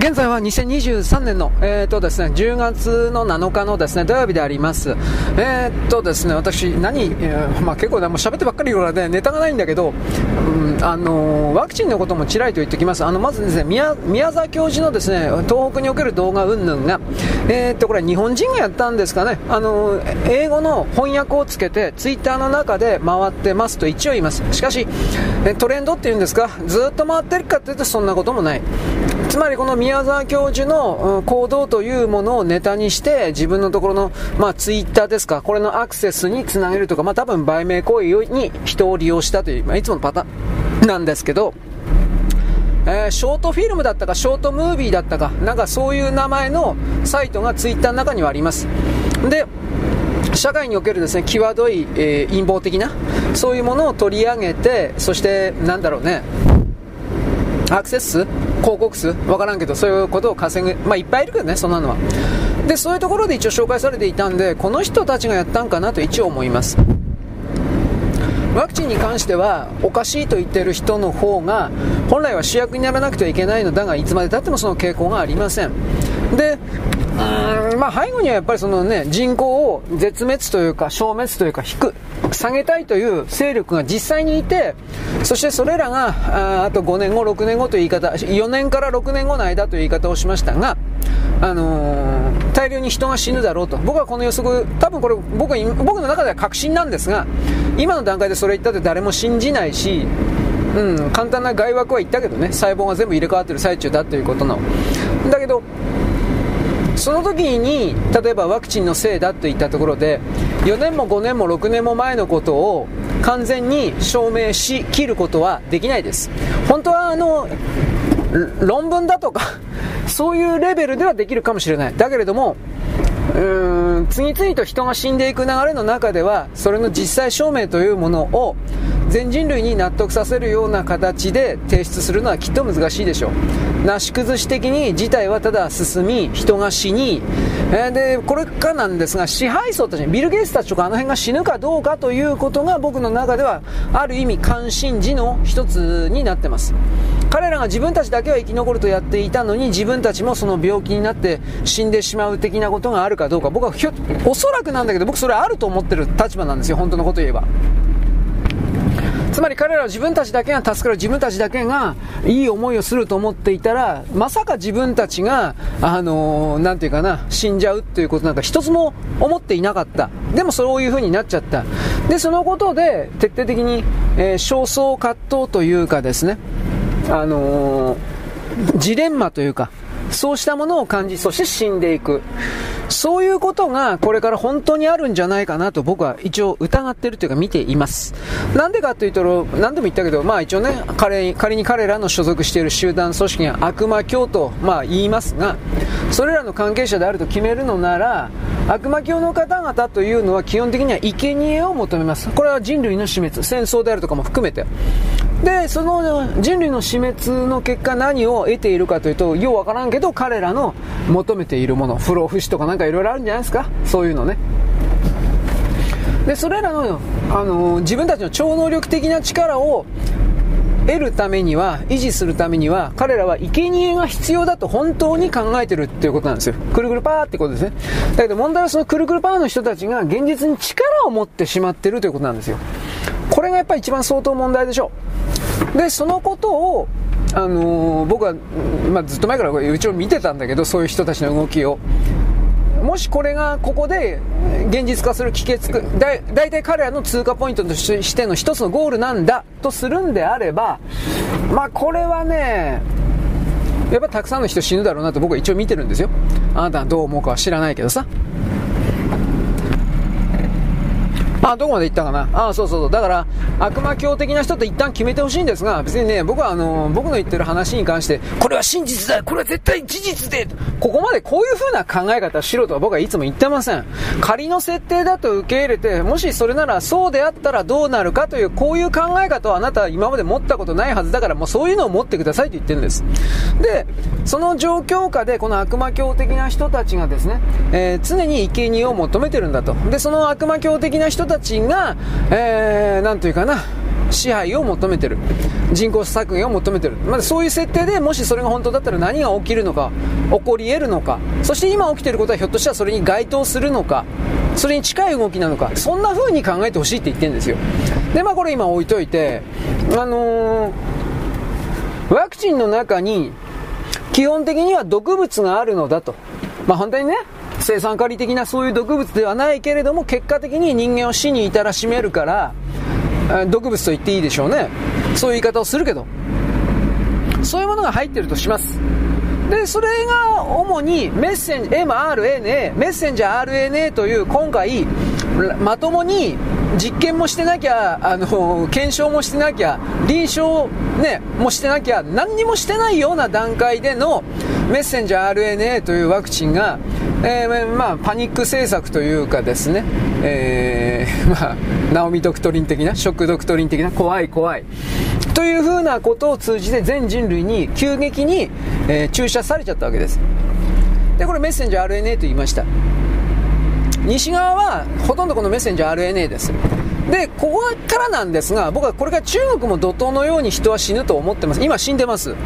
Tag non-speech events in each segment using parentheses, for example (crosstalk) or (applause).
現在は2023年の、えーとですね、10月の7日のですね、土曜日であります。えーとですね、私、何、えー、まあ、結構、ね、もう喋ってばっかりいるからね、ネタがないんだけど、うん、あのー、ワクチンのこともちらりと言ってきます。あの、まずですね、宮宮沢教授のですね、東北における動画云々が、えーと、これ日本人がやったんですかね、あのー、英語の翻訳をつけて、ツイッターの中で回ってますと一応言います。しかし、トレンドっていうんですか、ずっと回ってるかっていうとそんなこともない。つまりこの宮沢教授の行動というものをネタにして自分のところの、まあ、ツイッターですか、これのアクセスにつなげるとか、まあ、多分売名行為に人を利用したという、まあ、いつものパターンなんですけど、えー、ショートフィルムだったか、ショートムービーだったか、なんかそういう名前のサイトがツイッターの中にはあります。で、社会におけるですね、際どい、えー、陰謀的な、そういうものを取り上げて、そして、なんだろうね、アクセス数広告数わからんけど、そういうことを稼ぐ。まあ、いっぱいいるけどね、そんなのは。で、そういうところで一応紹介されていたんで、この人たちがやったんかなと一応思います。ワクチンに関してはおかしいと言ってる人の方が本来は主役にならなくてはいけないのだがいつまでたってもその傾向がありません。でうんまあ背後にはやっぱりそのね人口を絶滅というか消滅というか引く下げたいという勢力が実際にいてそしてそれらがああと5年後6年後という言い方4年から6年後の間という言い方をしましたがあのー、大量に人が死ぬだろうと。僕はこの予測多分これ僕僕の中では確信なんですが今の段階でそれ言ったって誰も信じないしうん、簡単な外枠は言ったけどね。細胞が全部入れ替わってる最中だということの。だけどその時に例えばワクチンのせいだといったところで4年も5年も6年も前のことを完全に証明しきることはできないです。本当はあの論文だとかそういうレベルではできるかもしれない。だけれどもうん次々と人が死んでいく流れの中ではそれの実際証明というものを全人類に納得させるような形で提出するのはきっと難しいでしょう。なし崩し的に事態はただ進み人が死に、えー、でこれかなんですが支配層たちビル・ゲイツたちとかあの辺が死ぬかどうかということが僕の中ではある意味関心事の一つになってます。彼らが自分たちだけは生き残るとやっていたのに自分たちもその病気になって死んでしまう的なことがあるかどうか僕はひょおそらくなんだけど僕それあると思ってる立場なんですよ本当のこと言えばつまり彼らは自分たちだけが助かる、自分たちだけがいい思いをすると思っていたら、まさか自分たちが、あのー、ていうかな、死んじゃうっていうことなんか一つも思っていなかった。でもそういう風になっちゃった。で、そのことで徹底的に、えー、焦燥葛藤というかですね、あのー、ジレンマというか、そうしたものを感じ、そして死んでいく。そういうことがこれから本当にあるんじゃないかなと僕は一応疑ってるというか見ています。なんでかというと、何でも言ったけど、まあ一応ね、仮仮に彼らの所属している集団組織が悪魔教と、まあ言いますが、それらの関係者であると決めるのなら、悪魔教の方々というのは基本的には生贄を求めます。これは人類の死滅、戦争であるとかも含めて。で、その人類の死滅の結果何を得ているかというと、ようわからんけど彼らの求めているもの、不老不死とかなんかいろいろあるんじゃないですか？そういうのね。で、それらの、あのー、自分たちの超能力的な力を得るためには、維持するためには、彼らは生贄が必要だと本当に考えてるっていうことなんですよ。くるくるパーってことですね。だけど問題はそのくるくるパーの人たちが現実に力を持ってしまってるということなんですよ。これがやっぱり一番相当問題でしょう。で、そのことを、あのー、僕は、まあ、ずっと前から一応見てたんだけど、そういう人たちの動きを。もしこれがここで現実化する帰結くだ大体彼らの通過ポイントとしての一つのゴールなんだとするんであればまあこれはねやっぱたくさんの人死ぬだろうなと僕は一応見てるんですよ。あなたはどう思うかは知らないけどさ。あ、どこまで行ったかな？あ、そうそうそう。だから、悪魔教的な人って一旦決めてほしいんですが、別にね、僕はあの、僕の言ってる話に関して、これは真実だこれは絶対事実でここまでこういう風な考え方しろとは僕はいつも言ってません。仮の設定だと受け入れて、もしそれならそうであったらどうなるかという、こういう考え方をあなたは今まで持ったことないはずだから、もうそういうのを持ってくださいと言ってるんです。で、その状況下で、この悪魔教的な人たちがですね、えー、常に生贄を求めてるんだと。で、その悪魔教的な人たちが、えー、なんというかな、支配を求めてる。人口削減を求めてる。まあ、そういう設定でもしそれが本当だったら何が起きるのか、起こり得るのか、そして今起きてることはひょっとしたらそれに該当するのか、それに近い動きなのか、そんな風に考えてほしいって言ってるんですよ。で、まあこれ今置いといて、あのー、ワクチンの中に基本的には毒物があるのだと。まあ本当にね、生産カリ的なそういう毒物ではないけれども、結果的に人間を死に至らしめるから、毒物と言っていいでしょうね。そういう言い方をするけど。そういうものが入ってるとします。で、それが主にメッセン、mRNA、メッセンジャー RNA という今回、まともに実験もしてなきゃ、あの、検証もしてなきゃ、臨床ね、もしてなきゃ、何にもしてないような段階でのメッセンジャー RNA というワクチンが、えー、まあ、パニック政策というかですね、えー、(laughs) まあ、ナオミドクトリン的な、ショックドクトリン的な、怖い怖い。というふうなことを通じて全人類に急激に、えー、注射されちゃったわけです。で、これメッセンジャー RNA と言いました。西側はほとんどこのメッセンジャー RNA です。で、ここからなんですが、僕はこれから中国も怒涛のように人は死ぬと思ってます。今死んでます。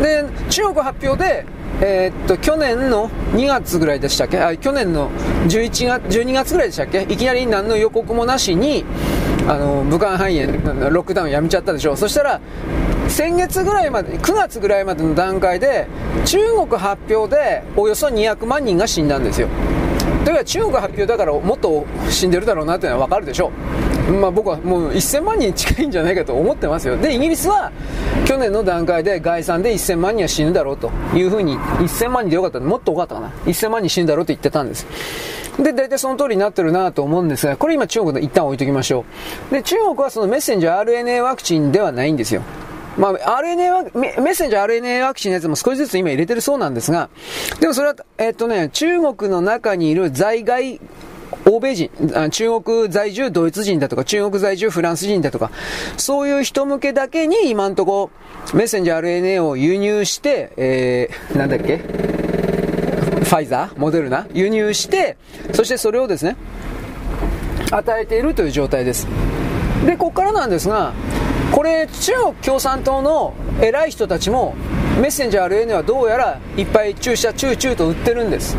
で、中国発表で、えー、っと、去年の2月ぐらいでしたっけ？あ、去年の11月、12月ぐらいでしたっけ？いきなり何の予告もなしに、あの、武漢肺炎、ロックダウンやめちゃったでしょ。そしたら、先月ぐらいまで、9月ぐらいまでの段階で、中国発表でおよそ200万人が死んだんですよ。だか中国発表だからもっと死んでるだろうなっていうのはわかるでしょう。まあ僕はもう1000万人近いんじゃないかと思ってますよ。で、イギリスは去年の段階で概算で1000万人は死ぬだろうというふうに、1000万人でよかったもっと多かったかな。1000万人死ぬだろうと言ってたんです。で、大体その通りになってるなと思うんですが、これ今中国で一旦置いときましょう。で、中国はそのメッセンジャー RNA ワクチンではないんですよ。まあ、RNA は、メッセンジャー RNA ワクチンのやつも少しずつ今入れてるそうなんですが、でもそれは、えっとね、中国の中にいる在外欧米人、中国在住ドイツ人だとか、中国在住フランス人だとか、そういう人向けだけに今んとこ、メッセンジャー RNA を輸入して、えー、なんだっけ？ファイザーモデルナ輸入して、そしてそれをですね、与えているという状態です。で、ここからなんですが、これ中国共産党の偉い人たちもメッセンジャー RNA はどうやらいっぱい注射チューチューと売ってるんです。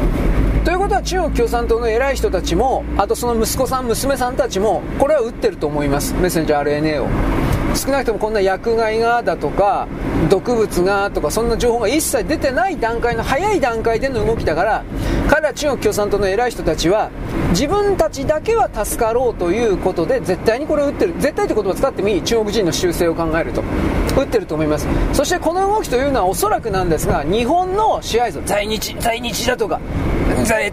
ということは中国共産党の偉い人たちもあとその息子さん娘さんたちもこれは打ってると思います。メッセンジャー RNA を。少なくともこんな薬害がだとか毒物がとかそんな情報が一切出てない段階の早い段階での動きだから彼ら中国共産党の偉い人たちは自分たちだけは助かろうということで絶対にこれを打ってる。絶対って言葉を使ってもいい。中国人の習性を考えると。打ってると思います。そしてこの動きというのはおそらくなんですが日本の支配層在日在日だとか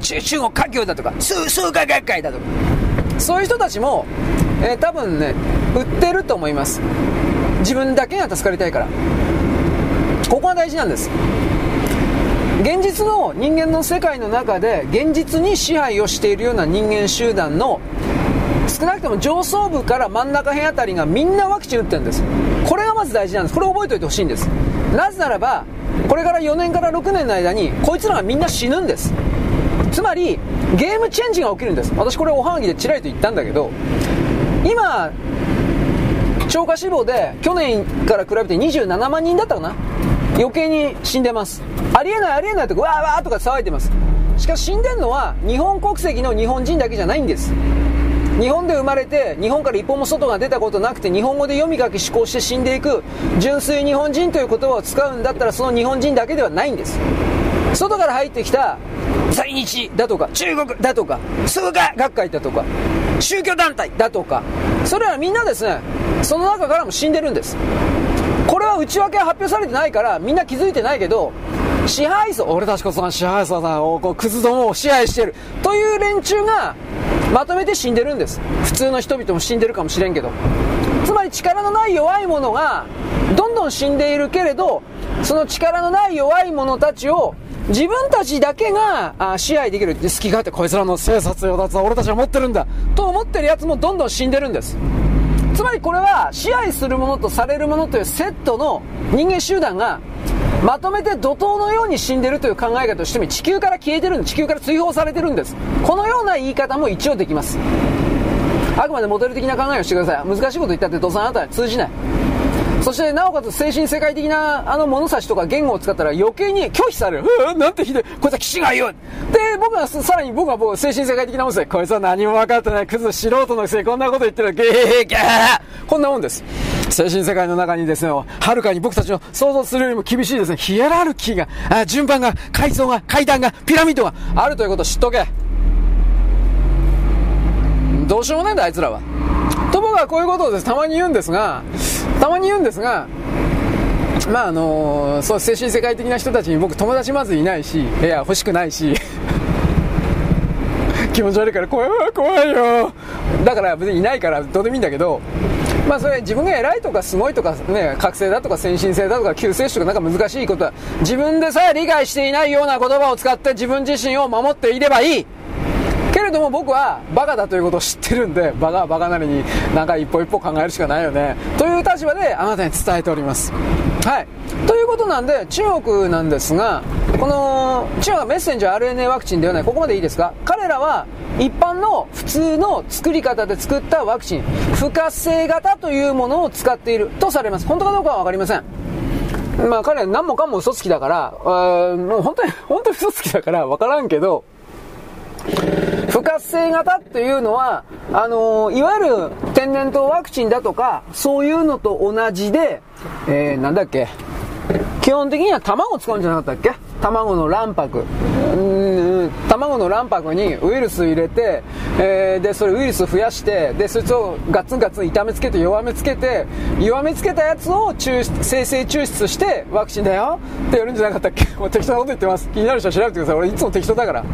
中国華僑だとか数数科学会だとか。そういう人たちもえー、多分ね売ってると思います。自分だけが助かりたいから。ここが大事なんです。現実の人間の世界の中で現実に支配をしているような人間集団の少なくとも上層部から真ん中辺あたりがみんなワクチン打ってるんです。これがまず大事なんです。これ覚えておいてほしいんです。なぜならばこれから4年から6年の間にこいつらがみんな死ぬんです。つまりゲームチェンジが起きるんです私これおはぎでちらりと言ったんだけど今、超過死亡で去年から比べて27万人だったかな？余計に死んでます。ありえないありえないとか、わーわーとか騒いでます。しかし死んでるのは日本国籍の日本人だけじゃないんです。日本で生まれて日本から一歩も外が出たことなくて日本語で読み書き思考して死んでいく純粋日本人という言葉を使うんだったらその日本人だけではないんです外から入ってきた在日だとか中国だとか数学学会だとか宗教団体だとかそれらみんなですねその中からも死んでるんです。これは内訳は発表されてないからみんな気づいてないけど支配層俺たちこそが支配層だをこうクズどもを支配してる。という連中がまとめて死んでるんです。普通の人々も死んでるかもしれんけど。つまり力のない弱い者がどんどん死んでいるけれどその力のない弱い者たちを自分たちだけがあ支配できる好き勝手こいつらの生殺与奪は俺たちが持ってるんだ。と思ってるやつもどんどん死んでるんです。つまりこれは支配するものとされるものというセットの人間集団がまとめて怒涛のように死んでるという考え方としても地球から消えてるんです。地球から追放されてるんです。このような言い方も一応できます。あくまでモデル的な考えをしてください。難しいこと言ったってどうせあなたは通じない。そしてなおかつ精神世界的なあの物差しとか言語を使ったら余計に拒否される。うなんてひどい。こいつは騎士が言う。で、僕はさらに僕は僕精神世界的なもんですこいつは何も分かってない。クズ素人のくせにこんなこと言ってる。ゲーゲーゲーこんなもんです。精神世界の中にですね、はるかに僕たちの想像するよりも厳しいですね、ヒエラルキーが、あ順番が、階層が、階段が、ピラミッドがあるということを知っとけ。どうしようもないんだ、あいつらは。はこういうことをです、たまに言うんですが、たまに言うんですが、まああのー、そう精神世界的な人たちに僕友達まずいないしいや欲しくないし (laughs) 気持ち悪いから怖い怖いよ。だから別にいないからどうでもいいんだけどまあそれ自分が偉いとかすごいとかね覚醒だとか先進性だとか救世主とかなんか難しいことは自分でさえ理解していないような言葉を使って自分自身を守っていればいい。れども僕はバカだということを知ってるんでバカはバカなりになんか一歩一歩考えるしかないよね。という立場であなたに伝えております。はい。ということなんで中国なんですがこの中国はメッセンジャー RNA ワクチンではないここまでいいですか？彼らは一般の普通の作り方で作ったワクチン。不活性型というものを使っている。とされます。本当かどうかは分かりません。まあ彼は何もかも嘘つきだから、もう本当に、本当に嘘つきだから分からんけど、不活性型っていうのは、あのー、いわゆる天然痘ワクチンだとか、そういうのと同じで、えー、なんだっけ、基本的には卵使うんじゃなかったっけ？卵の卵白。うん、卵の卵白にウイルス入れて、えー、で、それウイルス増やして、で、そいつをガツンガツン痛めつけて弱めつけて、弱めつけたやつを抽生成抽出してワクチンだよってやるんじゃなかったっけ？もう適当なこと言ってます。気になる人は調べてください。俺いつも適当だから。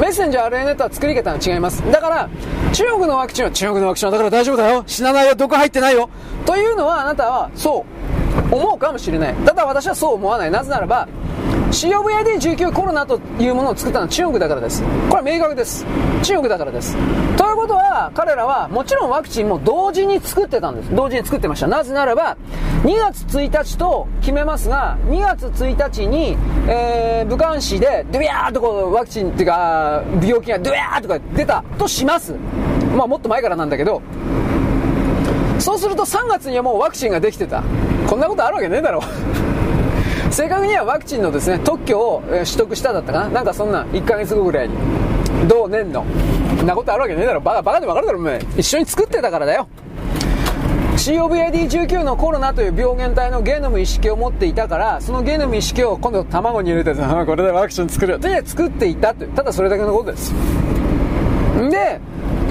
メッセンジャー RNA とは作り方が違います。だから、中国のワクチンは中国のワクチンはだから大丈夫だよ。死なないよ。毒入ってないよ。というのはあなたはそう思うかもしれない。ただ私はそう思わない。なぜならば、COVID-19 コロナというものを作ったのは中国だからです。これは明確です。中国だからです。ということは、彼らはもちろんワクチンも同時に作ってたんです。同時に作ってました。なぜならば、2月1日と決めますが、2月1日に、えー、武漢市で、ドゥヤーとこう、ワクチンっていうか、病気がドゥヤーとか出たとします。まあもっと前からなんだけど、そうすると3月にはもうワクチンができてた。こんなことあるわけねえだろう。正確にはワクチンのですね特許を取得しただったかな？なんかそんな1ヶ月後ぐらいに。同年の？なことあるわけねえだろ。バカバカで分かるだろお前一緒に作ってたからだよ。COVID-19 のコロナという病原体のゲノム一式を持っていたからそのゲノム一式を今度卵に入れてこれでワクチン作るよ。で作っていたという。ただそれだけのことです。で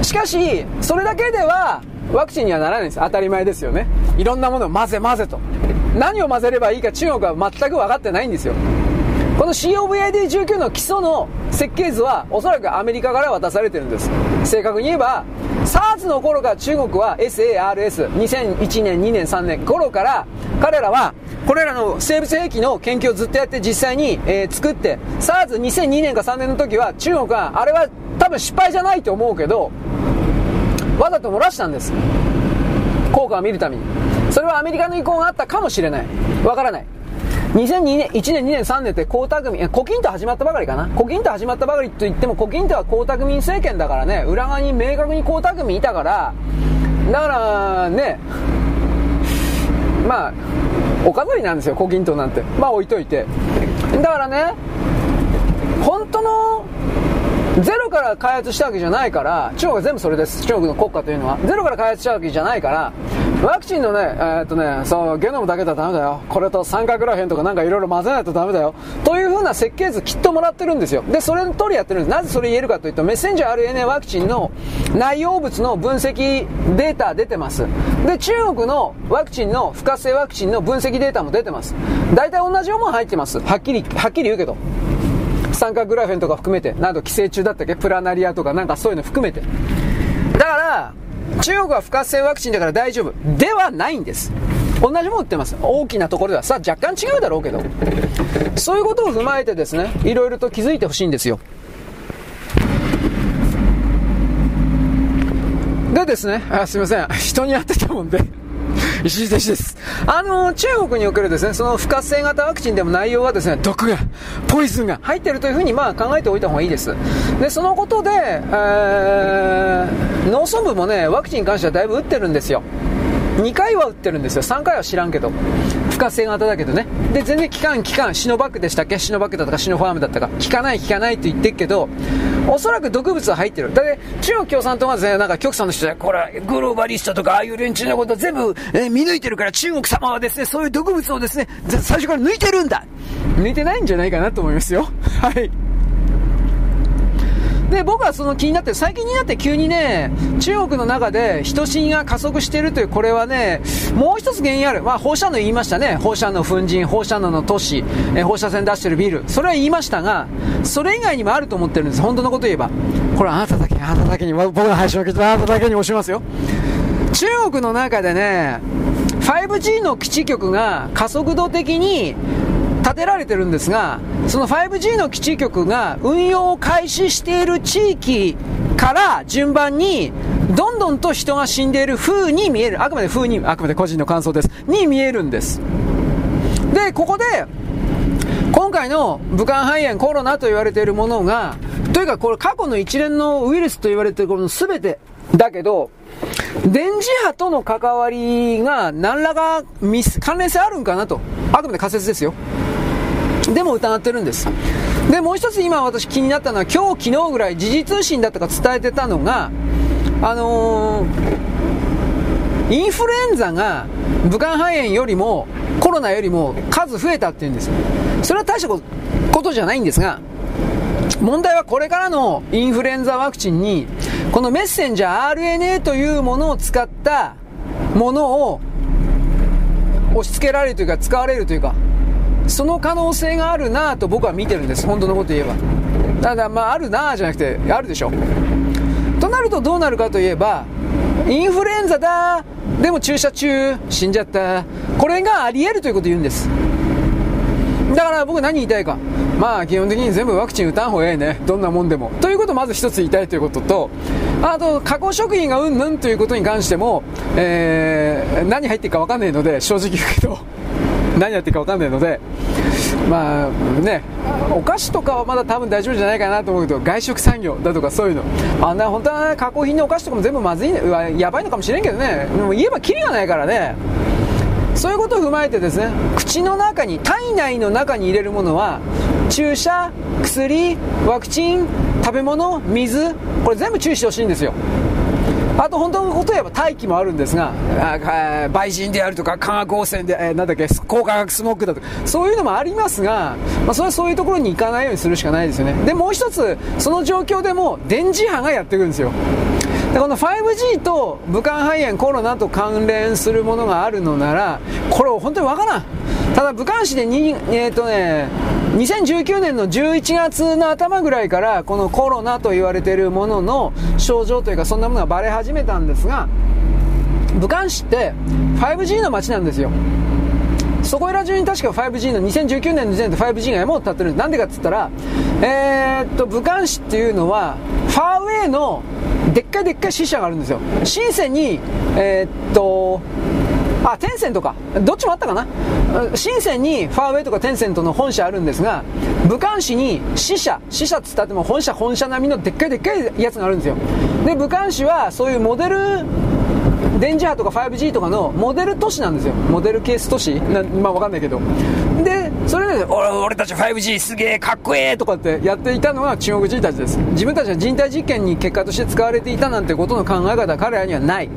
しかしそれだけではワクチンにはならないんです。当たり前ですよね。いろんなものを混ぜ混ぜと。何を混ぜればいいか中国は全く分かってないんですよ。この COVID-19 の基礎の設計図はおそらくアメリカから渡されてるんです。正確に言えば SARS の頃から中国は SARS2001 年2年3年頃から彼らはこれらの生物兵器の研究をずっとやって実際に、えー、作って SARS2002 年か3年の時は中国はあれは多分失敗じゃないと思うけどわざと漏らしたんです。効果を見るために。それはアメリカの意向があったかもしれない。わからない。2002年、1年、2年、3年って江沢民、胡錦涛始まったばかりかな。胡錦涛始まったばかりと言っても、胡錦涛は江沢民政権だからね、裏側に明確に江沢民いたから、だからね、まあ、お飾りなんですよ、胡錦涛なんて。まあ置いといて。だからね、本当のゼロから開発したわけじゃないから、中国は全部それです。中国の国家というのは。ゼロから開発したわけじゃないから、ワクチンのね、えー、っとね、そのゲノムだけではダメだよ。これと酸化グラフェンとかなんかいろいろ混ぜないとダメだよ。という風な設計図きっともらってるんですよ。で、それの通りやってるんです。なぜそれ言えるかというと、メッセンジャー RNA ワクチンの内容物の分析データ出てます。で、中国のワクチンの不活性ワクチンの分析データも出てます。大体同じようなも入ってます。はっきり、はっきり言うけど。酸化グラフェンとか含めて、なんと寄生虫だったっけ？プラナリアとかなんかそういうの含めて。だから、中国は不活性ワクチンだから大丈夫。ではないんです。同じもの売ってます。大きなところでは。さあ若干違うだろうけど。そういうことを踏まえてですね色々と気づいてほしいんですよ。でですねあすいません。人に会ってたもんで。(laughs) 石井選手です。あの、中国におけるですね、その不活性型ワクチンでも内容はですね、毒が、ポイズンが入ってるというふうにまあ考えておいた方がいいです。で、そのことで、えー、農村部もね、ワクチンに関してはだいぶ打ってるんですよ。2回は打ってるんですよ。3回は知らんけど。不活性型だけどね。で、全然期間、期間、シノバックでしたっけ？シノバックだったか？シノファームだったか？効かない、効かないって言ってるけど、おそらく毒物は入ってる。だって、中国共産党はですね、なんか極左の人で、これ、グローバリストとか、ああいう連中のこと全部、えー、見抜いてるから、中国様はですね、そういう毒物をですね、最初から抜いてるんだ抜いてないんじゃないかなと思いますよ。はい。で、僕はその気になって、最近になって急にね、中国の中で人死が加速しているという、これはね、もう一つ原因ある。まあ、放射能言いましたね。放射能粉塵、放射能の都市、え放射線出してるビル。それは言いましたが、それ以外にもあると思ってるんです。本当のこと言えば。これあなただけ、あなただけに、僕の配信を聞いてあなただけに押しますよ。中国の中でね、5G の基地局が加速度的に建てられてるんですが、その 5G の基地局が運用を開始している地域から順番に、どんどんと人が死んでいる風に見える。あくまで風に、あくまで個人の感想です。に見えるんです。で、ここで、今回の武漢肺炎、コロナと言われているものが、というかこれ過去の一連のウイルスと言われているこの全てだけど、電磁波との関わりが何らか関連性あるんかなと。あくまで仮説ですよ。でも疑ってるんです。で、もう一つ今私気になったのは今日昨日ぐらい時事通信だったか伝えてたのが、あのー、インフルエンザが武漢肺炎よりもコロナよりも数増えたっていうんですそれは大したことじゃないんですが、問題はこれからのインフルエンザワクチンに、このメッセンジャー RNA というものを使ったものを押し付けられるというか使われるというか、その可能性があるなと僕は見てるんです、本当のこと言えば。ただ、まあ、あるなじゃなくて、あるでしょ。となるとどうなるかといえば、インフルエンザだでも注射中、死んじゃった。これがあり得るということを言うんです。だから僕何言いたいか。まあ基本的に全部ワクチン打たん方がええね。どんなもんでも。ということをまず一つ言いたいということと、あと、加工食品がうんぬんということに関しても、えー、何入ってるかわかんないので、正直言うけど、何やってるか分かんないので、まあね、お菓子とかはまだ多分大丈夫じゃないかなと思うけど、外食産業だとかそういうの、あんな本当は、加工品のお菓子とかも全部まずい、ね、やばいのかもしれんけどね、でも言えばきりがないからね。そういうことを踏まえてですね、口の中に、体内の中に入れるものは、注射、薬、ワクチン、食べ物、水、これ全部注意してほしいんですよ。あと本当のこと言えば大気もあるんですが、あ売人であるとか、化学汚染で、えー、なんだっけ、高化学スモッグだとか、そういうのもありますが、まあ、それはそういうところに行かないようにするしかないですよね。で、もう一つ、その状況でも電磁波がやってくるんですよ。でこの 5G と武漢肺炎、コロナと関連するものがあるのなら、これ本当にわからん。ただ武漢市でに、えっ、とね、2019年の11月の頭ぐらいからこのコロナと言われているものの症状というかそんなものがバレ始めたんですが武漢市って 5G の街なんですよそこら中に確か 5G の2019年の時点で 5G が山を立ってるんですなんでかっつったらえー、っと武漢市っていうのはファーウェイのでっかいでっかい支社があるんですよ深セにえー、っとあ、テンセントか。どっちもあったかな。深センにファーウェイとかテンセントの本社あるんですが、武漢市に支社、支社っつったっても本社本社並みのでっかいでっかいやつがあるんですよ。で、武漢市はそういうモデル電磁波とか 5G とかのモデル都市なんですよ。モデルケース都市？なまあわかんないけど。で、それで、俺俺たち 5G すげえかっこええとかってやっていたのは中国人たちです。自分たちは人体実験に結果として使われていたなんてことの考え方は彼らにはない。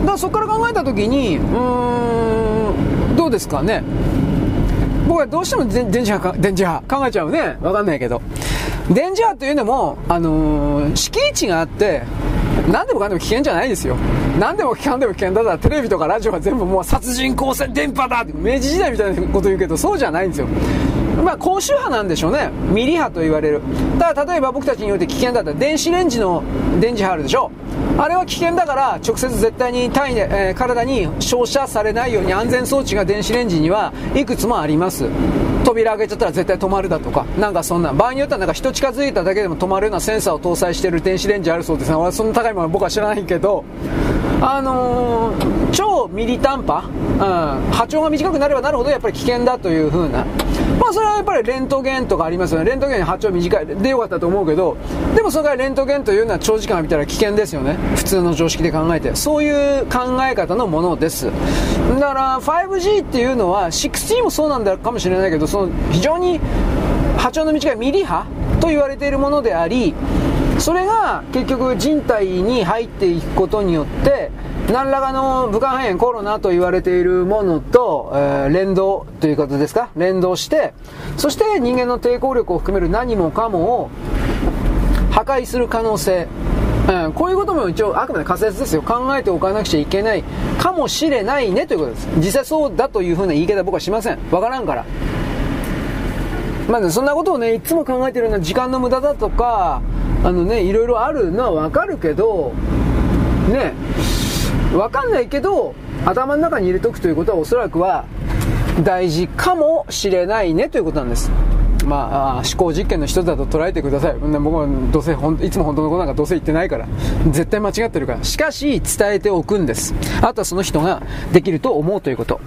だからそこから考えた時にうーんどうですかね僕はどうしても電磁波か電磁波考えちゃうねわかんないけど電磁波というのも、あのー、敷地があって何でもかんでも危険じゃないですよ。何でもかんでも危険だからテレビとかラジオは全部もう殺人光線電波だって明治時代みたいなこと言うけどそうじゃないんですよ。まあ、高周波なんでしょうね。ミリ波と言われる。ただ、例えば僕たちによって危険だったら、電子レンジの電磁波あるでしょ。あれは危険だから、直接絶対に体で、えー、体に照射されないように安全装置が電子レンジにはいくつもあります。扉開けちゃったら絶対止まるだとか、なんかそんな、場合によってはなんか人近づいただけでも止まるようなセンサーを搭載してる電子レンジあるそうですね。俺はそんな高いもの僕は知らないけど、あのー、超ミリ短波、うん、波長が短くなればなるほどやっぱり危険だという風な、まあそれはやっぱりレントゲンとかありますよね。レントゲン波長短いでよかったと思うけど、でもそれからレントゲンというのは長時間浴びたら危険ですよね。普通の常識で考えて。そういう考え方のものです。だから 5G っていうのは 6G もそうなんだかもしれないけど、その非常に波長の短いミリ波と言われているものであり、それが結局人体に入っていくことによって何らかの武漢肺炎コロナと言われているものと、えー、連動ということですか？連動してそして人間の抵抗力を含める何もかもを破壊する可能性。うん、こういうことも一応あくまで仮説ですよ。考えておかなくちゃいけない。かもしれないねということです。実際そうだというふうな言い方は僕はしません。わからんから。まあ、ね、そんなことをねいつも考えてるのは時間の無駄だとかあのねいろいろあるのはわかるけどねわかんないけど頭の中に入れとくということはおそらくは大事かもしれないねということなんですまあ、思考実験の一つだと捉えてください。僕はどうせほんいつも本当のことなんかどうせ言ってないから。絶対間違ってるから。しかし、伝えておくんです。あとはその人ができると思うということ。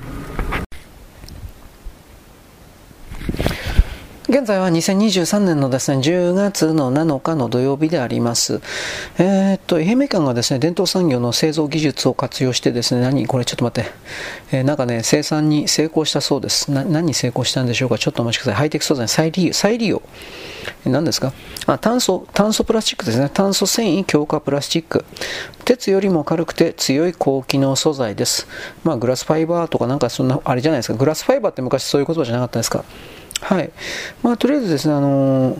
現在は2023年のですね、10月の7日の土曜日であります。えー、っと、愛媛県がですね、伝統産業の製造技術を活用してですね、何これちょっと待って。えー、なんかね、生産に成功したそうです。な、何に成功したんでしょうかちょっとお待ちください。ハイテク素材、再利用。再利用。何ですか？あ、炭素、炭素プラスチックですね。炭素繊維強化プラスチック。鉄よりも軽くて強い高機能素材です。まあ、グラスファイバーとかなんかそんな、あれじゃないですか。グラスファイバーって昔そういう言葉じゃなかったですか？はい。まあ、とりあえずですね、あのー、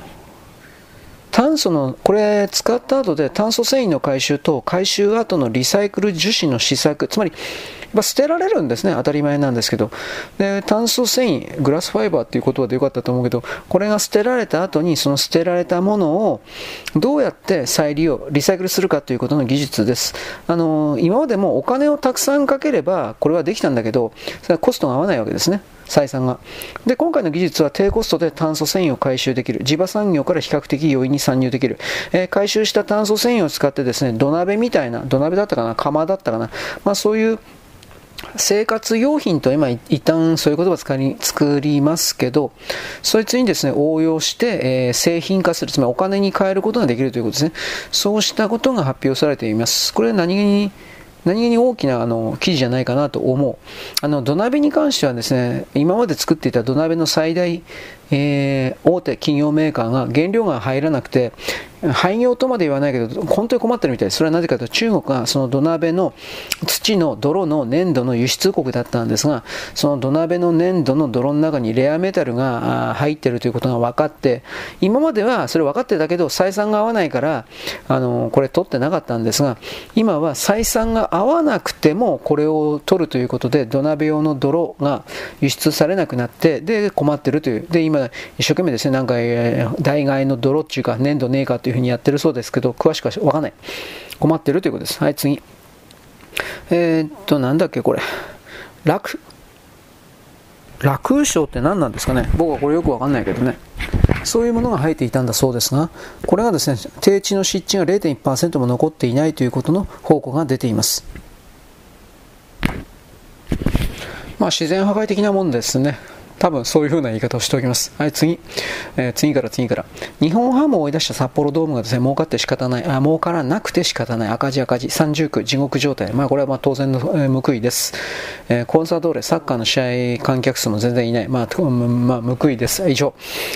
炭素の、これ使った後で炭素繊維の回収と回収後のリサイクル樹脂の試作、つまり、ま、捨てられるんですね、当たり前なんですけど。で、炭素繊維、グラスファイバーっていう言葉でよかったと思うけど、これが捨てられた後に、その捨てられたものをどうやって再利用、リサイクルするかということの技術です。あの、今までもお金をたくさんかければ、これはできたんだけど、それはコストが合わないわけですね。採算が。で、今回の技術は低コストで炭素繊維を回収できる。地場産業から比較的容易に参入できる。えー、回収した炭素繊維を使ってですね、土鍋みたいな、土鍋だったかな、釜だったかな、まあそういう生活用品と今一旦そういう言葉を使い作りますけど、そいつにですね、応用して、えー、製品化する、つまりお金に変えることができるということですね。そうしたことが発表されています。これ何気に何気に大きなあの記事じゃないかなと思う。あの土鍋に関してはですね、今まで作っていた土鍋の最大、えー、大手企業メーカーが原料が入らなくて、廃業とまで言わないけど、本当に困ってるみたいです。それはなぜかというと、中国がその土鍋の土の泥の粘土の輸出国だったんですが、その土鍋の粘土の泥の中にレアメタルが入っているということが分かって、今まではそれ分かってたけど、採算が合わないから、あの、これ取ってなかったんですが、今は採算が合わなくてもこれを取るということで、土鍋用の泥が輸出されなくなって、で、困ってるという。で、今、一生懸命ですね、なんか、代替の泥っていうか、粘土ねえかというふうにやってるそうですけど、詳しくはわかんない。困ってるということです。はい、次。えー、っと、なんだっけ、これ。楽、楽章って何なんですかね僕はこれよくわかんないけどね。そういうものが入っていたんだそうですが、これがですね、低地の湿地が0.1%も残っていないということの報告が出ています。まあ自然破壊的なもんですね。多分そういう風な言い方をしておきます。はい、次。えー、次から次から。日本ハムを追い出した札幌ドームがですね、儲かって仕方ない、あ儲からなくて仕方ない、赤字赤字、三重苦、地獄状態。まあこれはまあ当然の、えー、報いです。えー、コンサドーレ、サッカーの試合観客数も全然いない。まあ、まあ、報いです。以上。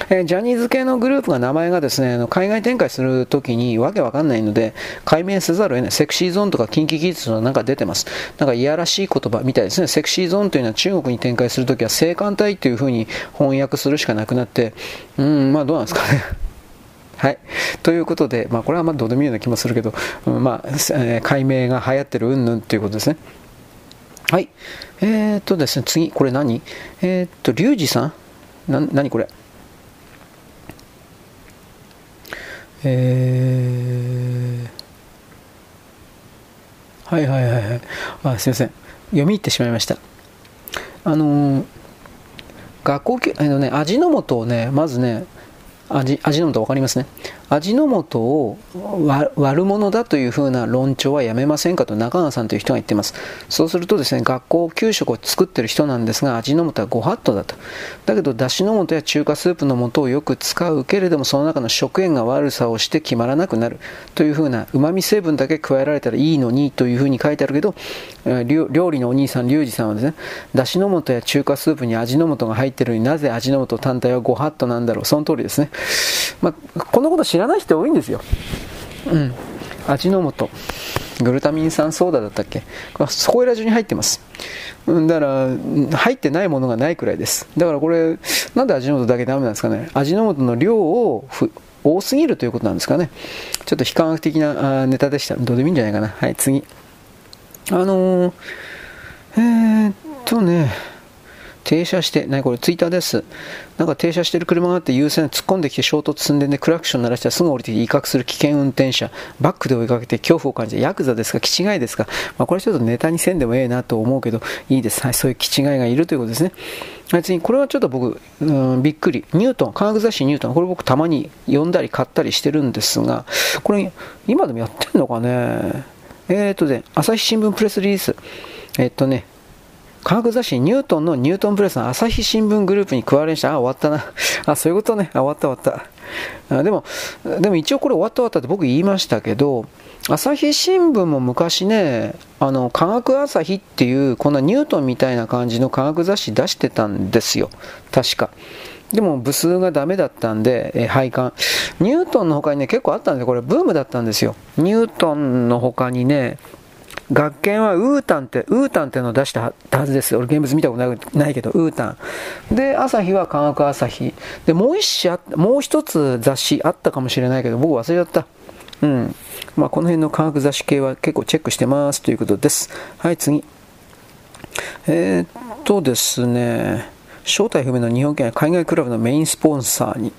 えー、ジャニーズ系のグループが名前がですね、海外展開するときにわけわかんないので、解明せざるを得ない。セクシーゾーンとか近畿技術のなんか出てます。なんかいやらしい言葉みたいですね。セクシーゾーンというのは中国に展開するときは性感帯といういうふうに翻訳するしかなくなって、うん、まあどうなんですかね。(laughs) はい。ということで、まあこれはまあどうでもいいような気もするけど、うん、まあ、えー、解明が流行ってるうんぬんっていうことですね。はい。えー、っとですね、次、これ何？えー、っと、リュウジさん？な、何これ？えー、はいはいはいはい。あ、すいません。読み入ってしまいました。あのー学校あのね、味の素をね、まずね、味、味の素分かりますね。味の素を悪者だというふうな論調はやめませんかと中川さんという人が言ってます。そうするとですね、学校給食を作ってる人なんですが、味の素はご法度だと。だけど、だしの素や中華スープの素をよく使うけれども、その中の食塩が悪さをして決まらなくなるというふうな、旨味成分だけ加えられたらいいのにというふうに書いてあるけど、料理のお兄さん、リュウジさんはですね、だしの素や中華スープに味の素が入ってるのになぜ味の素単体はご法度なんだろう。その通りですね。まあ、このこと知らない人多いんですよ。うん。味の素。グルタミン酸ソーダだったっけ？そこいら中に入ってます。だから、入ってないものがないくらいです。だからこれ、なんで味の素だけダメなんですかね？味の素の量を多すぎるということなんですかね？ちょっと非科学的なネタでした。どうでもいいんじゃないかな。はい、次。あのー、えー、っとね、停車して、何これ、ツイッターです。なんか停車してる車があって優先突っ込んできて衝突寸んでクラクション鳴らしたらすぐ降りて威嚇する危険運転者、バックで追いかけて恐怖を感じて、ヤクザですか、気違いですか、まあ、これちょっとネタにせんでもええなと思うけど、いいです。はい、そういう気違いがいるということですね。はい、次、これはちょっと僕、うん、びっくり。ニュートン、科学雑誌ニュートン、これ僕たまに読んだり買ったりしてるんですが、これ、今でもやってんのかねえー、とね、朝日新聞プレスリリース。え、っとね、科学雑誌ニュートンのニュートンプレスの朝日新聞グループに加わりました。あ、終わったな。あ、そういうことね。あ、終わった終わった。あでも、でも一応これ終わった終わったって僕言いましたけど、朝日新聞も昔ね、あの、科学朝日っていう、こんなニュートンみたいな感じの科学雑誌出してたんですよ。確か。でも部数がダメだったんで、え廃刊。ニュートンの他にね、結構あったんで。これブームだったんですよ。ニュートンの他にね、学研はウータンって、ウータンってのを出したはずです。俺現物見たことないけど、ウータン。で、朝日は科学朝日。で、もう一紙あもう一つ雑誌あったかもしれないけど、僕忘れちゃった。うん。まあ、この辺の科学雑誌系は結構チェックしてますということです。はい、次。えー、っとですね、正体不明の日本県海外クラブのメインスポンサーに、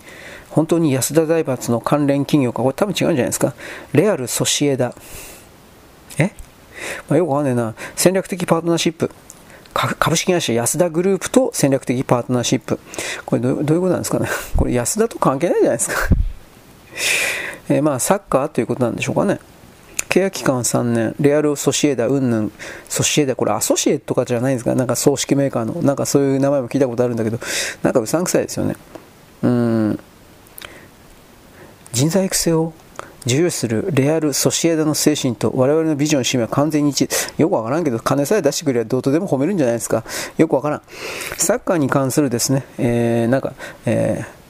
本当に安田財閥の関連企業か、これ多分違うんじゃないですか。レアル・ソシエダ。え？まあ、よくわかんないな。戦略的パートナーシップ。株式会社安田グループと戦略的パートナーシップ。これどういうことなんですかね。(laughs) これ安田と関係ないじゃないですか。(laughs) え、まあ、サッカーということなんでしょうかね。契約期間3年、レアル・ソシエダ、うんぬん、ソシエダ、これアソシエとかじゃないんですか、なんか葬式メーカーの、なんかそういう名前も聞いたことあるんだけど、なんかうさんくさいですよね。うん。人材育成を重要視するレアル・ソシエダの精神と我々のビジョン、使命は完全に一致。よくわからんけど、金さえ出してくればどうとでも褒めるんじゃないですか。よくわからん。サッカーに関するですね、えー、なんか、えー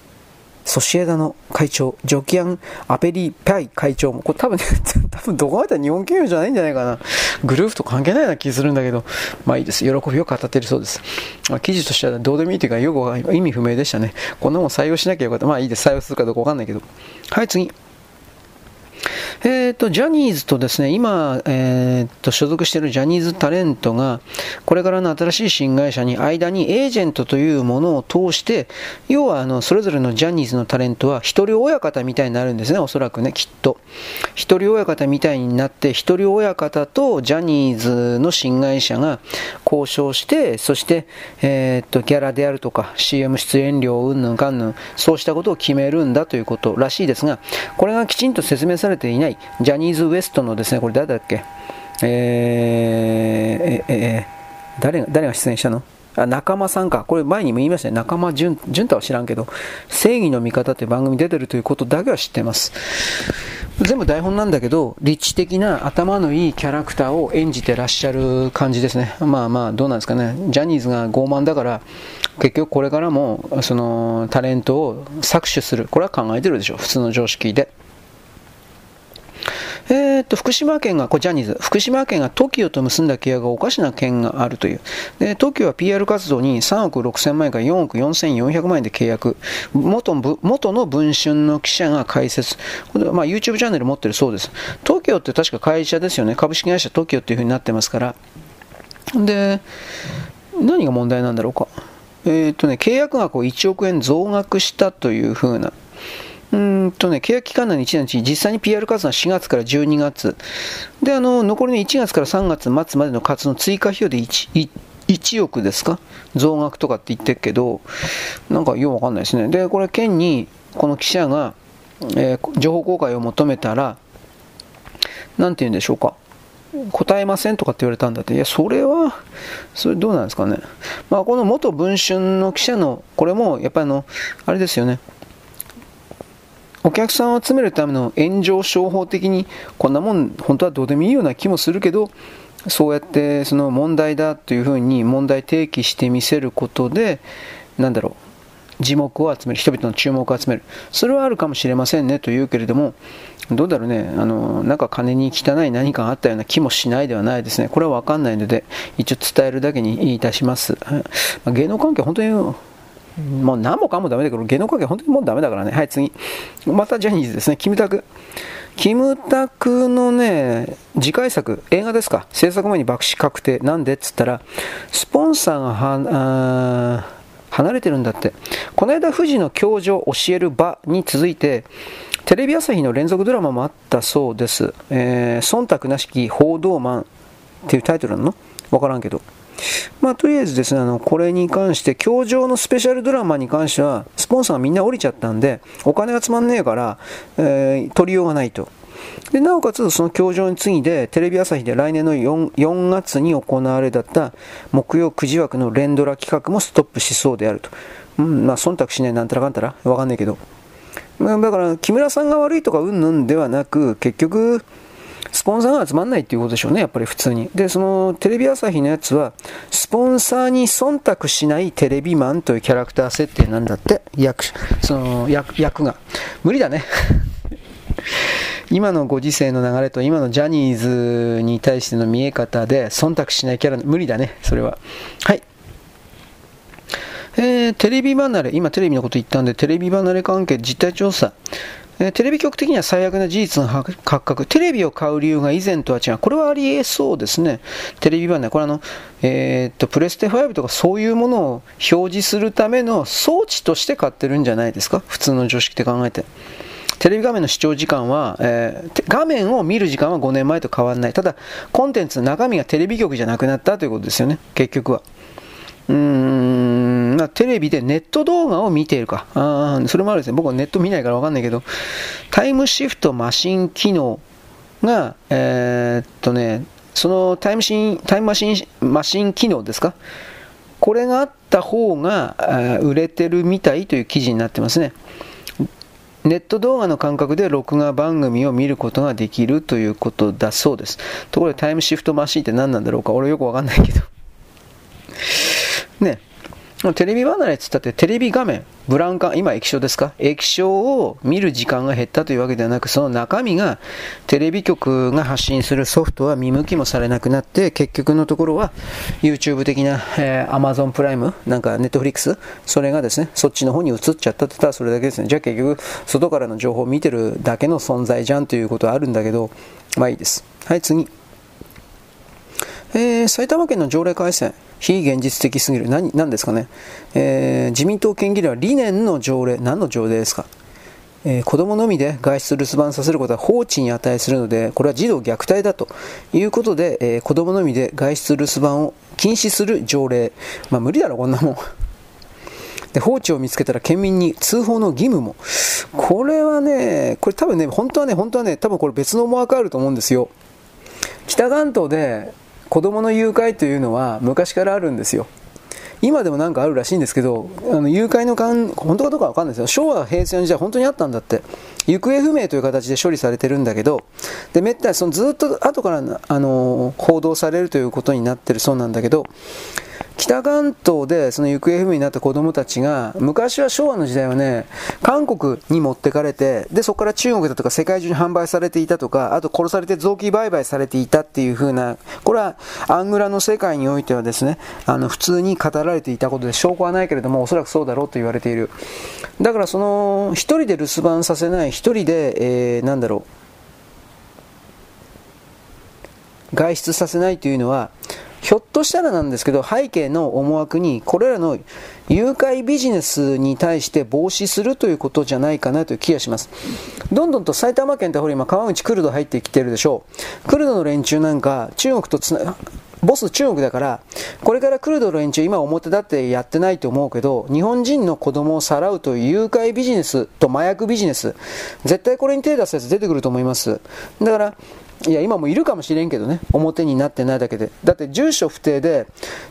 ソシエダの会長、ジョキアン・アペリ・パイ会長も、これ多分ね、(laughs) 多分どこまで日本企業じゃないんじゃないかな。グループと関係ないような気するんだけど、まあいいです。喜びを語っているそうです。まあ、記事としてはどうでもいいというか、よく意味不明でしたね。こんなもん採用しなきゃよかった。まあいいです。採用するかどうかわかんないけど。はい、次。えーと、ジャニーズとですね、今、えーと、所属しているジャニーズタレントが、これからの新しい新会社に間にエージェントというものを通して、要はあのそれぞれのジャニーズのタレントは一人親方みたいになるんですね、おそらくね、きっと。一人親方みたいになって、一人親方とジャニーズの新会社が交渉して、そして、えーと、ギャラであるとか、CM 出演料うんぬんかんぬん、そうしたことを決めるんだということらしいですが、これがきちんと説明されていない、ジャニーズ WEST のですね、これ誰だっけ、えー、えー、誰が誰が出演したの？あ仲間さんか。これ前にも言いましたね。仲間淳太は知らんけど、正義の味方って番組出てるということだけは知ってます。全部台本なんだけど、立地的な頭のいいキャラクターを演じてらっしゃる感じですね。まあまあ、どうなんですかね。ジャニーズが傲慢だから、結局これからも、その、タレントを搾取する。これは考えてるでしょ。普通の常識で。えー、っと、福島県が、これジャニーズ、福島県が TOKIO と結んだ契約がおかしな件があるという。で、TOKIO は PR 活動に3億6000万円から4億4400万円で契約。元元の文春の記者が解説。まあ、YouTube チャンネル持ってるそうです。TOKIO って確か会社ですよね。株式会社 TOKIO っていう風になってますから。で、何が問題なんだろうか。えー、っとね、契約額を1億円増額したという風なうんとね、契約期間内の1年のうち、実際に PR 活動は4月から12月。で、あの、残りの1月から3月末までの活動追加費用で 1, 1億ですか？増額とかって言ってるけど、なんかようわかんないですね。で、これ県に、この記者が、えー、情報公開を求めたら、なんて言うんでしょうか？答えませんとかって言われたんだって。いや、それは、それどうなんですかね？まあ、この元文春の記者の、これも、やっぱりあの、あれですよね。お客さんを集めるための炎上商法的に、こんなもん、本当はどうでもいいような気もするけど、そうやってその問題だというふうに問題提起してみせることで、なんだろう、耳目を集める、人々の注目を集める、それはあるかもしれませんねというけれども、どうだろうね、あのなんか金に汚い何かがあったような気もしないではないですね、これは分かんないので、一応伝えるだけにいたします。芸能関係、本当にもう何もかもダメだけど、芸能関係本当にもうダメだからね。はい、次。またジャニーズですね。キムタク。キムタクのね、次回作、映画ですか。制作前に爆死確定。なんでっつったら、スポンサーがは、離れてるんだって。この間、富士の教授を教える場に続いて、テレビ朝日の連続ドラマもあったそうです。えー、忖度なしき報道マンっていうタイトルなの？わからんけど。まあ、とりあえずですね、あの、これに関して、教場のスペシャルドラマに関しては、スポンサーがみんな降りちゃったんで、お金がつまんねえから、えー、取りようがないと。でなおかつ、その教場に次いで、テレビ朝日で来年の 4, 4月に行われだった木曜9時枠の連ドラ企画もストップしそうであると。うん、まあ、忖度しないなんたらかんたらわかんないけど。だから、木村さんが悪いとかうんぬんではなく、結局、スポンサーが集まんないっていうことでしょうね、やっぱり普通に。で、そのテレビ朝日のやつは、スポンサーに忖度しないテレビマンというキャラクター設定なんだって、役、その役役が。無理だね。(laughs) 今のご時世の流れと今のジャニーズに対しての見え方で忖度しないキャラ、無理だね、それは。はい。えー、テレビ離れ、今テレビのこと言ったんで、テレビ離れ関係実態調査。えテレビ局的には最悪な事実の発覚、テレビを買う理由が以前とは違う、これはありえそうですね、テレビ版で、これあの、えー、っとプレステ5とかそういうものを表示するための装置として買ってるんじゃないですか、普通の常識で考えて。テレビ画面の視聴時間は、えー、画面を見る時間は5年前と変わらない。ただ、コンテンツの中身がテレビ局じゃなくなったということですよね、結局は。うーん、ま、テレビでネット動画を見ているか。あそれもあるですね。僕はネット見ないからわかんないけど、タイムシフトマシン機能が、えー、っとね、そのタイムシン、タイムマシン、マシン機能ですか？これがあった方が売れてるみたいという記事になってますね。ネット動画の感覚で録画番組を見ることができるということだそうです。ところでタイムシフトマシンって何なんだろうか俺よくわかんないけど。(laughs) ね、テレビ離れって言ったってテレビ画面、ブラウン管、今液晶ですか？液晶を見る時間が減ったというわけではなく、その中身がテレビ局が発信するソフトは見向きもされなくなって、結局のところは YouTube 的な、えー、Amazon プライム、なんか Netflix、それがですね、そっちの方に移っちゃったって言ったらそれだけですね。じゃあ結局、外からの情報を見てるだけの存在じゃんということはあるんだけど、まあいいです。はい、次。えー、埼玉県の条例改正。非現実的すぎる。何、何ですかね。えー、自民党県議では理念の条例、何の条例ですか。えー、子供のみで外出留守番させることは放置に値するので、これは児童虐待だということで、えー、子供のみで外出留守番を禁止する条例。まあ無理だろ、こんなもん。で放置を見つけたら県民に通報の義務も。これはね、これ多分ね、本当はね、本当はね、多分これ別の思惑あると思うんですよ。北関東で子供の誘拐というのは昔からあるんですよ。今でもなんかあるらしいんですけど、あの誘拐の、本当かどうかわかんないですよ。昭和、平成の時代本当にあったんだって。行方不明という形で処理されてるんだけど、で、めったにそのずっと後から、あの、報道されるということになってるそうなんだけど、北関東でその行方不明になった子供たちが、昔は昭和の時代はね、韓国に持ってかれて、で、そこから中国だとか世界中に販売されていたとか、あと殺されて臓器売買されていたっていう風な、これはアングラの世界においてはですね、あの、普通に語られていたことで証拠はないけれども、おそらくそうだろうと言われている。だからその、一人で留守番させない、一人で、えー、なんだろう、外出させないというのは、ひょっとしたらなんですけど、背景の思惑に、これらの誘拐ビジネスに対して防止するということじゃないかなという気がします。どんどんと埼玉県ってほら今川口クルド入ってきてるでしょう。クルドの連中なんか中国とつなボス中国だから、これから来るドル連中、今表立ってやってないと思うけど、日本人の子供をさらうという誘拐ビジネスと麻薬ビジネス、絶対これに手を出すやつ出てくると思います。だから、いや、今もいるかもしれんけどね、表になってないだけで。だって住所不定で、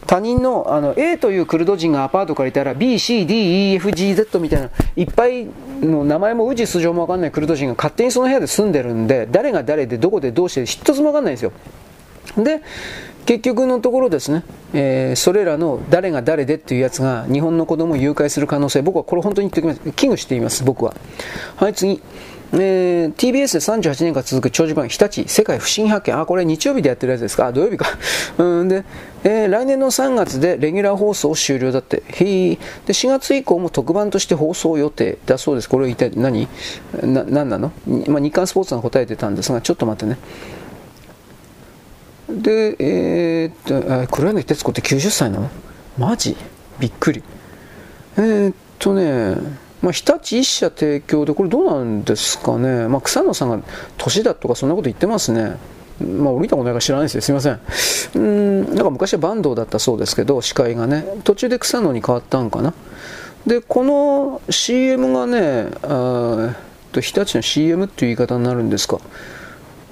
他人のあの A というクルド人がアパート借りたら B、C、D、E、F、G、Z みたいな、いっぱいの名前も宇治素性もわかんないクルド人が勝手にその部屋で住んでるんで、誰が誰でどこでどうして一つもわかんないんですよ。で、結局のところですね、えー、それらの誰が誰でっていうやつが日本の子供を誘拐する可能性、僕はこれ本当に言っておきます。危惧しています、僕は。はい、次。えー、TBS で38年間続く長寿番日立世界不思議発見。あ、これ日曜日でやってるやつですか？あ、土曜日か。(laughs) うんで、えー、来年の3月でレギュラー放送終了だって。へで、4月以降も特番として放送予定だそうです。これ一体何？な、何なの？まあ、日刊スポーツが答えてたんですが、ちょっと待ってね。で、えー、っと、黒柳徹子って90歳なの？マジ？びっくり。えー、っとね、まあ、日立一社提供で、これどうなんですかね、まあ、草野さんが年だとかそんなこと言ってますね。まあ、降りたことないから知らないですよ。すいません。うん、なんか昔は坂東だったそうですけど、司会がね、途中で草野に変わったんかな。で、この CM がね、あと日立の CM っていう言い方になるんですか。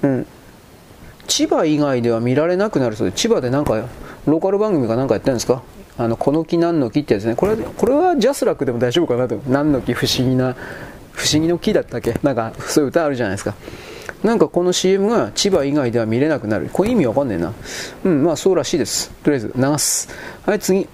うん。千葉以外では見られなくなるそうで、千葉でなんか、ローカル番組かなんかやってるんですかあの、この木何の木ってやつね。これ、これはジャスラックでも大丈夫かなと。何の木不思議な、不思議の木だったっけ？なんか、そういう歌あるじゃないですか。なんかこの CM が千葉以外では見れなくなる。これ意味わかんねえな。うん、まあそうらしいです。とりあえず流す。はい、次。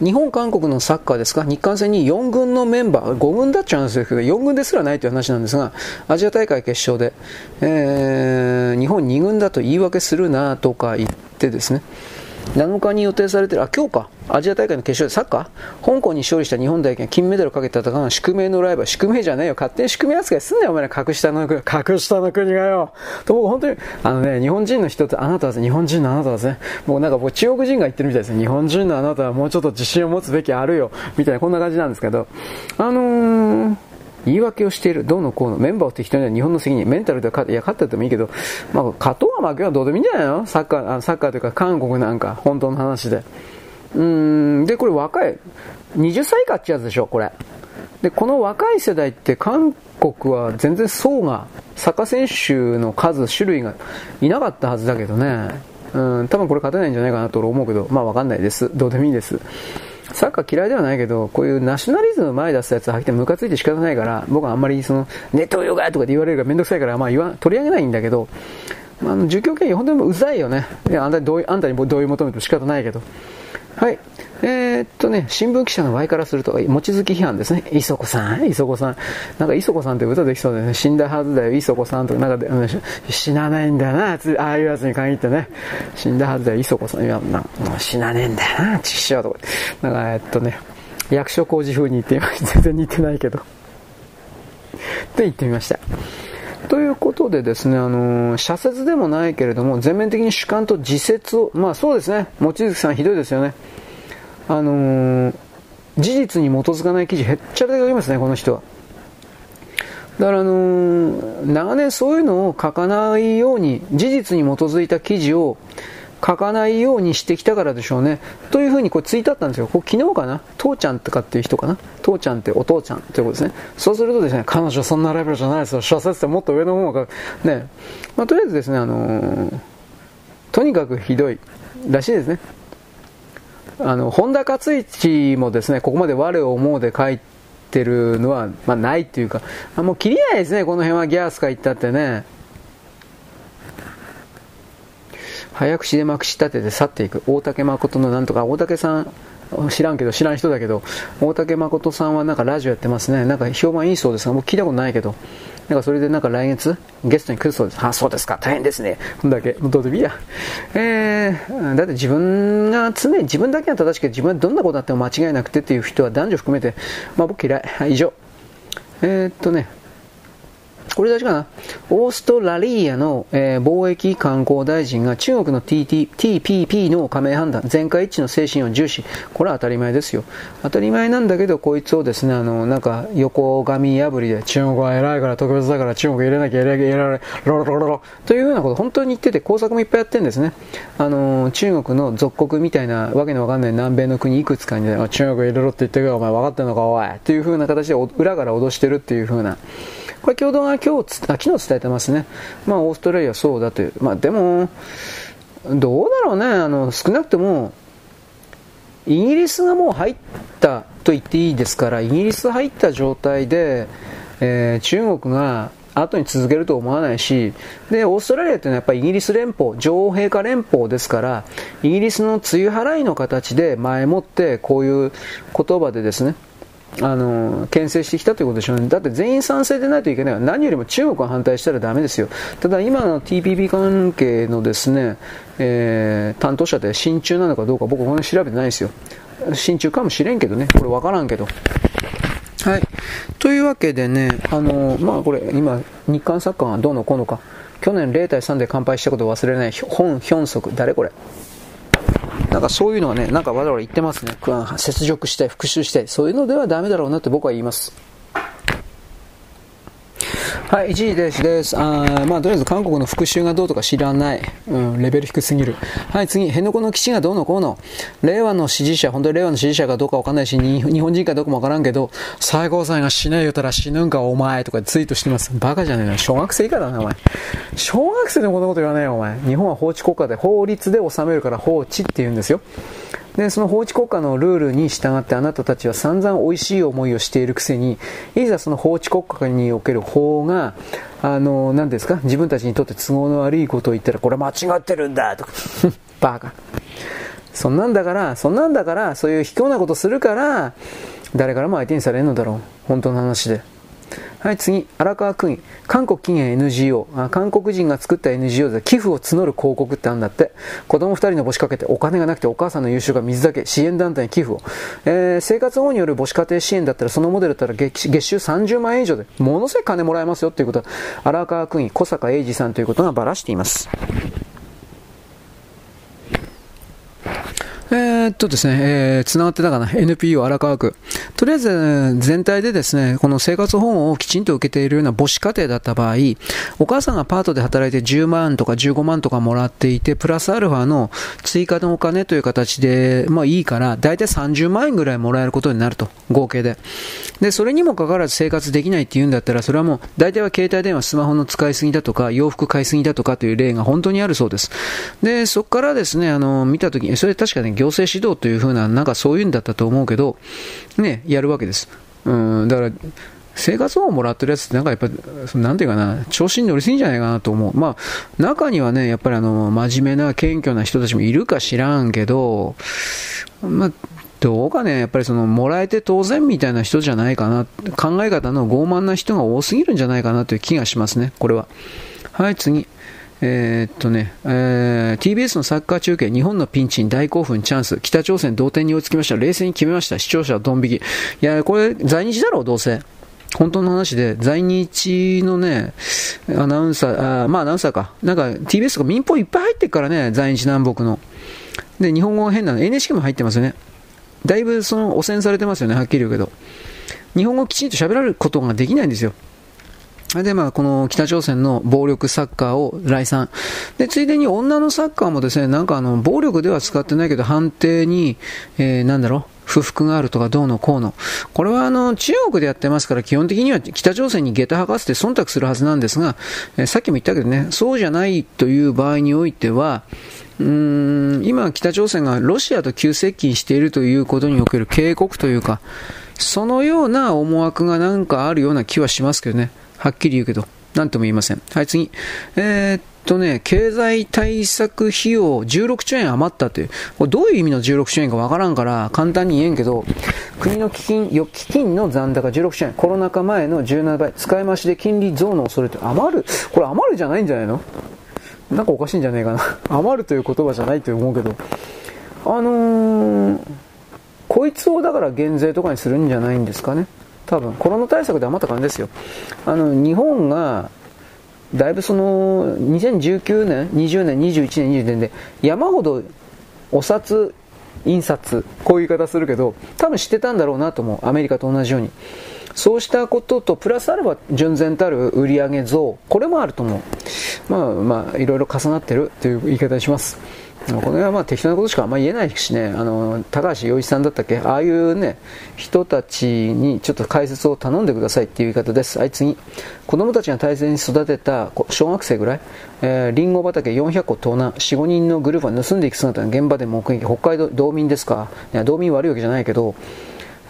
日本、韓国のサッカーですか、日韓戦に4軍のメンバー、5軍だっちゃうんですけど、4軍ですらないという話なんですが、アジア大会決勝で、えー、日本2軍だと言い訳するなとか言ってですね、7日に予定されている、あ、今日か、アジア大会の決勝でサッカー？香港に勝利した日本代表が金メダルをかけて戦う宿命のライバル。宿命じゃねえよ。勝手に宿命扱いすんなよ、お前ら。格下の国、格下の国がよ。と僕本当に、あのね、日本人の人って、あなたは日本人のあなたはですね、もうなんか僕中国人が言ってるみたいですね。日本人のあなたはもうちょっと自信を持つべきあるよ。みたいな、こんな感じなんですけど、あのー、言い訳をしている、どうのこうの、メンバーを適当には日本の責任、メンタルで勝、いや、勝っててもいいけど、まあ、勝とうは負けはどうでもいいんじゃないの？サッカー、サッカーというか、韓国なんか、本当の話で。うん、で、これ若い、20歳以下ってやつでしょ、これ。で、この若い世代って韓国は全然層が、サッカー選手の数、種類がいなかったはずだけどね。うん、多分これ勝てないんじゃないかなと思うけど、まあわかんないです。どうでもいいです。サッカー嫌いではないけど、こういうナショナリズム前出すやつは吐きてムカついて仕方ないから、僕はあんまりその、ネットヨガとかで言われるからめんどくさいから、まあ言わ、取り上げないんだけど、あの、儒教権威本当にうざいよね。いや、あんたにどう、あんたにどういう求めても仕方ないけど。はい。えー、っとね、新聞記者の場合からすると、望月批判ですね。磯子さん、磯子さん。なんか磯子さんって歌できそうでね、死んだはずだよ、磯子さんとか、なんか、うん、死なないんだよな、ああいうやつに限ってね。死んだはずだよ、磯子さん。いや、な死なねえんだよな、ちっしょとか。なんか、えっとね、役所工事風に言ってみました。全然似てないけど。って言ってみました。ということでですね、あのー、社説でもないけれども、全面的に主観と自説を、まあそうですね、望月さんひどいですよね。あのー、事実に基づかない記事へっちゃらで書きますね、この人は。だから、あのー、長年そういうのを書かないように、事実に基づいた記事を書かないようにしてきたからでしょうね。というふうにこうツイートあったんですよ。こ昨日かな？父ちゃんとかっていう人かな？父ちゃんってお父ちゃんっていうことですね。そうするとですね、彼女そんなレベルじゃないですよ。諸説ってもっと上の方が、ね。まあ、とりあえずですね、あのー、とにかくひどいらしいですね。あの、本田勝一もですね、ここまで我を思うで書いてるのは、まあ、ないっていうか、あもう切りないですね、この辺はギャースか言ったってね。早口でまくし立てて去っていく。大竹誠のなんとか、大竹さん、知らんけど、知らん人だけど、大竹誠さんはなんかラジオやってますね。なんか評判いいそうですが、僕聞いたことないけど、なんかそれでなんか来月ゲストに来るそうです。あ、そうですか。大変ですね。こんだけ。どうでもいいや。えー、だって自分が常に自分だけが正しくて自分はどんなことあっても間違いなくてっていう人は男女含めて、まあ僕嫌い。はい、以上。えー、っとね、これ大事かな？オーストラリアの、えー、貿易観光大臣が中国の TT TPP の加盟判断、全会一致の精神を重視。これは当たり前ですよ。当たり前なんだけど、こいつをですね、あの、なんか、横紙破りで、中国は偉いから特別だから中国入れなきゃ入れなきゃ入れられ、ロロロロロ、というようなこと本当に言ってて、工作もいっぱいやってるんですね。あの、中国の属国みたいなわけのわかんない南米の国いくつかに、中国入れろって言ってくれお前分かってんのかおい。っていう風な形で裏から脅してるっていう風な。これ共同が今日昨日伝えてますね、まあ、オーストラリアはそうだという、まあ、でも、どうだろうね、あの少なくともイギリスがもう入ったと言っていいですから、イギリス入った状態で、えー、中国が後に続けると思わないし、で、オーストラリアっていうのはやっぱりイギリス連邦、女王陛下連邦ですから、イギリスの梅雨払いの形で前もってこういう言葉でですね、あの、牽制してきたということでしょうね。だって全員賛成でないといけない。何よりも中国が反対したらダメですよ。ただ今の TPP 関係のですね、えー、担当者で親中なのかどうか僕この調べてないですよ。親中かもしれんけどね。これわからんけど。はい。というわけでね、あの、まあこれ今、日韓サッカーがどうのこうのか。去年0対3で乾杯したことを忘れない、本ヒョンソク。誰これ？なんかそういうのはね、なんかわざわざ言ってますね。雪辱したい、復讐したい。そういうのではダメだろうなって僕は言います。はい、一時停止です。あまあ、とりあえず韓国の復讐がどうとか知らない。うん、レベル低すぎる。はい、次、辺野古の基地がどうのこうの。令和の支持者、本当に令和の支持者かどうかわかんないし、日本人かどうかもわからんけど、最高裁が死ね言うたら死ぬんかお前とかツイートしてます。バカじゃねえな。小学生以下だな、お前。小学生でもこんなこと言わないよ、お前。日本は法治国家で法律で収めるから法治って言うんですよ。で、その法治国家のルールに従ってあなたたちは散々美味しい思いをしているくせに、いざその法治国家における法が、あの、何ですか、自分たちにとって都合の悪いことを言ったら、これは間違ってるんだとか、(laughs) バカ。そんなんだから、そんなんだから、そういう卑怯なことするから、誰からも相手にされるのだろう。本当の話で。はい、次、荒川区議。韓国禁煙 NGO。あ韓国人が作った NGO で寄付を募る広告ってあるんだって。子供二人の母子かけてお金がなくてお母さんの優秀が水だけ支援団体に寄付を。えー、生活保護による母子家庭支援だったらそのモデルだったら月月収30万円以上でものすごい金もらえますよっていうことは荒川区議小坂英二さんということがばらしています。え、っとですね、えー、繋がってたかな ?NPO 荒川区。とりあえず、全体でですね、この生活保護をきちんと受けているような母子家庭だった場合、お母さんがパートで働いて10万とか15万とかもらっていて、プラスアルファの追加のお金という形で、まあいいから、だいたい30万円ぐらいもらえることになると、合計で。で、それにもかかわらず生活できないって言うんだったら、それはもう、大体は携帯電話、スマホの使いすぎだとか、洋服買いすぎだとかという例が本当にあるそうです。で、そこからですね、あの、見たとき、それ確かね、行政指導というふうな、なんかそういうんだったと思うけど、ね、やるわけです。うん、だから、生活保護もらってるやつってなんかやっぱ、なんていうかな、調子に乗りすぎんじゃないかなと思う。まあ、中にはね、やっぱりあの、真面目な謙虚な人たちもいるか知らんけど、まあ、どうかね、やっぱりその、もらえて当然みたいな人じゃないかな、考え方の傲慢な人が多すぎるんじゃないかなという気がしますね、これは。はい、次。えー、っとね、えー、TBS のサッカー中継、日本のピンチに大興奮チャンス、北朝鮮同点に追いつきました、冷静に決めました、視聴者はドン引き。いや、これ、在日だろう、どうせ。本当の話で、在日のね、アナウンサー、あまあアナウンサーか。なんか TBS とか民放いっぱい入ってるからね、在日南北の。で、日本語が変なの、NHK も入ってますよね。だいぶその汚染されてますよね、はっきり言うけど。日本語きちんと喋られることができないんですよ。で、まあ、この北朝鮮の暴力サッカーを来賛。で、ついでに女のサッカーもですね、なんかあの、暴力では使ってないけど、判定に、えー、なんだろう、不服があるとかどうのこうの。これはあの、中国でやってますから基本的には北朝鮮に下駄吐かせて忖度するはずなんですが、えー、さっきも言ったけどね、そうじゃないという場合においては、うーん今、北朝鮮がロシアと急接近しているということにおける警告というか、そのような思惑がなんかあるような気はしますけどね。はっきり言うけど、なんとも言いません。はい、次。えー、っとね、経済対策費用16兆円余ったという、これどういう意味の16兆円かわからんから、簡単に言えんけど、国の基金、預基金の残高16兆円、コロナ禍前の17倍、使い回しで金利増の恐れて余る、これ余るじゃないんじゃないの？なんかおかしいんじゃないかな。(laughs) 余るという言葉じゃないと思うけど、あのー、こいつをだから減税とかにするんじゃないんですかね。多分コロナ対策で余った感じですよあの日本がだいぶその2019年、20年、21年、20年で山ほどお札、印刷、こういう言い方するけど、多分知ってたんだろうなと思う。アメリカと同じように。そうしたことと、プラスアルファ純然たる売上増、これもあると思う。まあまあ、いろいろ重なってるという言い方にします。この辺はまあ適当なことしかあんまり言えないしね、あの、高橋洋一さんだったっけ？ああいうね、人たちにちょっと解説を頼んでくださいっていう言い方です。はい、次。子供たちが大切に育てた小学生ぐらい、えー、リンゴ畑400個盗難、4、5人のグループが盗んでいく姿が現場で目撃、北海道道民ですか？いや、道民悪いわけじゃないけど、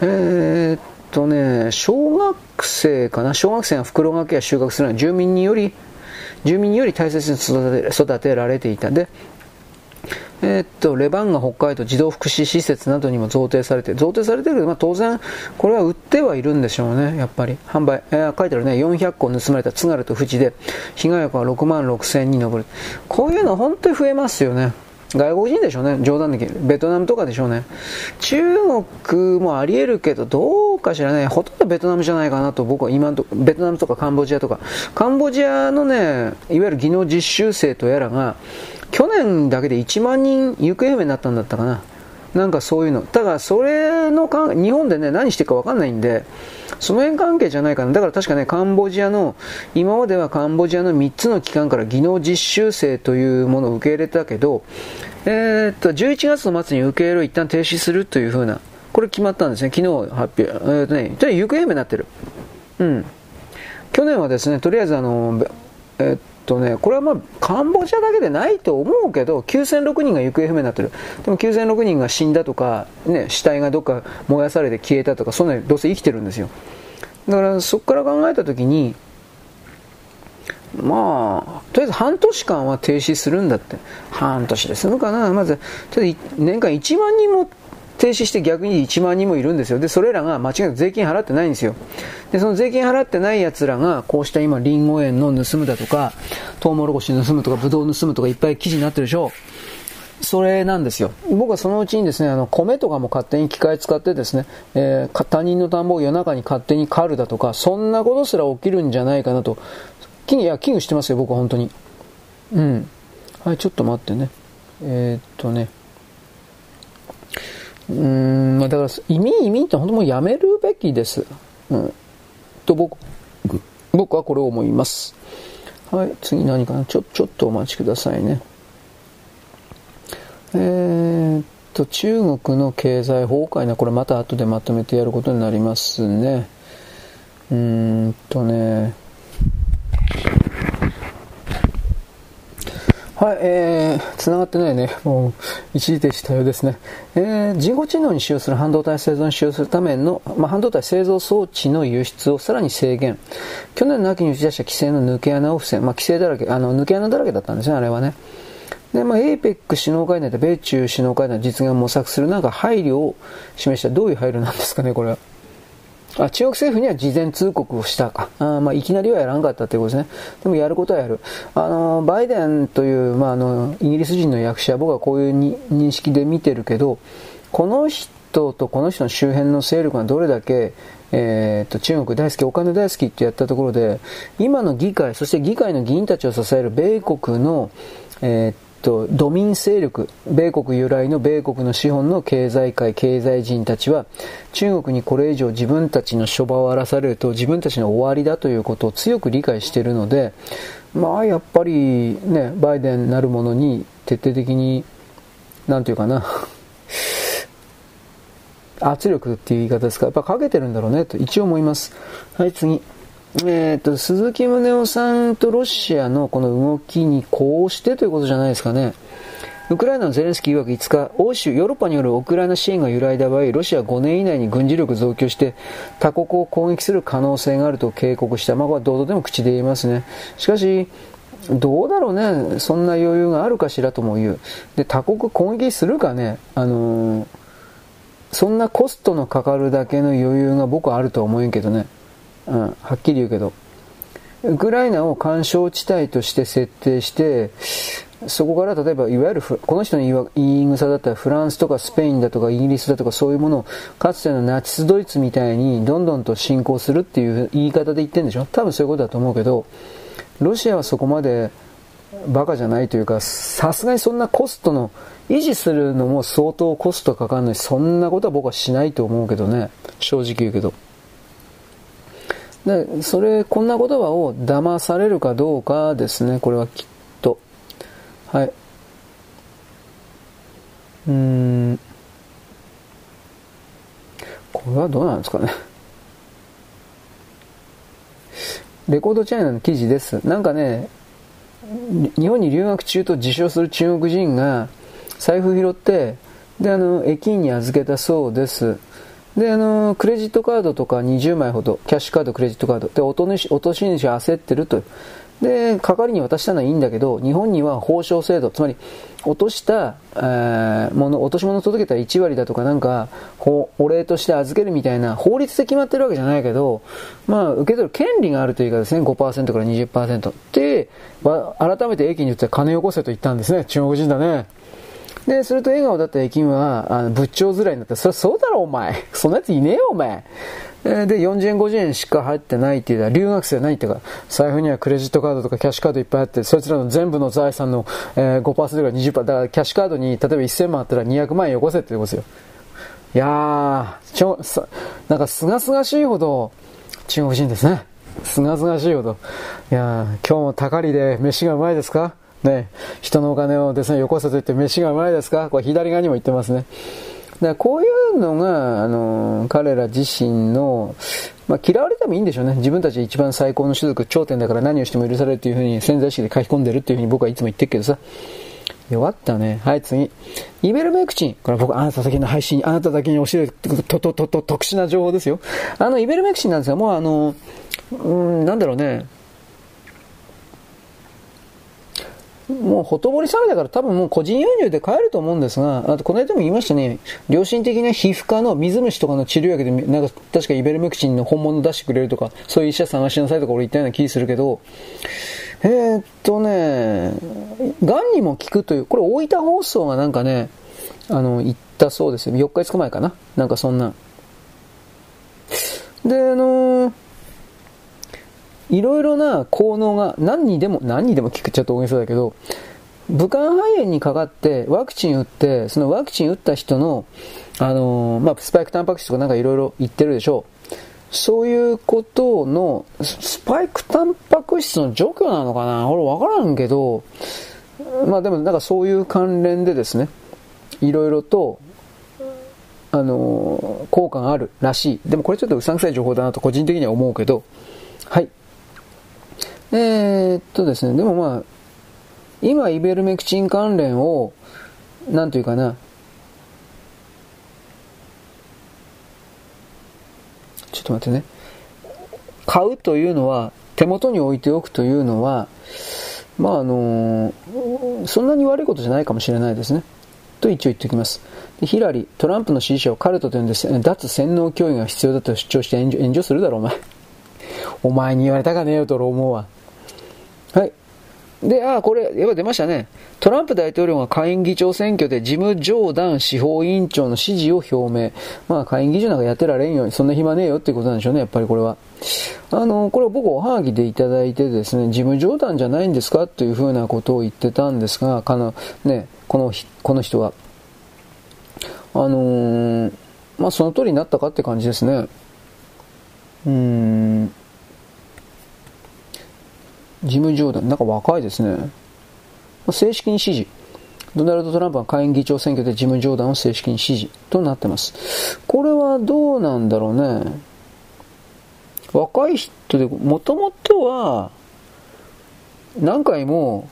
えー、っとね、小学生かな？小学生が袋掛けや収穫するのは住民により、住民により大切に育て育てられていた。で、えー、っと、レバンガ北海道児童福祉施設などにも贈呈されて、贈呈されてるけど、まあ、当然、これは売ってはいるんでしょうね、やっぱり。販売。えー、書いてあるね、400個盗まれた津軽と富士で、被害額は6万6千に上る。こういうの本当に増えますよね。外国人でしょうね、冗談でベトナムとかでしょうね。中国もあり得るけど、どうかしらね、ほとんどベトナムじゃないかなと僕は今のとベトナムとかカンボジアとか、カンボジアのね、いわゆる技能実習生とやらが、去年だけで1万人行方不明になったんだったかな。なんかそういうの。ただ、それのか、日本でね、何してるかわかんないんで、その辺関係じゃないかな。だから確かね、カンボジアの、今まではカンボジアの3つの機関から技能実習生というものを受け入れたけど、えー、っと、11月の末に受け入れを一旦停止するというふうな、これ決まったんですね。昨日発表。えー、っとね、とに行方不明になってる。うん。去年はですね、とりあえずあの、えー、っとね、これはまあ、カンボジアだけでないと思うけど、9006人が行方不明になってる。でも9006人が死んだとか、ね、死体がどっか燃やされて消えたとか、そんなにどうせ生きてるんですよ。だからそこから考えたときに、まあ、とりあえず半年間は停止するんだって。半年で済むかなまず、とりあえず年間1万人も停止して逆に1万人もいるんですよ。で、それらが間違いなく税金払ってないんですよ。で、その税金払ってない奴らが、こうした今、リンゴ園の盗むだとか、トウモロコシ盗むとか、ブドウ盗むとかいっぱい記事になってるでしょ。それなんですよ。僕はそのうちにですね、あの、米とかも勝手に機械使ってですね、えー、他人の田んぼを夜中に勝手に狩るだとか、そんなことすら起きるんじゃないかなと、危いや、危惧してますよ、僕は本当に。うん。はい、ちょっと待ってね。えー、っとね。うん、だから、意味意味って本当もうやめるべきです。うん。と僕、僕はこれを思います。はい、次何かな？ちょ、ちょっとお待ちくださいね。えー、っと、中国の経済崩壊ね、これまた後でまとめてやることになりますね。うーんとね、はい、えー、繋がってないね。もう、一時停止したようですね。えー、人工知能に使用する半導体製造に使用するための、まあ、半導体製造装置の輸出をさらに制限。去年の秋に打ち出した規制の抜け穴を防。まあ、規制だらけ、あの、抜け穴だらけだったんですね、あれはね。で、まあ、APEC 首脳会談で米中首脳会談の実現を模索するなんか配慮を示した。どういう配慮なんですかね、これは。あ中国政府には事前通告をしたか。あまあ、いきなりはやらんかったということですね。でもやることはやる。あの、バイデンという、まあ、あの、イギリス人の役者、僕はこういう認識で見てるけど、この人とこの人の周辺の勢力がどれだけ、えー、と中国大好き、お金大好きってやったところで、今の議会、そして議会の議員たちを支える米国の、えーと、ドミン勢力、米国由来の米国の資本の経済界、経済人たちは、中国にこれ以上自分たちの諸場を荒らされると自分たちの終わりだということを強く理解しているので、まあやっぱりね、バイデンなるものに徹底的に、なんていうかな、(laughs) 圧力っていう言い方ですか、やっぱかけてるんだろうねと一応思います。はい、次。え、ー、と、鈴木宗男さんとロシアのこの動きにこうしてということじゃないですかね。ウクライナのゼレンスキー曰く5日、欧州、ヨーロッパによるウクライナ支援が揺らいだ場合、ロシアは5年以内に軍事力増強して他国を攻撃する可能性があると警告した。まあ、これは堂々でも口で言えますね。しかし、どうだろうね。そんな余裕があるかしらとも言う。で、他国攻撃するかね。あのー、そんなコストのかかるだけの余裕が僕はあるとは思えんけどね。うん、はっきり言うけど、ウクライナを干渉地帯として設定して、そこから例えばいわゆるこの人の言い草だったらフランスとかスペインだとかイギリスだとかそういうものをかつてのナチスドイツみたいにどんどんと侵攻するっていう言い方で言ってるんでしょ？多分そういうことだと思うけどロシアはそこまでバカじゃないというかさすがにそんなコストの維持するのも相当コストかかるのにそんなことは僕はしないと思うけどね。正直言うけど。でそれこんな言葉を騙されるかどうかですねこれはきっとはい。うん。これはどうなんですかね。レコードチャイナの記事です。なんかね、日本に留学中と自称する中国人が財布拾って、で、あの、駅員に預けたそうです。で、あの、クレジットカードとか20枚ほど、キャッシュカード、クレジットカード。で、落とし、落とし主焦ってると。で、係に渡したのはいいんだけど、日本には報奨制度、つまり、落とした、えー、もの、落とし物届けたら1割だとかなんか、お礼として預けるみたいな、法律で決まってるわけじゃないけど、まあ、受け取る権利があるというかですね、5%から20%。で、改めて駅に言って金よこせと言ったんですね。中国人だね。で、すると笑顔だった駅員は、あの、仏頂面になって、それそうだろお前。(laughs) そんなやついねえよお前。で、40円、50円しか入ってないっていうのは、留学生は何ってか、財布にはクレジットカードとかキャッシュカードいっぱいあって、そいつらの全部の財産の、えー、5%から20%、だからキャッシュカードに、例えば1000万あったら200万円よこせってことですよ。いやー、ちょ、さ、なんかすがすがしいほど、中国人ですね。すがすがしいほど。いやー、今日もたかりで飯がうまいですか？ね、人のお金をですね、よこせと言って飯がうまいですか？これ左側にも言ってますね。だこういうのが、あの、彼ら自身の、まあ、嫌われてもいいんでしょうね。自分たち一番最高の種族、頂点だから何をしても許されるっていうふうに潜在意識で書き込んでるっていうふうに僕はいつも言ってるけどさ。弱ったね。はい、次。イベルメクチン。これ僕、あなただけの配信、あなただけに教える、と、と、と、と、特殊な情報ですよ。あの、イベルメクチンなんですが、もうあの、うん、なんだろうね。もうほとぼり冷めたから多分もう個人輸入で買えると思うんですが、あとこの間も言いましたね、良心的な皮膚科の水虫とかの治療薬で、なんか確かイベルメクチンの本物出してくれるとか、そういう医者探しなさいとか俺言ったような気するけど、えー、っとね、癌にも効くという、これ大分放送がなんかね、あの、言ったそうですよ。4日5日前かななんかそんな。で、あのーいろいろな効能が何にでも、何にでも効くっちゃと大げさだけど、武漢肺炎にかかってワクチン打って、そのワクチン打った人の、あのー、まあ、スパイクタンパク質とかなんかいろいろ言ってるでしょう。そういうことの、スパイクタンパク質の除去なのかな？俺わからんけど、まあでもなんかそういう関連でですね、いろいろと、あのー、効果があるらしい。でもこれちょっとうさんくさい情報だなと個人的には思うけど、はい。えー、っとですね、でもまあ、今、イベルメクチン関連を、なんというかな、ちょっと待ってね。買うというのは、手元に置いておくというのは、まああのそんなに悪いことじゃないかもしれないですね。と一応言っておきます。ヒラリー、トランプの支持者をカルトと呼んで、脱洗脳教育が必要だと主張して炎上するだろ、お前。お前に言われたかねえよと思うわ。はい。で、あ、これ、やっぱ出ましたね。トランプ大統領が下院議長選挙でジム・ジョーダン司法委員長の支持を表明。まあ、下院議長なんかやってられんように。そんな暇ねえよっていうことなんでしょうね、やっぱりこれは。あの、これ僕おはぎでいただいてですね、ジム・ジョーダンじゃないんですかというふうなことを言ってたんですが、かの、ね、この、この人は。あのー、まあ、その通りになったかって感じですね。うーん。ジム・ジョーダン、なんか若いですね。正式に支持。ドナルド・トランプは下院議長選挙でジム・ジョーダンを正式に支持となってます。これはどうなんだろうね。若い人で、もともとは、何回も、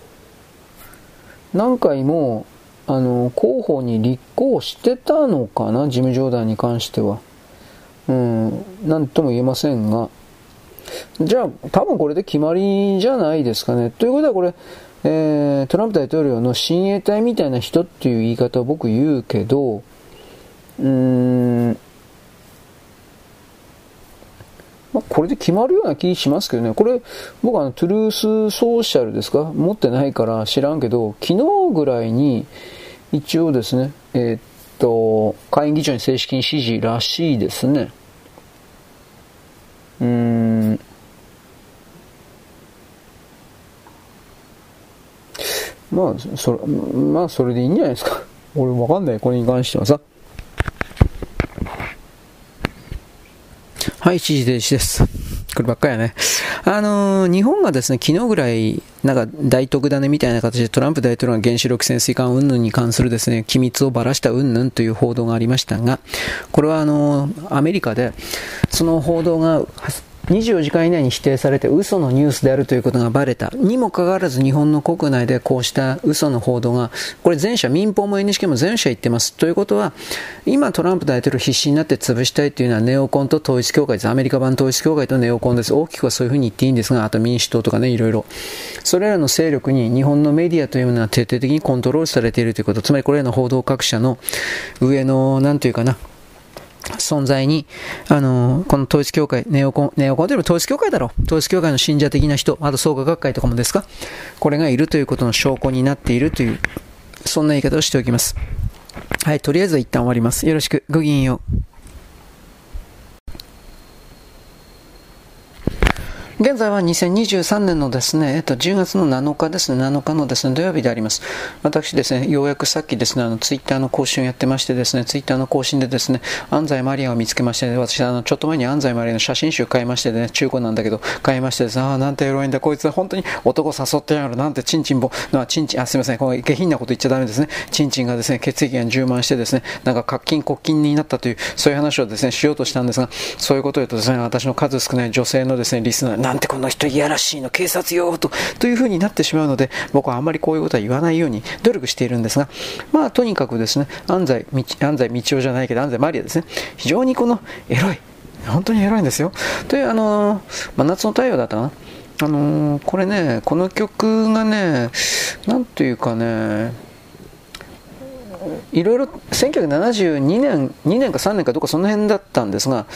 何回も、あの、候補に立候補してたのかな、ジム・ジョーダンに関しては。うん、なんとも言えませんが。じゃあ、多分これで決まりじゃないですかね。ということはこれ、えー、トランプ大統領の親衛隊みたいな人っていう言い方を僕言うけど、うーん、まあ、これで決まるような気しますけどね。これ、僕はトゥルースソーシャルですか？持ってないから知らんけど、昨日ぐらいに、一応ですね、えー、っと、会員議長に正式に指示らしいですね。うん。まあ、それ、まあ、それでいいんじゃないですか。俺わかんない、これに関してはさ。はい、一時停止です。こればっかりやね。あのー、日本がですね、昨日ぐらい、なんか大特ダネみたいな形でトランプ大統領が原子力潜水艦云々に関するですね、機密をばらした云々という報道がありましたが、これはあのー、アメリカで、その報道が24時間以内に否定されて嘘のニュースであるということがバレた。にもかかわらず日本の国内でこうした嘘の報道がこれ前者民放も NHK も全社言ってます。ということは今トランプ大統領必死になって潰したいというのはネオコンと統一教会ですアメリカ版統一教会とネオコンです。大きくはそういうふうに言っていいんですがあと民主党とかねいろいろ。それらの勢力に日本のメディアというものは徹底的にコントロールされているということ。つまりこれらの報道各社の上の何というかな存在に、あの、この統一教会、ネオコン、ネオコンというのは統一教会だろう。統一教会の信者的な人、あと創価学会とかもですかこれがいるということの証拠になっているという、そんな言い方をしておきます。はい、とりあえずは一旦終わります。よろしく、ごきげんよう。現在は2023年のですね、えっと、10月の7日ですね、7日のですね、土曜日であります。私ですね、ようやくさっきですね、あの、ツイッターの更新をやってましてですね、ツイッターの更新でですね、安西マリアを見つけまして、ね、私、あの、ちょっと前に安西マリアの写真集買いましてね、中古なんだけど、買いましてですね、ああ、なんてエロいんだ、こいつは本当に男誘ってやがる、なんてチンチンボ、まあ、チンチン、あ、すみません、この下品なこと言っちゃダメですね。チンチンがですね、血液が充満してですね、なんか活筋、骨筋になったという、そういう話をですね、しようとしたんですが、そういうことを言うとですね、私の数少ない女性のですね、リスナー、なんてこの人嫌らしいの、警察よと、というふうになってしまうので、僕はあんまりこういうことは言わないように努力しているんですが、まあ、とにかくですね、安西、安西道夫じゃないけど、安西マリアですね、非常にこの、エロい。本当にエロいんですよ。という、あの真夏の太陽だったかな。あのー、これね、この曲がね、なんというかね、いろいろ1972年2年か3年かどうかその辺だったんですが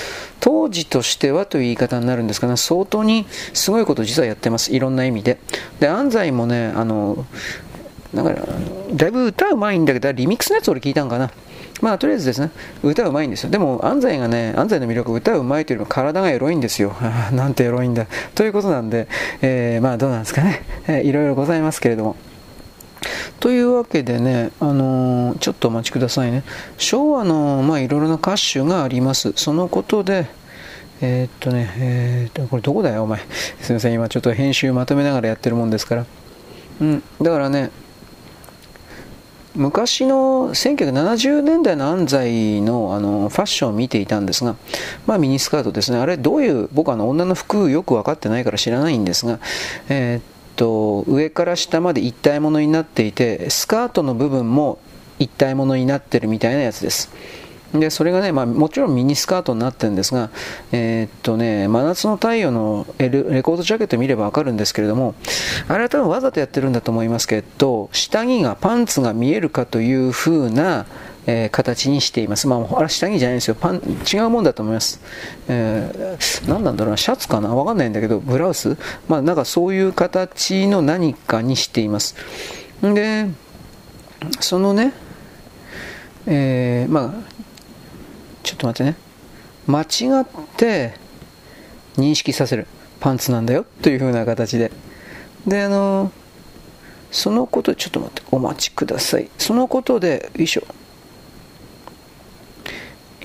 当時としてはという言い方になるんですが、ね、相当にすごいことを実はやってます。いろんな意味で。で安西もねあのだからだいぶ歌うまいんだけどリミックスのやつ俺聞いたんかな。まあとりあえずですね歌うまいんですよ。でも安西がね安西の魅力歌うまいというよりも体がエロいんですよ。(laughs) なんてエロいんだ。ということなんで、えー、まあどうなんですかね、えー、いろいろございますけれども。というわけでね、あのー、ちょっとお待ちくださいね。昭和の、まあ、いろいろな歌手があります。そのことで、えー、っとね、えー、っと、これどこだよ、お前。すみません、今ちょっと編集まとめながらやってるもんですから。うん、だからね、昔の1970年代の安西のあのファッションを見ていたんですが、まあ、ミニスカートですね、あれ、どういう、僕はの女の服よく分かってないから知らないんですが、えー、っと上から下まで一体物になっていてスカートの部分も一体物になってるみたいなやつです。でそれがね、まあ、もちろんミニスカートになってるんですが、えー、っとね、真夏の太陽のレコードジャケット見ればわかるんですけれども、あれは多分わざとやってるんだと思いますけど、下着が、パンツが見えるかという風な、えー、形にしています。まあ、あれ下着じゃないんですよ。パン、違うもんだと思います。えー、何なんだろうな、シャツかな？わかんないんだけど、ブラウス？まあ、なんかそういう形の何かにしています。んで、そのね、えー、まあ、ちょっと待ってね。間違って認識させる。パンツなんだよという風な形で。で、あの、そのこと、ちょっと待って、お待ちください。そのことで、よいしょ。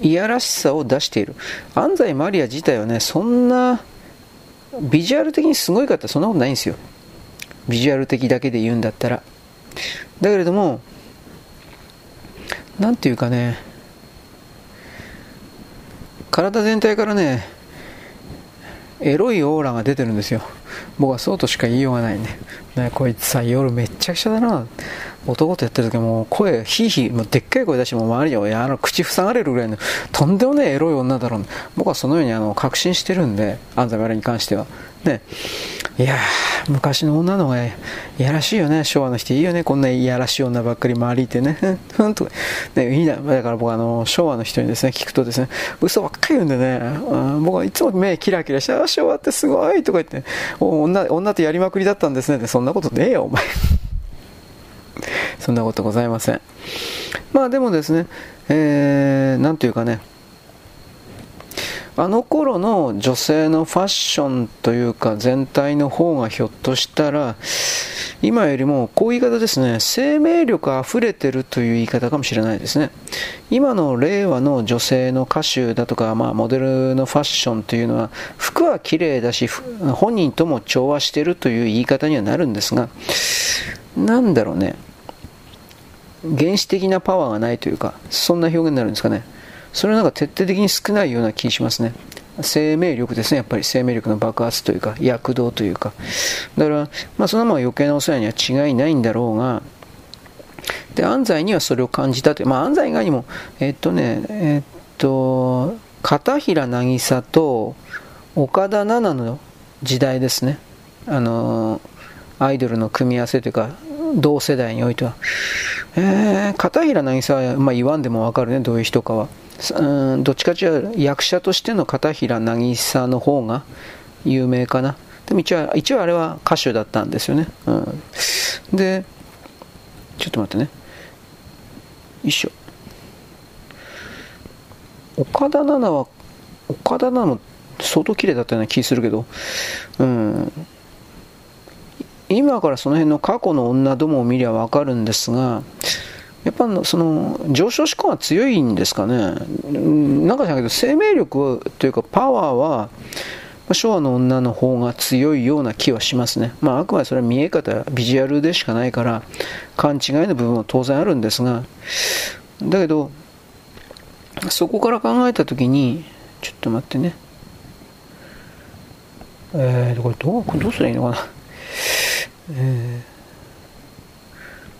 いやらしさを出している。安西マリア自体はねそんなビジュアル的にすごいかってそんなことないんですよ。ビジュアル的だけで言うんだったら。だけれども何ていうかね体全体からねエロいオーラが出てるんですよ。僕はそうとしか言いようがないね。ねこいつさ夜めっちゃくちゃだな。男とやってる時も声ヒーヒーもうでっかい声出しても周りにあの口塞がれるぐらいのとんでもねえエロい女だろう。僕はそのようにあの確信してるんで安西丸に関しては。ね。いや昔の女の方がいやらしいよね。昭和の人いいよね。こんないやらしい女ばっかり周りいてね。(laughs) ふんと。ねいいな。だから僕あの昭和の人にですね聞くとですね嘘ばっかり言うんでね、うん、僕はいつも目キラキラしてあ昭和ってすごいとか言って女女とやりまくりだったんですね。ってそんなことねえよお前。そんなことございません。まあでもですねえー、なんというかねあの頃の女性のファッションというか全体の方がひょっとしたら今よりもこういう言い方ですね生命力あふれてるという言い方かもしれないですね。今の令和の女性の歌手だとか、まあ、モデルのファッションというのは服は綺麗だし本人とも調和してるという言い方にはなるんですがなんだろうね。原始的なパワーがないというかそんな表現になるんですかねそれはなんか徹底的に少ないような気しますね。生命力ですね、やっぱり生命力の爆発というか、躍動というか。だから、まあ、そのまま余計なお世話には違いないんだろうが、で、安西にはそれを感じたという、まあ、安西以外にも、えっとね、えっと、片平渚と岡田奈々の時代ですね。あの、アイドルの組み合わせというか、同世代においては。えー、片平渚は、まあ、言わんでもわかるね、どういう人かは。うんどっちかというと役者としての片平渚の方が有名かな。でも一応一応あれは歌手だったんですよね、うん、でちょっと待ってね。一緒。岡田奈々は岡田奈々も相当綺麗だったような気するけど。うん。今からその辺の過去の女どもを見りゃ分かるんですがやっぱその上昇志向は強いんですかね、なんかじゃけど、生命力というか、パワーは昭和の女の方が強いような気はしますね、まあ、あくまでそれは見え方、ビジュアルでしかないから、勘違いの部分は当然あるんですが、だけど、そこから考えたときに、ちょっと待ってね、えー、これどうこれどうすればいいのかな？えー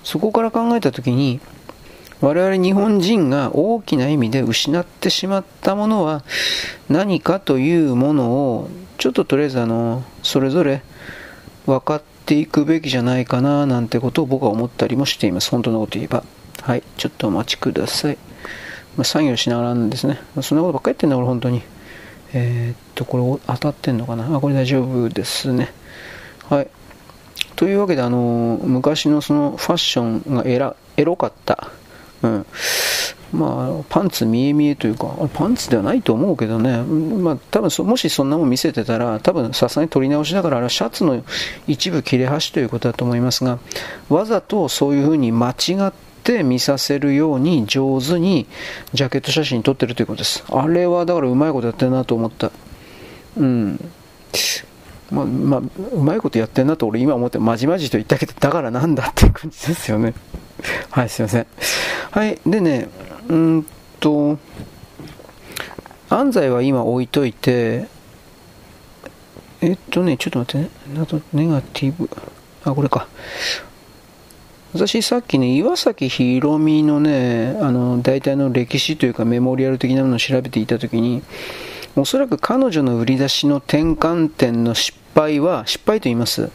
そこから考えた時に我々日本人が大きな意味で失ってしまったものは何かというものをちょっととりあえずあのそれぞれ分かっていくべきじゃないかななんてことを僕は思ったりもしています。本当のこと言えばはい。ちょっとお待ちください、まあ、作業しながらなんですね、まあ、そんなことばっかり言ってんだ俺本当に。えー、っとこれ当たってんのかな？あこれ大丈夫ですね。はい。というわけで、あの昔のそのファッションがエラエロかった。うん。まあ、パンツ見え見えというか、パンツではないと思うけどね、まあ、多分もしそんなもん見せてたら、多分さすがに取り直しだから、あれはシャツの一部切れ端ということだと思いますが、わざとそういうふうに間違って見させるように上手にジャケット写真撮ってるということです。あれはだからうまいことやってるなと思った。うん。まあ、ま、うまいことやってんなと俺今思ってまじまじと言ったけどだからなんだっていう感じですよね。(laughs) はいすいません。はいでねうんと安西は今置いといてえっとねちょっと待ってね。ネガティブ。あこれか。私さっきね岩崎宏美のねあの大体の歴史というかメモリアル的なものを調べていた時におそらく彼女の売り出しの転換点の失敗は、失敗と言います。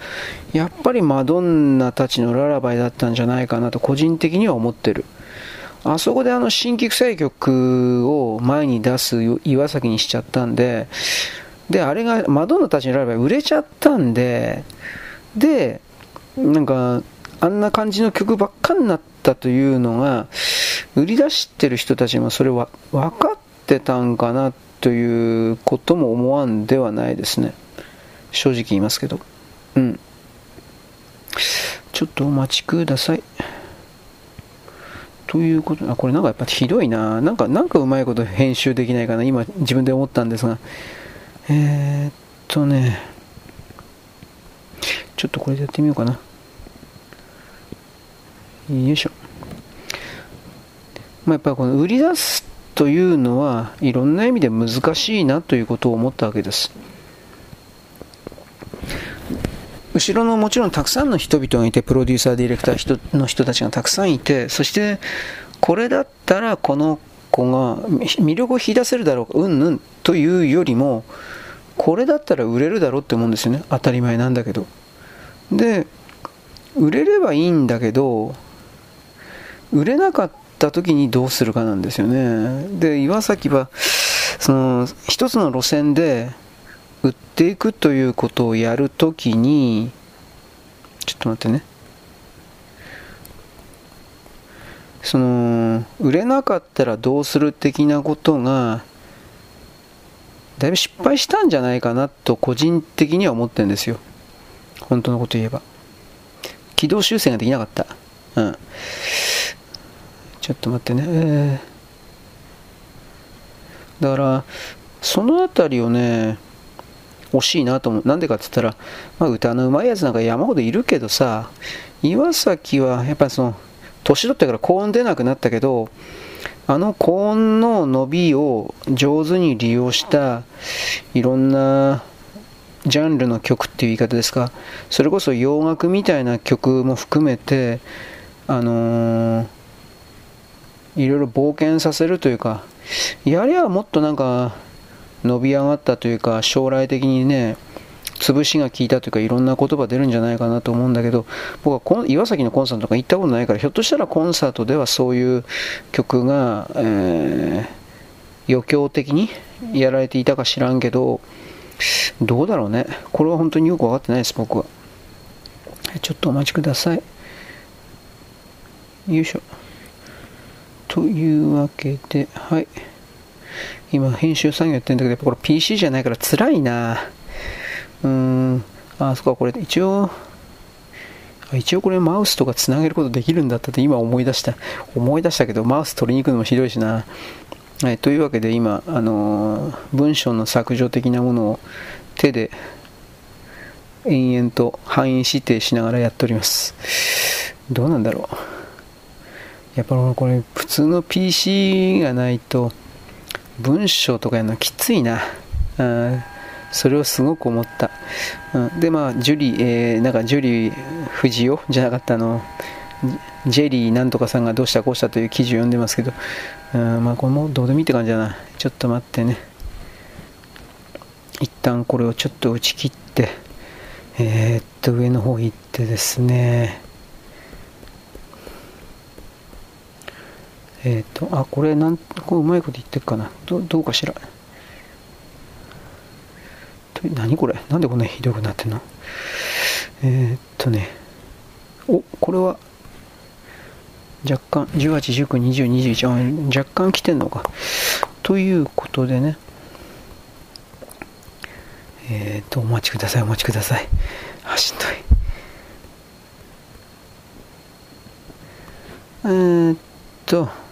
やっぱりマドンナたちのララバイだったんじゃないかなと個人的には思ってる。あそこであの新規臭い曲を前に出す岩崎にしちゃったんで、で、あれがマドンナたちのララバイ売れちゃったんで、で、なんか、あんな感じの曲ばっかになったというのが、売り出してる人たちもそれは分かってたんかなということも思わんではないですね。正直言いますけど。うん。ちょっとお待ちください。ということあ、これなんかやっぱひどいな。なんか、なんかうまいこと編集できないかな。今自分で思ったんですが。えー、っとね。ちょっとこれでやってみようかな。よいしょ。まあ、やっぱりこの売り出すというのはいろんな意味で難しいなということを思ったわけです。後ろのもちろんたくさんの人々がいて、プロデューサー、ディレクターの人たちがたくさんいて、そしてこれだったらこの子が魅力を引き出せるだろう、うんぬんというよりも、これだったら売れるだろうって思うんですよね当たり前なんだけどで売れればいいんだけど売れなかったた時にどうするかなんですよね。で岩崎はその一つの路線で売っていくということをやるときにちょっと待ってね。その売れなかったらどうする的なことがだいぶ失敗したんじゃないかなと個人的には思ってるんですよ。本当のこと言えば。軌道修正ができなかった。うん。ちょっと待ってね、だからそのあたりをね惜しいなと思う。なんでかって言ったら、まあ、歌のうまいやつなんか山ほどいるけどさ岩崎はやっぱその年取ってから高音出なくなったけどあの高音の伸びを上手に利用したいろんなジャンルの曲っていう言い方ですか。それこそ洋楽みたいな曲も含めてあのー、いろいろ冒険させるというかやりゃもっとなんか伸び上がったというか将来的にね潰しが効いたというかいろんな言葉出るんじゃないかなと思うんだけど僕は岩崎のコンサートとか行ったことないからひょっとしたらコンサートではそういう曲が、えー、余興的にやられていたか知らんけどどうだろうね。これは本当によく分かってないです僕は。ちょっとお待ちください。よいしょ。というわけではい今編集作業やってるんだけどやっぱこれ PC じゃないから辛いなうーん、あ、そっか、これ一応、一応これマウスとかつなげることできるんだったって今思い出した。思い出したけど、マウス取りに行くのもひどいしな。はい、というわけで今、あのー、文章の削除的なものを手で延々と範囲指定しながらやっております。どうなんだろう。やっぱこれ普通の PC がないと文章とかやるのきついな。うんそれをすごく思った。うん、で、まあ、ジュリー、えー、なんかジュリー藤尾じゃなかったの、ジェリーなんとかさんがどうしたこうしたという記事を読んでますけど、うん、まあ、これもどうでもいいって感じだな。ちょっと待ってね。一旦これをちょっと打ち切って、えー、っと、上の方行ってですね、えー、っと、あ、これなん、こううまいこと言ってるかな。どどうかしら。何これ。なんでこんなひどくなってんの。えー、っとね。おこれは若干18、19、20、21あ若干来てんのか。ということでね。えー、っとお待ちくださいお待ちください。あしんどい。えー、っと。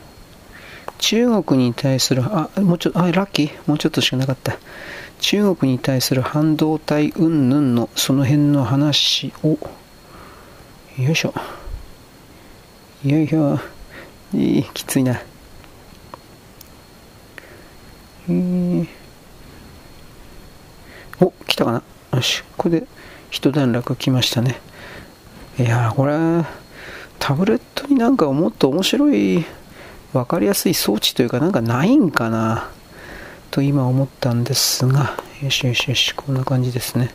中国に対するあもうちょっとあラッキー。もうちょっとしかなかった。中国に対する半導体云々のその辺の話を。よいしょ。よいしょ。いいきついな、お来たかな。よし。これで一段落来ましたね。いやこれタブレットになんかもっと面白い分かりやすい装置というかなんかないんかなと今思ったんですが、よしよしよし、こんな感じですね。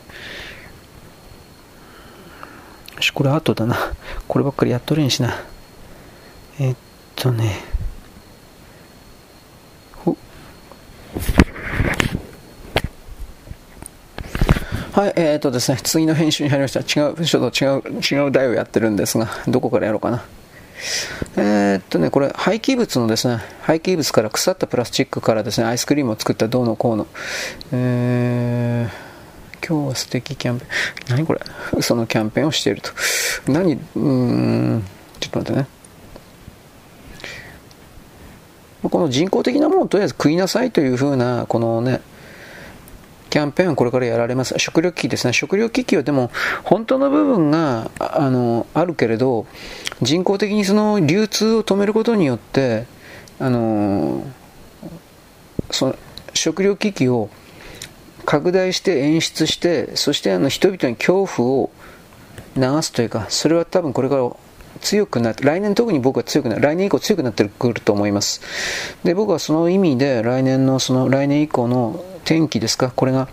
よし、これ後だな。こればっかりやっとれんしな。えっとね。ほはい、えー、っとですね、次の編集に入りました。違う、ちょっと違う、違う台をやってるんですが、どこからやろうかな。えー、っとね、これ廃棄物のですね、廃棄物から腐ったプラスチックからですね、アイスクリームを作ったどうのこうの。えー、今日は素敵キャンペーン。何これ？そのキャンペーンをしていると。何？うん、ちょっと待ってね。この人工的なものをとりあえず食いなさいというふうな、このね、キャンペーンこれからやられます。食糧危機ですね。食糧危機はでも、本当の部分が、あの、あるけれど、人工的にその流通を止めることによって、あの、その食糧危機を拡大して演出して、そしてあの人々に恐怖を流すというか、それは多分これから強くなって、来年特に僕は強くなる、来年以降強くなってくると思います。で、僕はその意味で来年のその来年以降の天気ですか、これが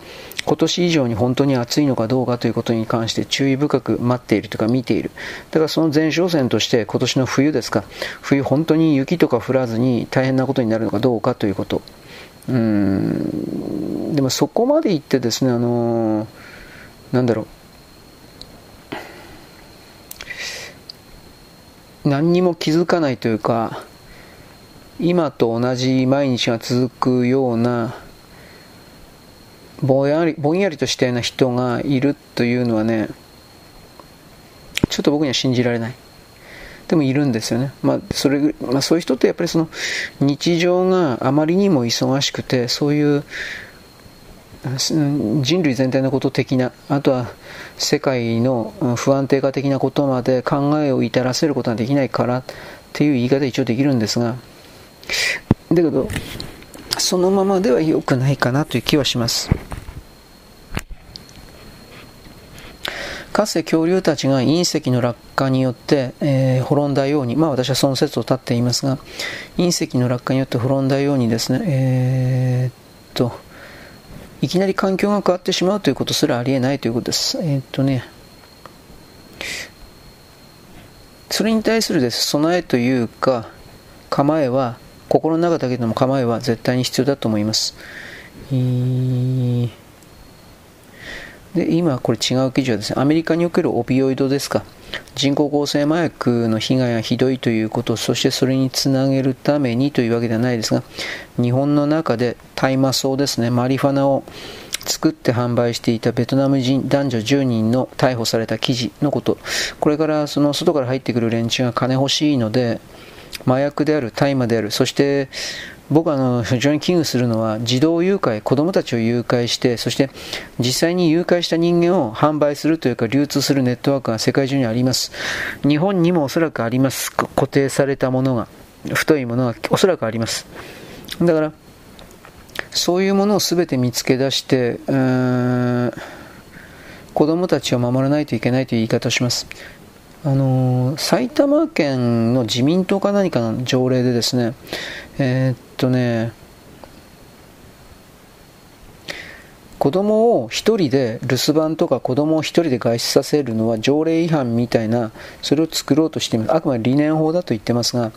今年以上に本当に暑いのかどうかということに関して注意深く待っているというか見ている。だからその前哨戦として今年の冬ですか、冬本当に雪とか降らずに大変なことになるのかどうかということ。うんでもそこまで言ってですね、あのなんだろう、何にも気づかないというか、今と同じ毎日が続くようなぼんやりぼんやりとしたような人がいるというのはねちょっと僕には信じられない。でもいるんですよね、まあそれまあ、そういう人ってやっぱりその日常があまりにも忙しくてそういう人類全体のこと的なあとは世界の不安定化的なことまで考えを至らせることができないからっていう言い方一応できるんですが。だけどそのままでは良くないかなという気はしますかつて恐竜たちが隕石の落下によって、えー、滅んだように、まあ私はその説を立っていますが、隕石の落下によって滅んだようにですね、えー、っと、いきなり環境が変わってしまうということすらありえないということです。えー、っとね、それに対するです備えというか、構えは、心の中だけでも構えは絶対に必要だと思います。で今、これ違う記事はですね、アメリカにおけるオピオイドですか、人工合成麻薬の被害がひどいということ、そしてそれにつなげるためにというわけではないですが、日本の中で大麻草ですね、マリファナを作って販売していたベトナム人男女10人の逮捕された記事のこと、これからその外から入ってくる連中が金欲しいので、麻薬である、大麻である、そして僕はあの非常に危惧するのは児童誘拐、子供たちを誘拐して、そして実際に誘拐した人間を販売するというか流通するネットワークが世界中にあります。日本にもおそらくあります。固定されたものが、太いものがおそらくあります。だから、そういうものを全て見つけ出してうー、子供たちを守らないといけないという言い方をします。あの埼玉県の自民党か何かの条例でですね、えー、っとね、子供を一人で留守番とか子供を一人で外出させるのは条例違反みたいな、それを作ろうとしています。あくまで理念法だと言ってますが、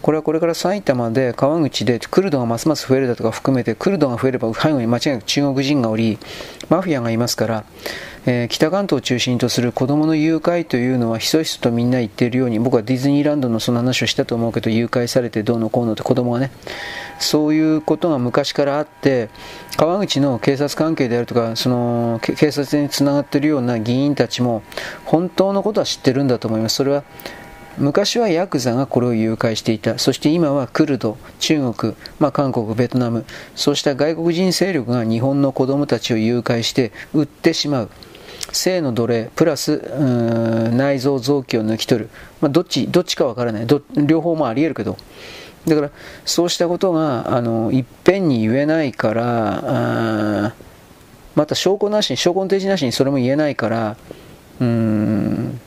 これはこれから埼玉で川口でクルドがますます増えるだとか含めて、クルドが増えれば背後に間違いなく中国人がおり、マフィアがいますから、えー、北関東を中心とする子供の誘拐というのはひそひそとみんな言っているように僕はディズニーランドのその話をしたと思うけど誘拐されてどうのこうのって子供がねそういうことが昔からあって川口の警察関係であるとかその警察につながっているような議員たちも本当のことは知ってるんだと思いますそれは昔はヤクザがこれを誘拐していた。そして今はクルド、中国、まあ、韓国、ベトナム、そうした外国人勢力が日本の子供たちを誘拐して売ってしまう。性の奴隷プラス内臓臓器を抜き取る、まあ、どっちどっちかわからない。両方もありえるけど。だからそうしたことがあのいっぺんに言えないからまた証拠なしに証拠の提示なしにそれも言えないからうん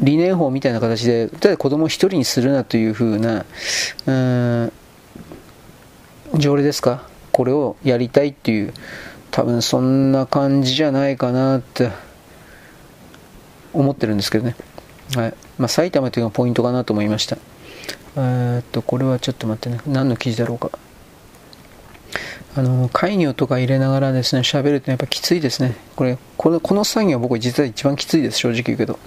理念法みたいな形でただ子供一人にするなというふうなうん条例ですか？これをやりたいっていう多分そんな感じじゃないかなって思ってるんですけどね。はい。まあ、埼玉というのがポイントかなと思いました。え、っと、これはちょっと待ってね。何の記事だろうか。あの、会議とか入れながらですね、喋るとやっぱきついですね。これ、このこの作業は僕実は一番きついです、正直言うけど。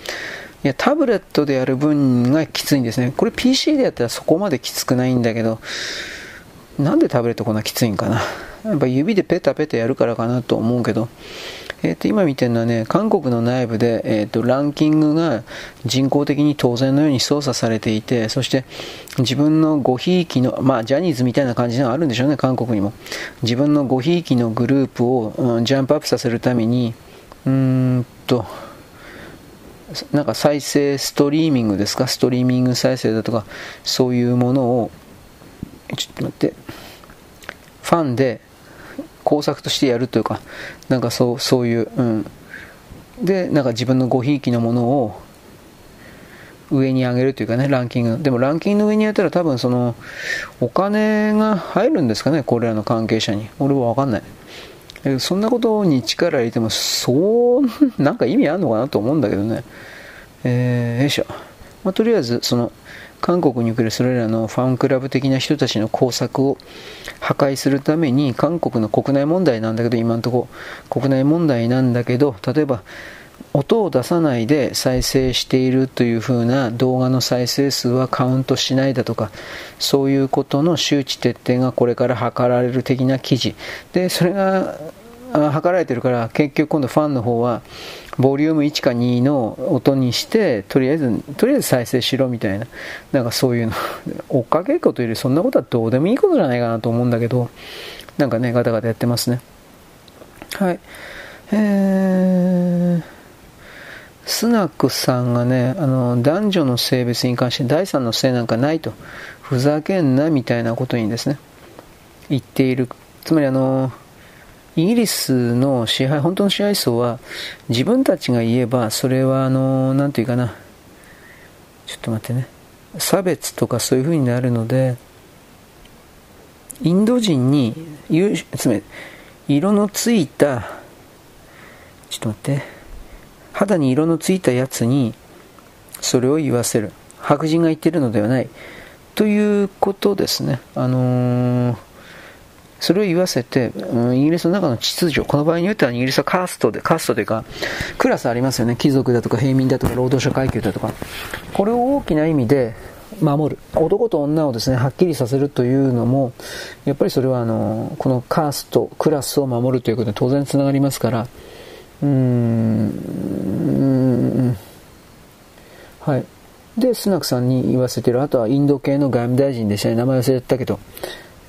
いや、タブレットでやる分がきついんですね。これ PC でやったらそこまできつくないんだけど、なんでタブレットこんなきついんかな。やっぱ指でペタペタやるからかなと思うけど、えー、と今見てるのはね、韓国の内部で、えー、とランキングが人工的に当然のように操作されていて、そして自分のごひいきの、まあジャニーズみたいな感じがあるんでしょうね、韓国にも。自分のごひいきのグループを、うん、ジャンプアップさせるために、うーんと、なんか再生ストリーミングですか、ストリーミング再生だとか、そういうものを、ちょっと待って、ファンで工作としてやるというか、なんかそうそういう、うん。で、なんか自分のごひいきのものを、上に上げるというかね、ランキング。でもランキングの上にやったら多分その、お金が入るんですかね、これらの関係者に。俺はわかんない。そんなことに力入れても、そう、なんか意味あるのかなと思うんだけどね。えー、よいしょ。まあ、とりあえず、その、韓国におけるそれらのファンクラブ的な人たちの工作を破壊するために韓国の国内問題なんだけど今のところ国内問題なんだけど例えば音を出さないで再生しているという風な動画の再生数はカウントしないだとかそういうことの周知徹底がこれから図られる的な記事。でそれが図られてるから結局今度ファンの方はボリューム1か2の音にしてとりあえずとりあえず再生しろみたいな。なんかそういうの。追っかけることよりそんなことはどうでもいいことじゃないかなと思うんだけど。なんかねガタガタやってますね。はい。えースナックさんがね、あの、男女の性別に関して第三の性なんかないと、ふざけんなみたいなことにですね、言っている。つまりあの、イギリスの支配、本当の支配層は、自分たちが言えば、それはあの、なんていうかな、ちょっと待ってね、差別とかそういう風になるので、インド人に、つまり、色のついた、ちょっと待って、肌に色のついたやつにそれを言わせる。白人が言ってるのではない。ということですね。あのー、それを言わせて、うん、イギリスの中の秩序この場合においてはイギリスはカーストでカーストというかクラスありますよね。貴族だとか平民だとか労働者階級だとか。これを大きな意味で守る。男と女をですねはっきりさせるというのもやっぱりそれはあのこのカーストクラスを守るということに当然つながりますから。うーん、はい。で、スナクさんに言わせてる、あとはインド系の外務大臣でしたね、名前忘れたけど、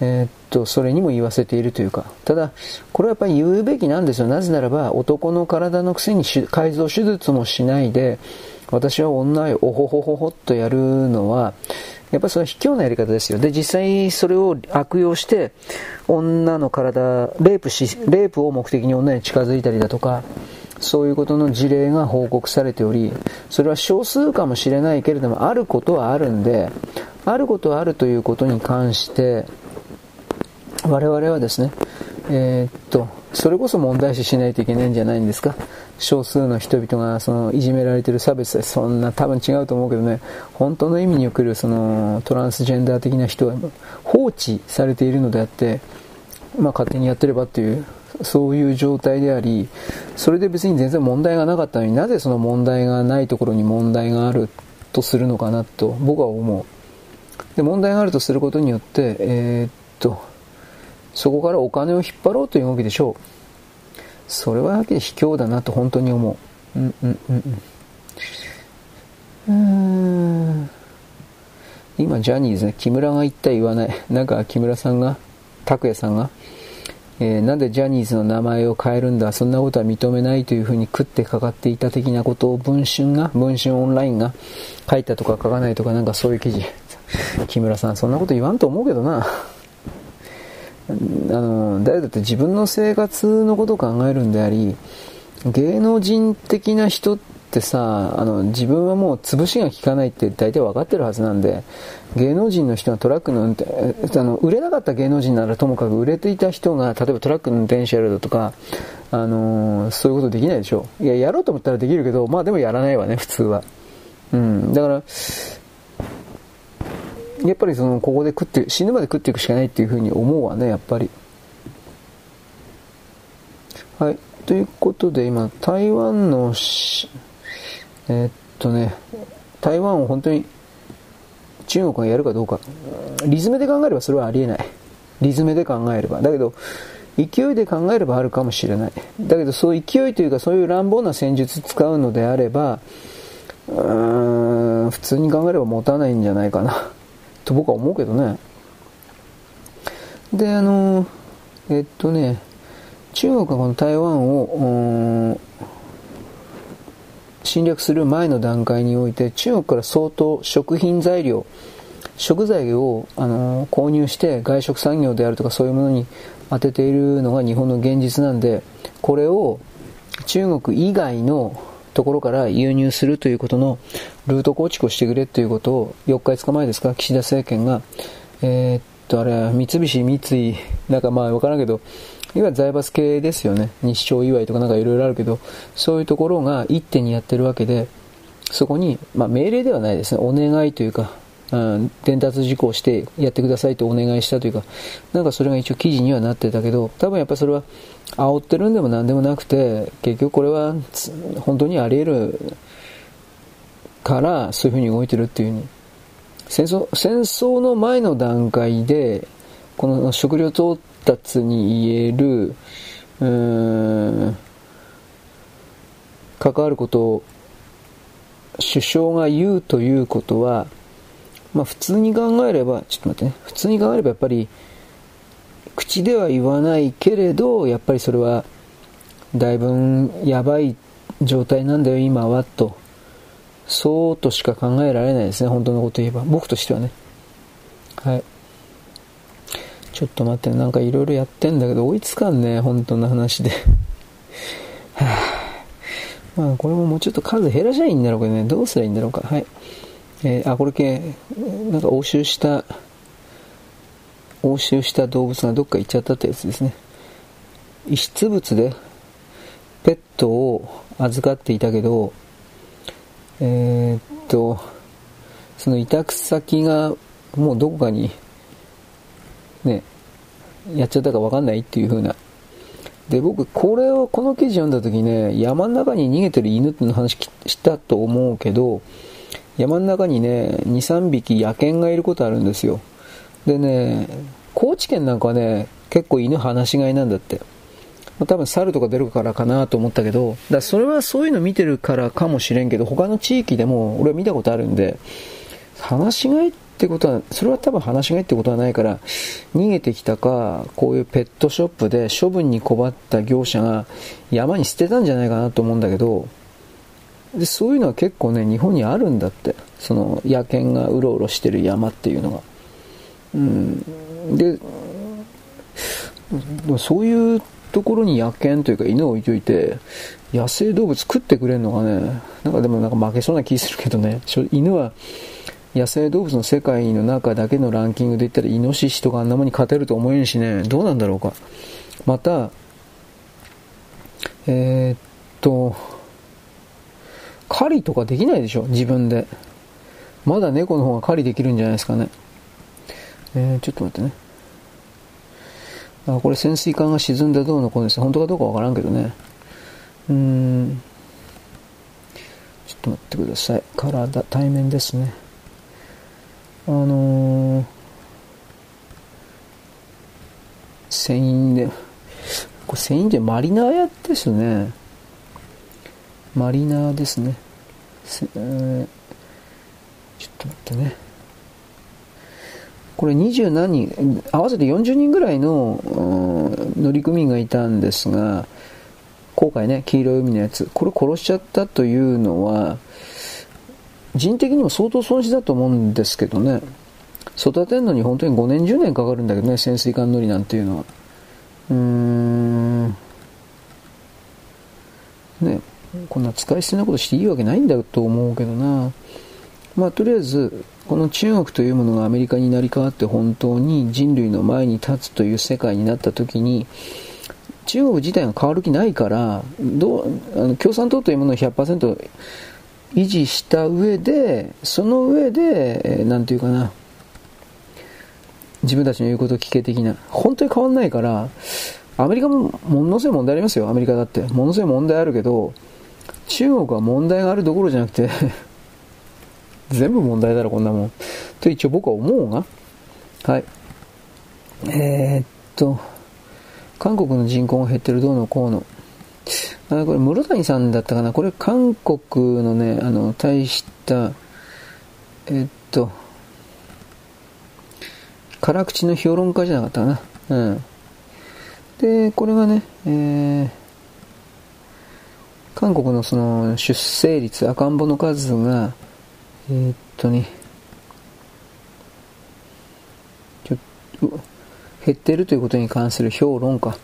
えー、っと、それにも言わせているというか、ただ、これはやっぱり言うべきなんですよ。なぜならば、男の体のくせに改造手術もしないで、私は女へおほほほほっとやるのは、やっぱりそれは卑怯なやり方ですよ。で、実際それを悪用して、女の体、レイプし、レイプを目的に女に近づいたりだとか、そういうことの事例が報告されており、それは少数かもしれないけれども、あることはあるんで、あることはあるということに関して、我々はですね、えー、っと、それこそ問題視しないといけないんじゃないんですか？少数の人々がそのいじめられてる差別でそんな多分違うと思うけどね。本当の意味に送るそのトランスジェンダー的な人は放置されているのであって、まあ、勝手にやってればっていうそういう状態でありそれで別に全然問題がなかったのになぜその問題がないところに問題があるとするのかなと僕は思う。で問題があるとすることによってえー、っとそこからお金を引っ張ろうという動きでしょうそれはだけで卑怯だなと本当に思う。うんうんうんうん。うん今、ジャニーズね、木村が言った言わない。なんか、木村さんが、拓也さんが、えー、なんでジャニーズの名前を変えるんだ、そんなことは認めないというふうに食ってかかっていた的なことを文春が、文春オンラインが書いたとか書かないとか、なんかそういう記事。木村さん、そんなこと言わんと思うけどな。あの誰だって自分の生活のことを考えるんであり芸能人的な人ってさあの自分はもう潰しが効かないって大体分かってるはずなんで芸能人の人がトラックの運転あの売れなかった芸能人ならともかく売れていた人が例えばトラックの運転手やるだとかあのそういうことできないでしょ。いややろうと思ったらできるけどまあでもやらないわね普通は。うんだからやっぱりそのここで食って死ぬまで食っていくしかないっていうふうに思うわねやっぱり。はい。ということで今台湾のえー、っとね台湾を本当に中国がやるかどうか。リズムで考えればそれはありえない。リズムで考えれば。だけど勢いで考えればあるかもしれない。だけどそういう勢いというかそういう乱暴な戦術使うのであればうーん普通に考えれば持たないんじゃないかな。と僕は思うけどね。で、あの、えっとね、中国がこの台湾を、侵略する前の段階において、中国から相当食品材料、食材を、あの購入して外食産業であるとかそういうものに当てているのが日本の現実なんで、これを中国以外のところから輸入するということのルート構築をしてくれということを4日5日前ですか、岸田政権が、えー、っと、あれ、三菱、三井、なんかまあわからんけど、いわゆる財閥系ですよね。日照祝いとかなんかいろいろあるけど、そういうところが一手にやってるわけで、そこに、まあ命令ではないですね、お願いというか、うん、伝達事項してやってくださいとお願いしたというか、なんかそれが一応記事にはなってたけど、多分やっぱそれは煽ってるんでも何でもなくて、結局これは本当にあり得るからそういうふうに動いてるっていうふうに。戦争、戦争の前の段階で、この食料調達に言える、うーん、関わることを首相が言うということは、まあ普通に考えれば、ちょっと待ってね、普通に考えればやっぱり、口では言わないけれど、やっぱりそれは、だいぶやばい状態なんだよ、今は、と。そうとしか考えられないですね、本当のこと言えば。僕としてはね。はい。ちょっと待って、なんかいろいろやってんだけど、追いつかんね、本当の話で。はあ、まあ、これももうちょっと数減らしゃいいんだろうけどね、どうすりゃいいんだろうか。はい。えー、あ、これ系、なんか押収した、押収した動物がどっか行っちゃったってやつですね。遺失物でペットを預かっていたけど、えー、っと、その委託先がもうどこかに、ね、やっちゃったかわかんないっていう風な。で、僕、これを、この記事読んだ時ね、山の中に逃げてる犬っての話したと思うけど、山の中にね、2、3匹野犬がいることあるんですよ。でね、高知県なんかね、結構犬放し飼いなんだって。まあ、多分猿とか出るからかなと思ったけど、だそれはそういうの見てるからかもしれんけど、他の地域でも俺は見たことあるんで、放し飼いってことは、それは多分放し飼いってことはないから、逃げてきたか、こういうペットショップで処分に困った業者が山に捨てたんじゃないかなと思うんだけど、でそういうのは結構ね、日本にあるんだって。その野犬がうろうろしてる山っていうのが。うん。で、そういうところに野犬というか犬を置いといて、野生動物食ってくれるのがね、なんかでもなんか負けそうな気するけどね、犬は野生動物の世界の中だけのランキングで言ったらイノシシとかあんなもんに勝てると思えんしね、どうなんだろうか。また、えー、っと、狩りとかできないでしょ？自分で。まだ猫の方が狩りできるんじゃないですかね。えー、ちょっと待ってね。あ、これ潜水艦が沈んだどうのこうです。本当かどうかわからんけどね。うん。ちょっと待ってください。体、対面ですね。あのー、船員で、これ船員でマリナー屋ですね。マリナーですね。えー、ちょっと待ってね。これ二十何人、合わせて40人ぐらいの乗組員がいたんですが、今回ね、黄色い海のやつ、これ殺しちゃったというのは、人的にも相当損失だと思うんですけどね、育てるのに本当に5年10年かかるんだけどね、潜水艦乗りなんていうのは。うーん。ね、こんな使い捨てなことしていいわけないんだと思うけどな。まあ、とりあえず、この中国というものがアメリカになり変わって本当に人類の前に立つという世界になった時に、中国自体が変わる気ないから、どうあの共産党というものを100%維持した上で、その上で、なんていうかな、自分たちの言うことを聞け的な、本当に変わんないから、アメリカもものすごい問題ありますよ、アメリカだって。ものすごい問題あるけど、中国は問題があるどころじゃなくて (laughs) 全部問題だろ、こんなもん。と一応僕は思うが、はい。えー、っと、韓国の人口が減ってるどうのこうの。あ、これ室谷さんだったかな。これ韓国のね、あの、大した、えっと、辛口の評論家じゃなかったかな。うん。で、これがね、えー、韓国のその出生率、赤ん坊の数が、えー、っとね、ちょ、減ってるということに関する評論か。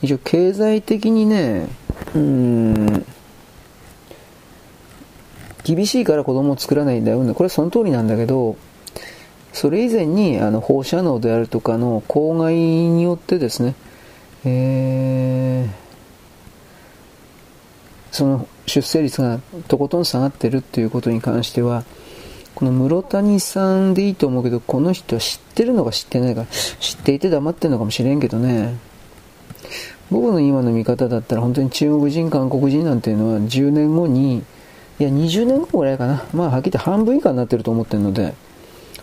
一応経済的にね、うん、厳しいから子供を作らないんだよ。これはその通りなんだけど、それ以前にあの放射能であるとかの公害によってですね、えー、その出生率がとことん下がってるっていうことに関しては、この室谷さんでいいと思うけど、この人知ってるのか知ってないか、知っていて黙ってるのかもしれんけどね。僕の今の見方だったら本当に中国人、韓国人なんていうのは10年後に、いや20年後ぐらいかな。まあはっきり言って半分以下になってると思ってるので、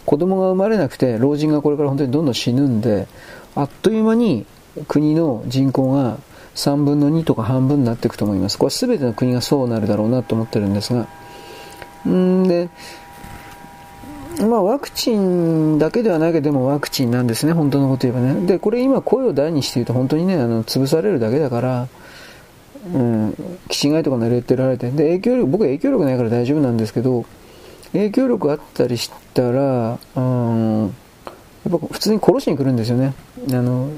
子供が生まれなくて老人がこれから本当にどんどん死ぬんで、あっという間に国の人口が3分の2とか半分になっていくと思います。これは全ての国がそうなるだろうなと思ってるんですが。んで、まあ、ワクチンだけではないけど、でもワクチンなんですね、本当のこと言えばね。で、これ今声を大にして言うと本当にね、あの、潰されるだけだから、うん、気違いとかのレッテルられて、で、影響力、僕は影響力ないから大丈夫なんですけど、影響力あったりしたら、うん、やっぱ普通に殺しに来るんですよね。あの、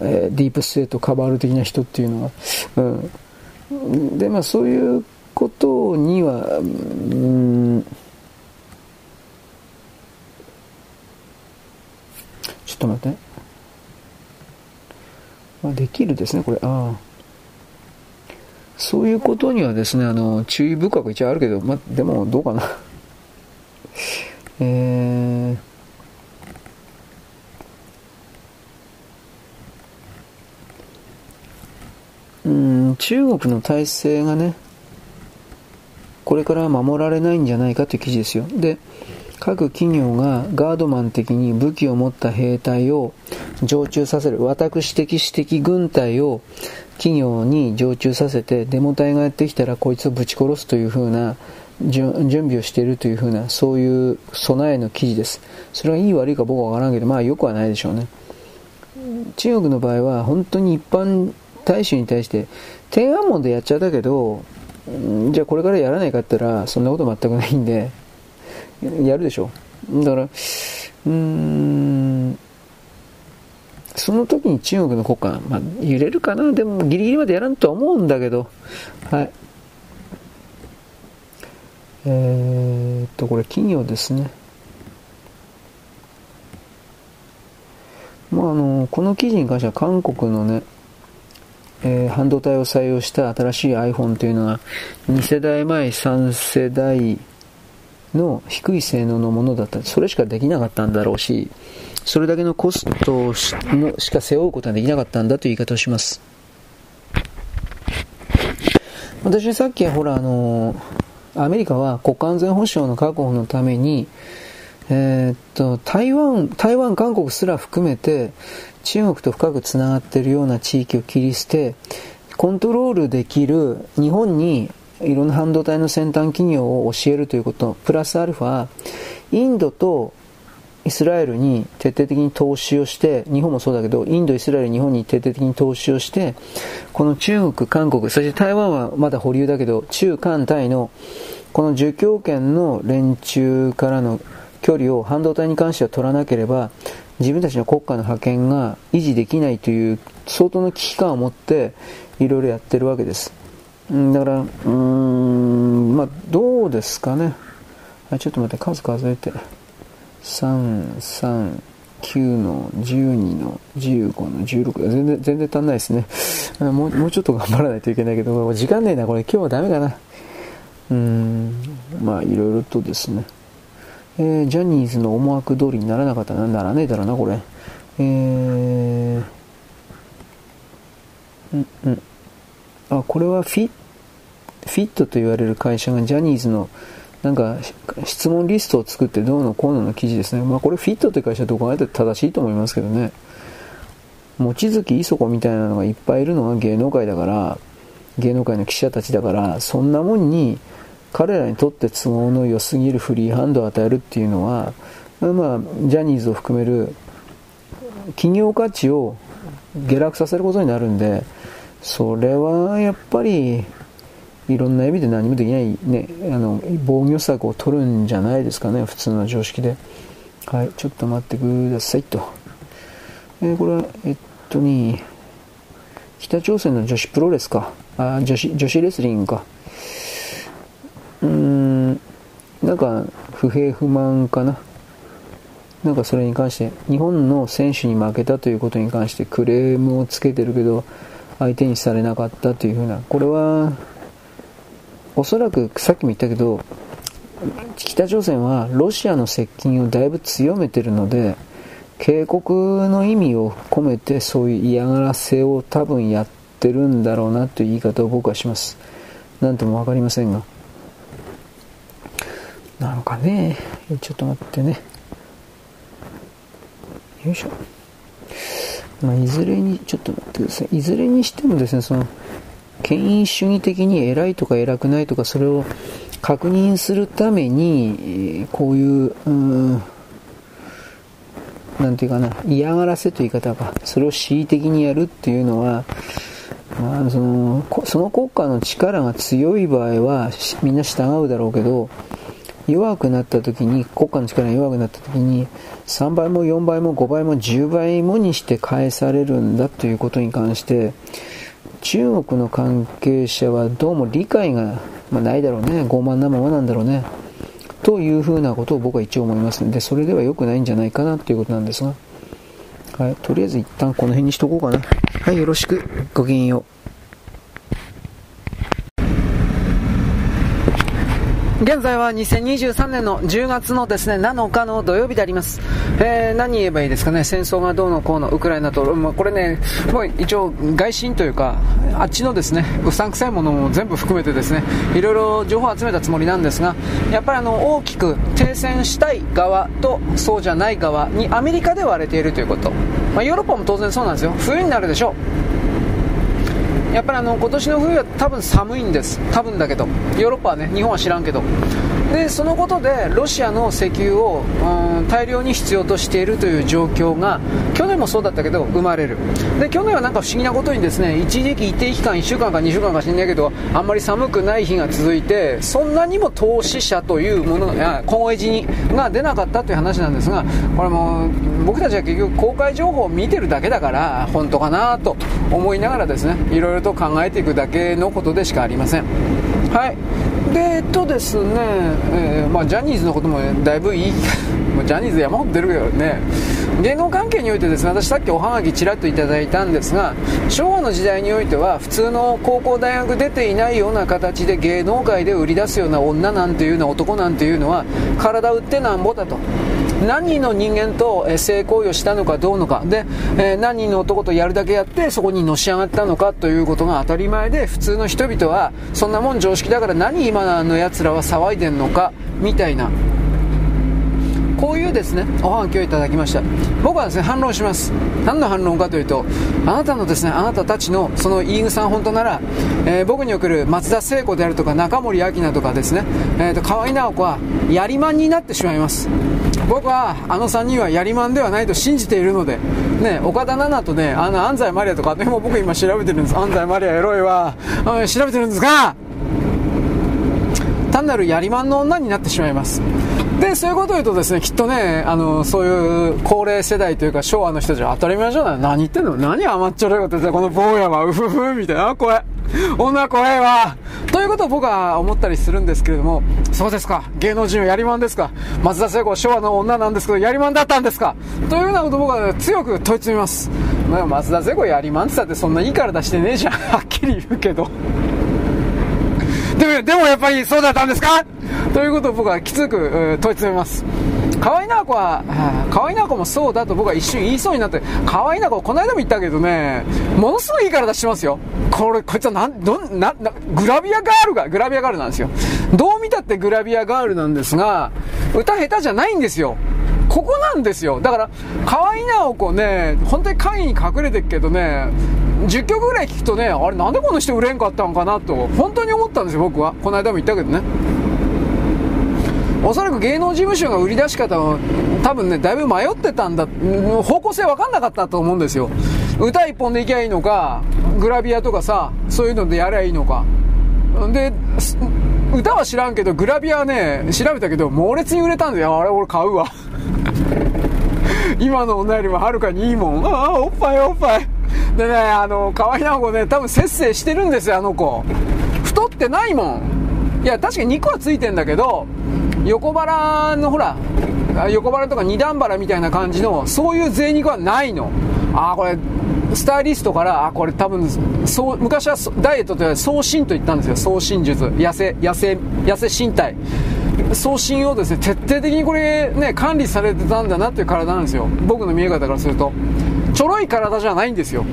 え、ディープステートカバール的な人っていうのは。うん。で、まあそういうことには、うん、ちょっと待って。まあ、できるですね、これ。ああ。そういうことにはですね、あの、注意深く一応あるけど、まあ、でも、どうかな。(laughs) えー、うん、中国の体制がね、これから守られないんじゃないかという記事ですよ。で、各企業がガードマン的に武器を持った兵隊を常駐させる。私的私的軍隊を企業に常駐させて、デモ隊がやってきたらこいつをぶち殺すという風な準備をしているという風な、そういう備えの記事です。それがいい悪いか僕はわからんけど、まあよくはないでしょうね。中国の場合は本当に一般大衆に対して天安門でやっちゃったけど、じゃあこれからやらないかって言ったらそんなこと全くないんで、やるでしょ。だから、うーん、その時に中国の国家、まあ、揺れるかなでもギリギリまでやらんとは思うんだけど、はい。えー、っと、これ企業ですね。まあ、あの、この記事に関しては韓国のね、えー、半導体を採用した新しい iPhone というのが2世代前、3世代の低い性能のものだった。それしかできなかったんだろうし、それだけのコストのしか背負うことはできなかったんだという言い方をします。私さっきほらあの、アメリカは国家安全保障の確保のために、えー、っと、台湾、台湾、韓国すら含めて中国と深くつながっているような地域を切り捨て、コントロールできる日本にいろんな半導体の先端企業を教えるということ、プラスアルファ、インドとイスラエルに徹底的に投資をして、日本もそうだけど、インド、イスラエル、日本に徹底的に投資をして、この中国、韓国、そして台湾はまだ保留だけど、中韓台のこの儒教圏の連中からの距離を半導体に関しては取らなければ、自分たちの国家の覇権が維持できないという相当の危機感を持っていろいろやってるわけです。だから、うーん、まあ、どうですかね。あちょっと待って、数数えて。3、3、9の12の15の16全然全然足んないですね。もうもうちょっと頑張らないといけないけど時間ねえな。これ今日はダメかな。うんまあいろいろとですね、えー、ジャニーズの思惑通りにならなかったらならねえだろうなこれ。えー、うんうん。あこれはフィッフィットと言われる会社がジャニーズのなんか質問リストを作ってどうのこうのの記事ですね。まあこれフィットという会社どこまで正しいと思いますけどね。望月磯子みたいなのがいっぱいいるのが芸能界だから、芸能界の記者たちだから、そんなもんに彼らにとって都合の良すぎるフリーハンドを与えるっていうのは、まあ、ジャニーズを含める企業価値を下落させることになるんで、それはやっぱりいろんな意味で何もできない、ね、あの防御策を取るんじゃないですかね、普通の常識で。はい、ちょっと待ってくださいと。えー、これは、えっとに、北朝鮮の女子プロレスか。あ女子、女子レスリングか。うーん、なんか不平不満かな。なんかそれに関して、日本の選手に負けたということに関してクレームをつけてるけど、相手にされなかったというふうな、これは、おそらくさっきも言ったけど、北朝鮮はロシアの接近をだいぶ強めてるので、警告の意味を込めてそういう嫌がらせを多分やってるんだろうなという言い方を僕はします。なんとも分かりませんが。なんかね、ちょっと待ってね。よいしょ。まあ、いずれに、ちょっと待ってください。いずれにしてもですね、その、権威主義的に偉いとか偉くないとか、それを確認するために、こういう、うん、なんていうかな、嫌がらせという言い方か、それを恣意的にやるっていうのは、まあ、そのその国家の力が強い場合はみんな従うだろうけど弱くなった時に国家の力が弱くなった時に3倍も4倍も5倍も10倍もにして返されるんだということに関して中国の関係者はどうも理解が、まあ、ないだろうね。傲慢なままなんだろうね。というふうなことを僕は一応思います。のでそれでは良くないんじゃないかなということなんですが、はい、とりあえず一旦この辺にしとこうかな。はい。よろしく。ごきげんよう。現在は2023年の10月のですね7日の土曜日であります、えー、何言えばいいですかね？戦争がどうのこうのウクライナと、まあ、これねもう一応外信というかあっちのですねうさんくさいものも全部含めてですねいろいろ情報を集めたつもりなんですがやっぱりあの大きく停戦したい側とそうじゃない側にアメリカで割れているということ、まあ、ヨーロッパも当然そうなんですよ。冬になるでしょう。やっぱりあの今年の冬は多分寒いんです、多分だけど、ヨーロッパはね、日本は知らんけど、でそのことでロシアの石油を、うん、大量に必要としているという状況が去年もそうだったけど生まれる。で去年はなんか不思議なことにですね一時期一定期間1週間か2週間か知んないけどあんまり寒くない日が続いてそんなにも投資者というものが今日にが出なかったという話なんですがこれも僕たちは結局公開情報を見てるだけだから本当かなと思いながらですねいろいろと考えていくだけのことでしかありません。はい。でえっとですね、えー、まあ、ジャニーズのこともだいぶいい (laughs) ジャニーズ山ほど出るけどね。芸能関係においてですね私さっきおはがきちらっといただいたんですが昭和の時代においては普通の高校大学出ていないような形で芸能界で売り出すような女なんていうのは男なんていうのは体売ってなんぼだと。何人の人間と性行為をしたのかどうのか。で、え何人の男とやるだけやってそこにのし上がったのかということが当たり前で普通の人々はそんなもん常識だから何今のやつらは騒いでんのかみたいな。こういうですねおはがきをいただきました。僕はですね反論します。何の反論かというとあなたのですねあなたたちのその言い草本当なら、えー、僕に送る松田聖子であるとか中森明菜とかですね、えーと、河合直子はやりまんになってしまいます。僕はあの3人はやりまんではないと信じているので、ね、岡田奈々とねあの安西マリアとかでも僕今調べてるんです。安西マリアエロいわ。調べてるんですが単なるやりまんの女になってしまいます。でそういうことを言うとですねきっとねあのそういう高齢世代というか昭和の人たちは当たり前じゃない。何言ってんの？何甘っちょろいこと言ってこの坊やはうふふみたいな。怖い。女怖いわ。ということを僕は思ったりするんですけれどもそうですか。芸能人はやりまんですか？松田聖子は昭和の女なんですけどやりまんだったんですか？というようなことを僕は強く問い詰めます、まあ、松田聖子やりまんって言ったってそんないいから出してねえじゃん。はっきり言うけど。でもでもやっぱりそうだったんですか？ということを僕はきつく問い詰めます。河合直子は、河合直子もそうだと僕は一瞬言いそうになって、河合直子、この間も言ったけどね、ものすごいいい体してますよ。これ、こいつはなん、どん、な、な、グラビアガールが、グラビアガールなんですよ。どう見たってグラビアガールなんですが、歌下手じゃないんですよ。ここなんですよ。だから、河合直子ね、本当に会に隠れてるけどね、10曲ぐらい聞くとね、あれなんでこの人売れんかったんかなと、本当に思ったんですよ、僕は。この間も言ったけどね。おそらく芸能事務所が売り出し方を多分ね、だいぶ迷ってたんだ、方向性分かんなかったと思うんですよ。歌一本でいきゃいいのか、グラビアとかさ、そういうのでやりゃいいのか。で、歌は知らんけど、グラビアはね、調べたけど、猛烈に売れたんだよ。あれ、俺買うわ。今の女よりもはるかにいいもん。ああ、おっぱいおっぱい。でね、あの、河合直子ね、多分節制してるんですよ、あの子。太ってないもん。いや、確かに肉はついてんだけど、横腹のほら、横腹とか二段腹みたいな感じの、そういう贅肉はないの。ああ、これ、スタイリストから、あ、これ多分、そう、昔はダイエットという送信と言ったんですよ。送信術。痩せ、痩せ、痩せ身体。送信をですね、徹底的にこれね、管理されてたんだなっていう体なんですよ。僕の見え方からすると。ちょろい体じゃないんですよ。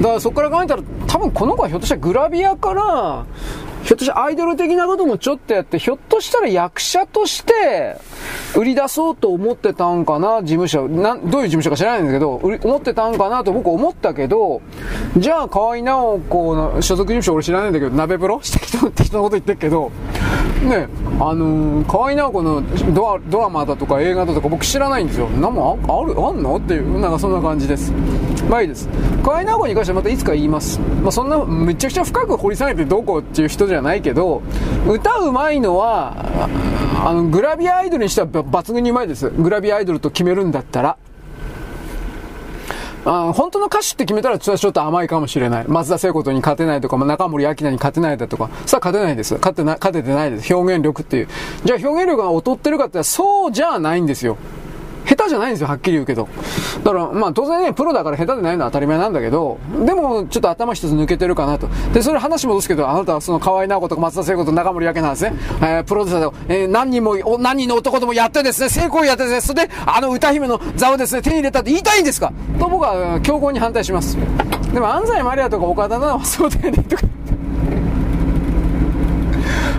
だからそこから考えたら、多分この子はひょっとしたらグラビアから、ひょっとしたらアイドル的なこともちょっとやって、ひょっとしたら役者として売り出そうと思ってたんかな、事務所。などういう事務所か知らないんですけど、思ってたんかなと僕思ったけど、じゃあ河合直子の所属事務所俺知らないんだけど、鍋風呂 (laughs) 適当適当なこと言ってるけど、ね、あのー、河合直子のドドラマだとか映画だとか僕知らないんですよ。何もあるあんの？っていう、なんかそんな感じです。まあいいです。河合直子に関してはまたいつか言います。まあそんな、めちゃくちゃ深く掘り下げてどうこうっていう人じゃゃないけど、歌うまいのは、あの、グラビアアイドルにしては抜群にうまいです。グラビアアイドルと決めるんだったら。あ本当の歌手って決めたらちょっと甘いかもしれない。松田聖子とに勝てないとか、中森明菜に勝てないだとか、さあ勝てないです。勝てな、勝ててないです。表現力っていう。じゃあ表現力が劣ってるかってそうじゃないんですよ。下手じゃないんですよ、はっきり言うけど。だから、まあ当然ね、プロだから下手でないのは当たり前なんだけど、でもちょっと頭一つ抜けてるかなと。で、それ話戻すけど、あなたはその河合直子とか松田聖子と中森明菜なんですね。えー、プロデューサーで、えー、何人も、何人の男ともやってですね、成功やってですね、それで、あの歌姫の座をですね、手に入れたって言いたいんですか？と僕は強硬に反対します。でも安西マリアとか岡田奈々はそうだよね、とか。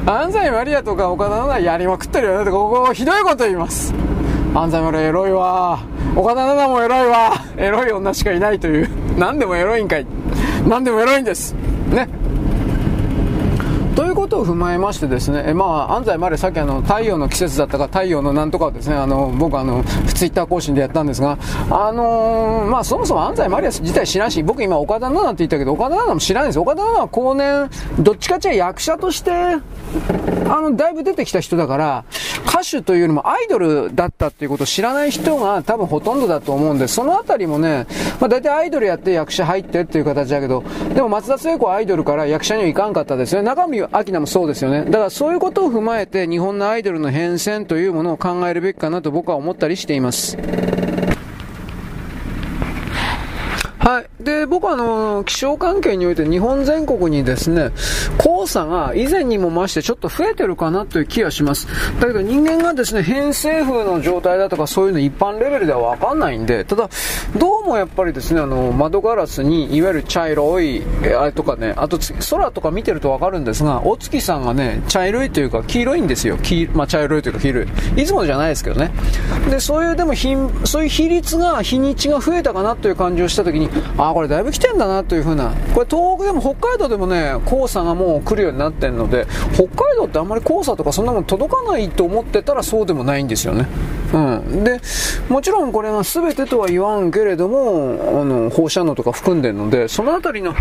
安西マリアとか岡田奈々やりまくってるよねとか、ここひどいこと言います。安西丸エロいわ。岡田奈々もエロいわ。エロい女しかいないという。何でもエロいんかい。何でもエロいんです。ね。ことを踏まえましてですね、まあ、安西までさっきあの、太陽の季節だったか、太陽のなんとかをですね、あの、僕あの、ツイッター更新でやったんですが、あのー、まあ、そもそも安西マリア自体知らんし、僕今岡田奈々って言ったけど、岡田奈々も知らないです岡田奈々は後年、どっちかっていう役者として、あの、だいぶ出てきた人だから、歌手というよりもアイドルだったっていうことを知らない人が多分ほとんどだと思うんで、そのあたりもね、まあ大体アイドルやって役者入ってっていう形だけど、でも松田聖子はアイドルから役者にはいかんかったですね。中身明菜もそうですよね。だからそういうことを踏まえて日本のアイドルの変遷というものを考えるべきかなと僕は思ったりしています。はい。で、僕はあの、気象関係において日本全国にですね、黄砂が以前にも増してちょっと増えてるかなという気がします。だけど人間がですね、偏西風の状態だとかそういうの一般レベルではわかんないんで、ただ、どうもやっぱりですね、あの、窓ガラスにいわゆる茶色い、あれとかね、あと空とか見てるとわかるんですが、お月さんがね、茶色いというか黄色いんですよ。黄、まあ、茶色いというか黄色い。いつもじゃないですけどね。で、そういうでもそういう比率が、日にちが増えたかなという感じをしたときに、ああ、これだいぶ来てんだなというふうな、これ東北でも北海道でもね、黄砂がもう来るようになってるので、北海道ってあんまり黄砂とかそんなもん届かないと思ってたらそうでもないんですよね。うん。で、もちろんこれが全てとは言わんけれども、あの、放射能とか含んでるので、そのあたりの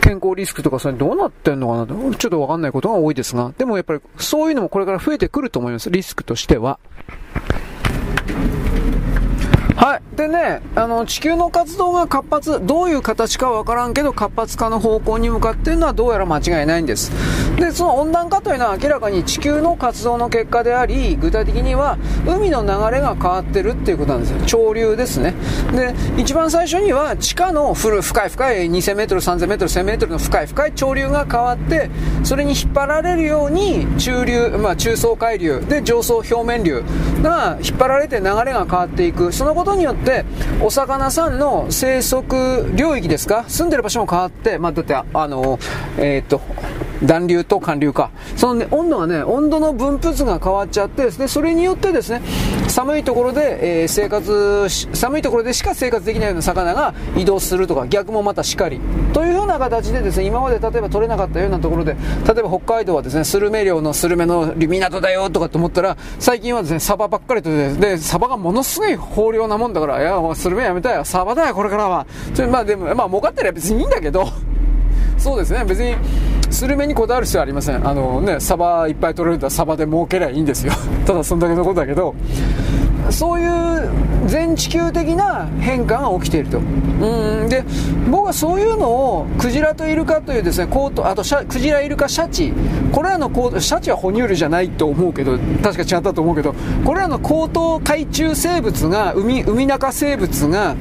健康リスクとかそれどうなってんのかなと、ちょっとわかんないことが多いですが、でもやっぱりそういうのもこれから増えてくると思います。リスクとしては。はい。でね、あの、地球の活動が活発、どういう形かわからんけど、活発化の方向に向かっているのはどうやら間違いないんです。で、その温暖化というのは明らかに地球の活動の結果であり、具体的には海の流れが変わってるっていうことなんですよ。潮流ですね。で、一番最初には地下の古深い深い2000メートル、3000メートル、1000メートルの深い深い潮流が変わって、それに引っ張られるように中流、まあ中層海流で上層表面流が引っ張られて流れが変わっていく。そのことによって、お魚さんの生息領域ですか？住んでる場所も変わって、まあ、だって、あの、えー、と、暖流と寒流か。そのね、温度がね、温度の分布図が変わっちゃって、で、それによってですね、寒いところで、えー、生活、寒いところでしか生活できないような魚が移動するとか、逆もまたしかり。というような形でですね、今まで例えば取れなかったようなところで、例えば北海道はですね、スルメ漁のスルメの港だよとかと思ったら、最近はですね、サバばっかりとで、で、サバがものすごい豊漁なもんだから、いや、もうスルメやめたよ、サバだよ、これからは。まあでも、まあ儲かってりゃ別にいいんだけど、(laughs) そうですね、別に、スルメにこだわる必要はありません。あのね、サバいっぱい取れるんだサバで儲けりゃいいんですよ。(laughs) ただそんだけのことだけど、そういう全地球的な変化が起きていると。うんで僕はそういうのをクジラとイルカというですねコートあとクジライルカシャチこれらのコートシャチは哺乳類じゃないと思うけど確か違ったと思うけどこれらの高等海中生物が海海中生物が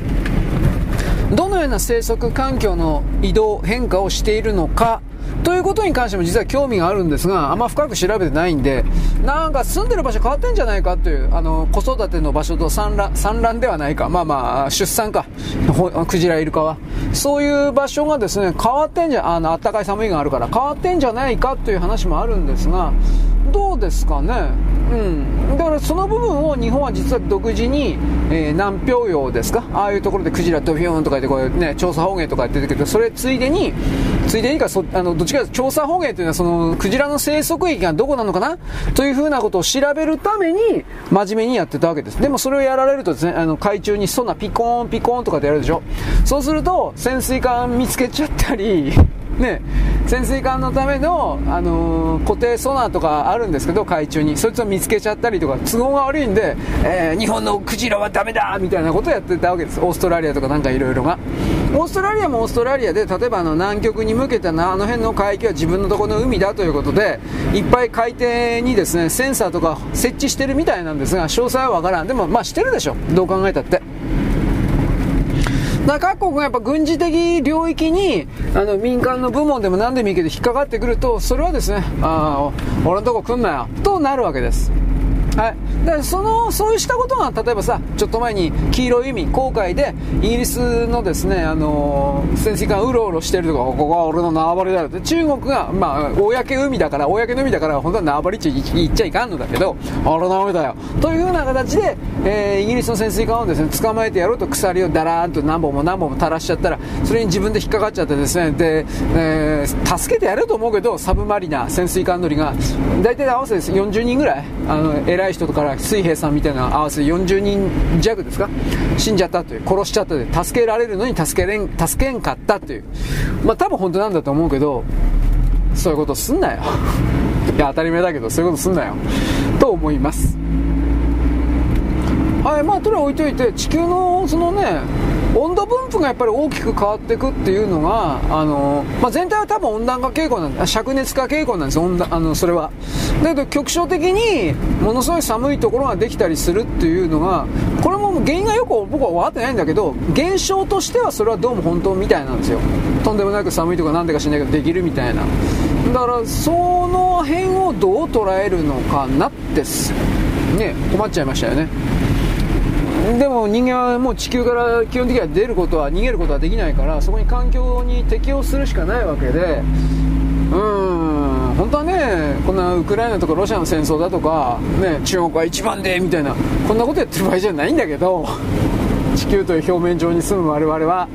どのような生息環境の移動変化をしているのかということに関しても実は興味があるんですが、あんま深く調べてないんで、なんか住んでる場所変わってんじゃないかという、あの、子育ての場所と産卵、産卵ではないか、まあまあ、出産か、クジライルカは。そういう場所がですね、変わってんじゃ、あの、暖かい寒いがあるから変わってんじゃないかという話もあるんですが、どうですかね？うん。だからその部分を日本は実は独自に、えー、南氷洋ですか？ああいうところでクジラとフィヨンとか言ってこうね、調査方言とか出てくると、それついでに、ついでにかそ、あの、どっちかという調査方言というのはその、クジラの生息域がどこなのかな？というふうなことを調べるために、真面目にやってたわけです。でもそれをやられるとですね、あの、海中にそんなピコーンピコーンとかでやるでしょ？そうすると、潜水艦見つけちゃったり、ね、潜水艦のための、あのー、固定ソナーとかあるんですけど、海中に。そいつを見つけちゃったりとか、都合が悪いんで、えー、日本のクジラはダメだみたいなことをやってたわけです。オーストラリアとかなんかいろいろが。オーストラリアもオーストラリアで、例えばあの南極に向けてのあの辺の海域は自分のところの海だということで、いっぱい海底にですね、センサーとか設置してるみたいなんですが、詳細はわからん。でも、まあしてるでしょ。どう考えたって。だ各国がやっぱ軍事的領域にあの民間の部門でも何でもいいけど引っかかってくるとそれはですねあ俺のとこ来んなよとなるわけです。はい、でそのそうしたことが例えばさちょっと前に黄色い海航海でイギリスのですねあの潜水艦うろうろしてるとかここは俺の縄張りだよって中国がまあ公海だから公の海だから本当は縄張りっち言っちゃいかんのだけど俺の海だよ。というふうな形で、えー、イギリスの潜水艦をですね捕まえてやろうと鎖をだらーんと何本も何本も垂らしちゃったらそれに自分で引っかかっちゃってですねで、えー、助けてやると思うけどサブマリナ潜水艦乗りが大体合わせて40人ぐらい？あの偉偉い人から水兵さんみたいな合わせ40人弱ですか？死んじゃったという殺しちゃったという助けられるのに助けれん助けんかったという。まあ多分本当なんだと思うけどそういうことすんなよ。いや当たり前だけどそういうことすんなよ。と思います。はいまあとりあえず置いといて地球のそのね温度分布がやっぱり大きく変わっていくっていうのが、あのまあ、全体は多分温暖化傾向なんで、灼熱化傾向なんです温暖あのそれは。だけど局所的にものすごい寒いところができたりするっていうのが、これも原因がよく僕は分かってないんだけど、現象としてはそれはどうも本当みたいなんですよ。とんでもなく寒いとかなんでか知らないけどできるみたいな。だからその辺をどう捉えるのかなってね、困っちゃいましたよね。でも人間はもう地球から基本的には出ることは逃げることはできないからそこに環境に適応するしかないわけでうん本当はねこんなウクライナとかロシアの戦争だとか、ね、中国は一番でみたいなこんなことやってる場合じゃないんだけど地球という表面上に住む我々は。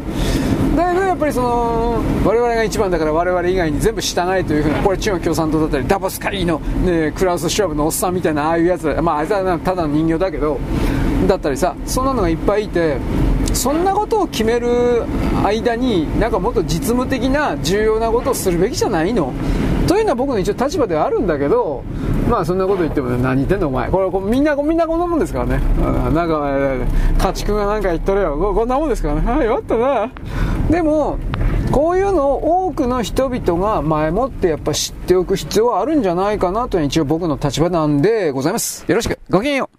だけどやっぱりその我々が一番だから我々以外に全部従えというふうなこれ中国共産党だったりダボスカリーの、ね、クラウス・シュワブのおっさんみたいなああいうやつまああいつはただの人形だけどだったりさそんなのがいっぱいいてそんなことを決める間になんかもっと実務的な重要なことをするべきじゃないの？というのは僕の一応立場ではあるんだけどまあそんなこと言っても、何言ってんのお前。これこみんなみんなこんなもんですからね。なんか家畜がなんか言っとれよ。こんなもんですからね。はいよかったな。でもこういうのを多くの人々が前もってやっぱ知っておく必要はあるんじゃないかなという一応僕の立場なんでございます。よろしく。ごきげんよう。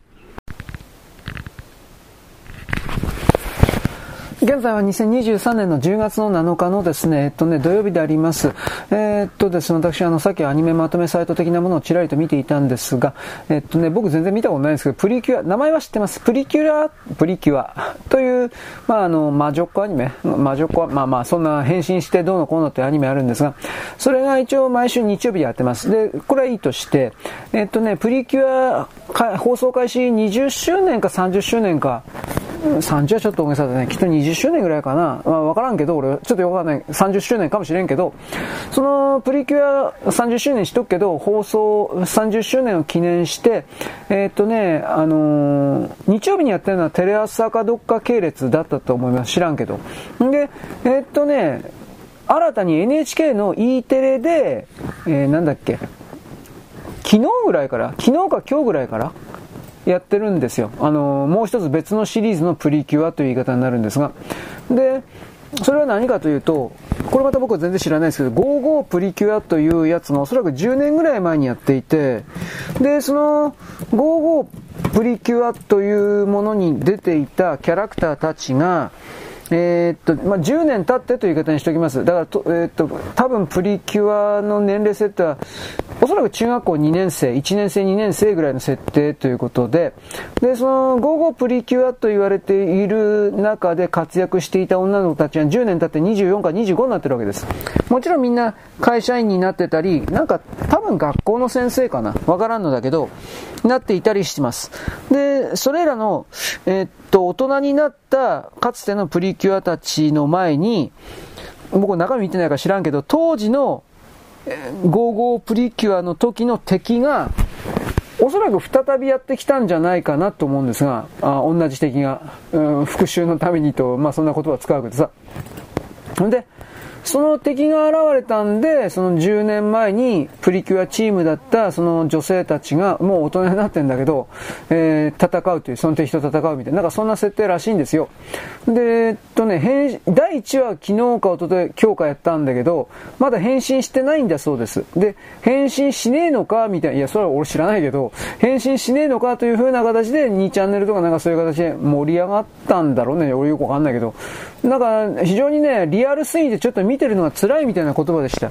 現在は2023年の10月の7日のですね、えっとね、土曜日であります。えー、っとですね、私、あの、さっきアニメまとめサイト的なものをちらりと見ていたんですが、えっとね、僕全然見たことないんですけど、プリキュア、名前は知ってます。プリキュア、プリキュアという、まあ、あの、魔女っ子アニメ、魔女っ子は、まあまあ、そんな変身してどうのこうのってアニメあるんですが、それが一応毎週日曜日やってます。で、これはいいとして、えっとね、プリキュア、放送開始20周年か30周年か、30はちょっと大げさだね。きっと20周年ぐらいかな。まあ、わからんけど、俺、ちょっとよくわかんない。30周年かもしれんけど、そのプリキュア30周年しとくけど、放送30周年を記念して、えー、っとね、あのー、日曜日にやってるのはテレ朝かどっか系列だったと思います。知らんけど。んで、えー、っとね、新たに NHK の E テレで、えー、なんだっけ、昨日ぐらいから、昨日か今日ぐらいから、やってるんですよ。あの、もう一つ別のシリーズのプリキュアという言い方になるんですが。で、それは何かというと、これまた僕は全然知らないですけど、55プリキュアというやつがおそらく10年ぐらい前にやっていて、で、その55プリキュアというものに出ていたキャラクターたちが、えー、っと、まあ、10年経ってという言い方にしておきます。だからと、えー、っと、多分プリキュアの年齢設定は、おそらく中学校2年生、1年生、2年生ぐらいの設定ということで、で、その、午後プリキュアと言われている中で活躍していた女の子たちが10年経って24か25になってるわけです。もちろんみんな会社員になってたり、なんか多分学校の先生かなわからんのだけど、なっていたりします。で、それらの、えー、っと、大人になったかつてのプリキュアたちの前に、僕中身見てないから知らんけど、当時のえ55プリキュアの時の敵が、おそらく再びやってきたんじゃないかなと思うんですが、あ同じ敵が、うん、復讐のためにと、まあそんな言葉を使うわけでさ。で、その敵が現れたんで、その10年前にプリキュアチームだったその女性たちがもう大人になってんだけど、えー、戦うという、その敵と戦うみたいな、なんかそんな設定らしいんですよ。で、えっとね、変第1話昨日か一昨日今日かやったんだけど、まだ変身してないんだそうです。で、変身しねえのかみたいな、いや、それは俺知らないけど、変身しねえのかという風な形で2チャンネルとかなんかそういう形で盛り上がったんだろうね。俺よくわかんないけど。なんか非常にね、リアルすぎてちょっと見てるのが辛いみたいな言葉でした。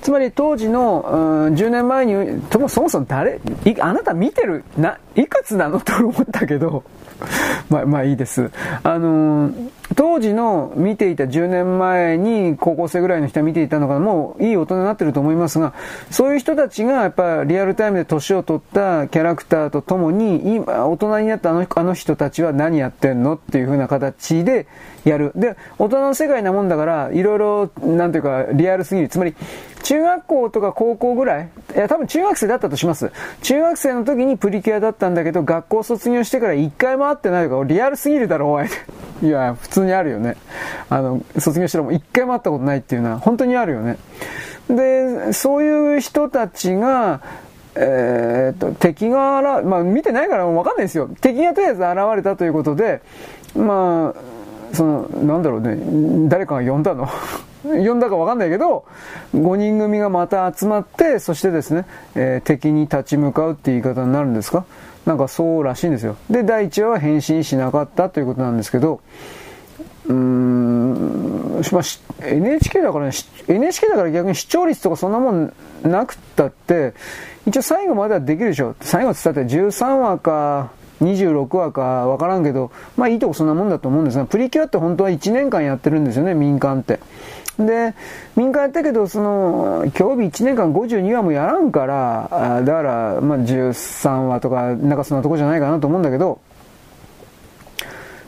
つまり当時の、うん、10年前に、そもそも誰、あなた見てる、な、いくつなの？と思ったけど、(laughs) まあ、まあいいです。あのー、当時の見ていた10年前に高校生ぐらいの人は見ていたのがもういい大人になってると思いますが、そういう人たちがやっぱリアルタイムで年を取ったキャラクターとともに、今、大人になったあのあの人たちは何やってんのっていう風な形でやる。で、大人の世界なもんだから、いろいろ、なんていうか、リアルすぎる。つまり、中学校とか高校ぐらい、いや、多分中学生だったとします。中学生の時にプリキュアだったんだけど、学校卒業してから一回も会ってないから、リアルすぎるだろ、おい。いや、普通にあるよね。あの、卒業しても一回も会ったことないっていうのは、本当にあるよね。で、そういう人たちが、えー、と、敵が現、まあ見てないからわかんないですよ。敵がとりあえず現れたということで、まあ、その、なんだろうね、誰かが呼んだの？(laughs) 呼んだかわかんないけど、5人組がまた集まって、そしてですね、えー、敵に立ち向かうっていう言い方になるんですか？なんかそうらしいんですよ。で、第1話は返信しなかったということなんですけど、うーん、まあ、NHK だからね、NHK だから逆に視聴率とかそんなもんなくったって、一応最後まではできるでしょ。最後って言ったって13話か、26話かわからんけど、まあいいとこそんなもんだと思うんですが、プリキュアって本当は1年間やってるんですよね、民間って。で、民間やったけど、その、今日日1年間52話もやらんから、だから、まあ13話とか、なんかそんなとこじゃないかなと思うんだけど、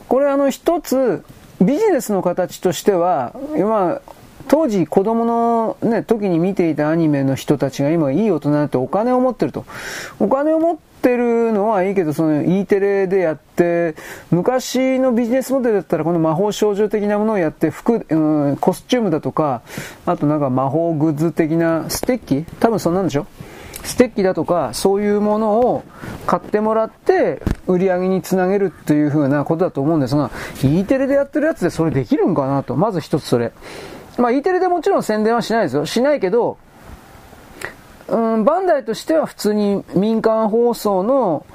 これあの一つ、ビジネスの形としては、今、当時子供のね、時に見ていたアニメの人たちが今いい大人になってお金を持ってると。お金を持ってるのはいいけど、その E テレでやって、昔のビジネスモデルだったらこの魔法少女的なものをやって、服、うん、コスチュームだとか、あとなんか魔法グッズ的なステッキ多分そんなんでしょ？ステッキだとか、そういうものを買ってもらって、売り上げにつなげるっていう風なことだと思うんですが、E テレでやってるやつでそれできるんかなと。まず一つそれ。まあ E テレでもちろん宣伝はしないですよ。しないけど、うん、バンダイとしては普通に民間放送の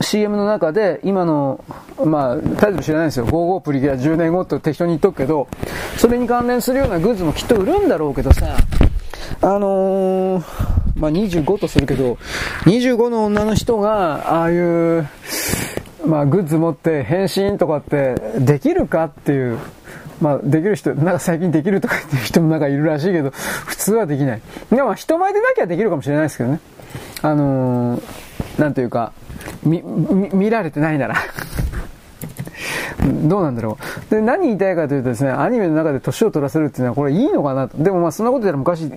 CM の中で、今の、まあ、タイトル知らないですよ。55プリキュア10年後って適当に言っとくけど、それに関連するようなグッズもきっと売るんだろうけどさ、あのー、まあ、25とするけど、25の女の人が、ああいう、まあ、グッズ持って変身とかってできるかっていう、まあ、できる人、なんか最近できるとか言っていう人もなんかいるらしいけど、普通はできない。でも、人前でなきゃできるかもしれないですけどね。あのー、なんというか、み、み、見られてないならどうなんだろう。で、何言いたいかというとですね、アニメの中で年を取らせるっていうのはこれいいのかなと。でもまあそんなことやら昔、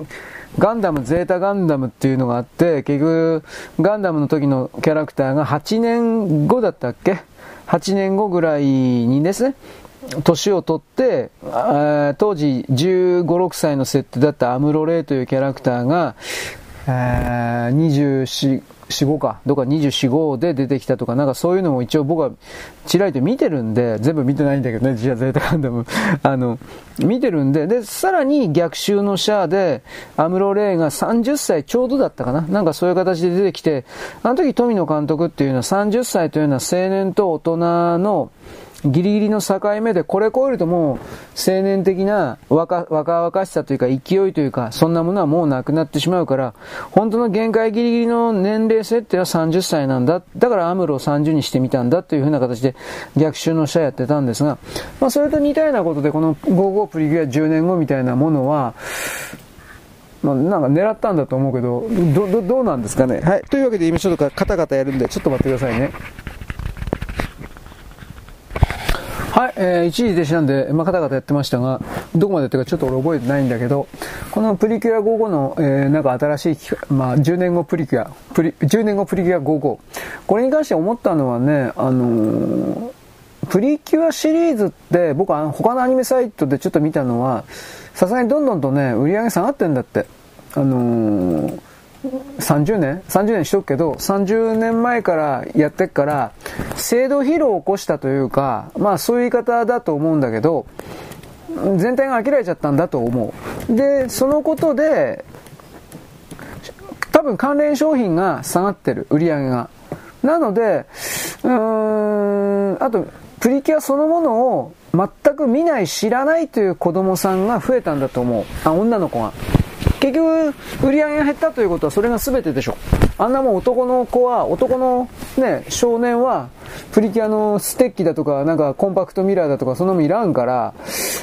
ガンダム、ゼータガンダムっていうのがあって、結局、ガンダムの時のキャラクターが8年後だったっけ ?8 年後ぐらいにですね、年を取って、当時15、6歳の設定だったアムロレイというキャラクターが、24、四五か、どっか24、号で出てきたとか、なんかそういうのも一応僕はちらりと見てるんで、全部見てないんだけどね、ジアゼータガンダム。(laughs) あの、見てるんで、で、さらに逆襲のシャアで、アムロ・レイが30歳ちょうどだったかな。なんかそういう形で出てきて、あの時富野監督っていうのは30歳というのは青年と大人の、ギリギリの境目でこれ超えるともう青年的な若々しさというか勢いというかそんなものはもうなくなってしまうから本当の限界ギリギリの年齢設定は30歳なんだだからアムロを30にしてみたんだというふうな形で逆襲の下やってたんですが、まあ、それと似たようなことでこの55プリキュア10年後みたいなものはまあ、なんか狙ったんだと思うけど、ど、ど、どうなんですかね？はい。というわけで今ちょっとカタカタやるんで、ちょっと待ってくださいね。はい、えー、一時停止なんで、まあ、カタカタやってましたが、どこまでやってるかちょっと俺覚えてないんだけど、このプリキュア55の、えー、なんか新しい、まあ、10年後プリキュア、プリ、10年後プリキュア55。これに関して思ったのはね、あのー、プリキュアシリーズって僕は他のアニメサイトでちょっと見たのは、さすがにどんどんとね、売り上げ下がってんだって。あのー30年 ?30 年しとくけど、30年前からやってっから、制度疲労を起こしたというか、まあそういう言い方だと思うんだけど、全体が飽きられちゃったんだと思う。で、そのことで、多分関連商品が下がってる、売り上げが。なので、うーん、あと、プリキュアそのものを全く見ない、知らないという子供さんが増えたんだと思う。あ、女の子が。結局、売り上げが減ったということはそれが全てでしょ。あんなもん男の子は、男のね、少年は、プリキュアのステッキだとか、なんかコンパクトミラーだとか、そんなもんいらんから、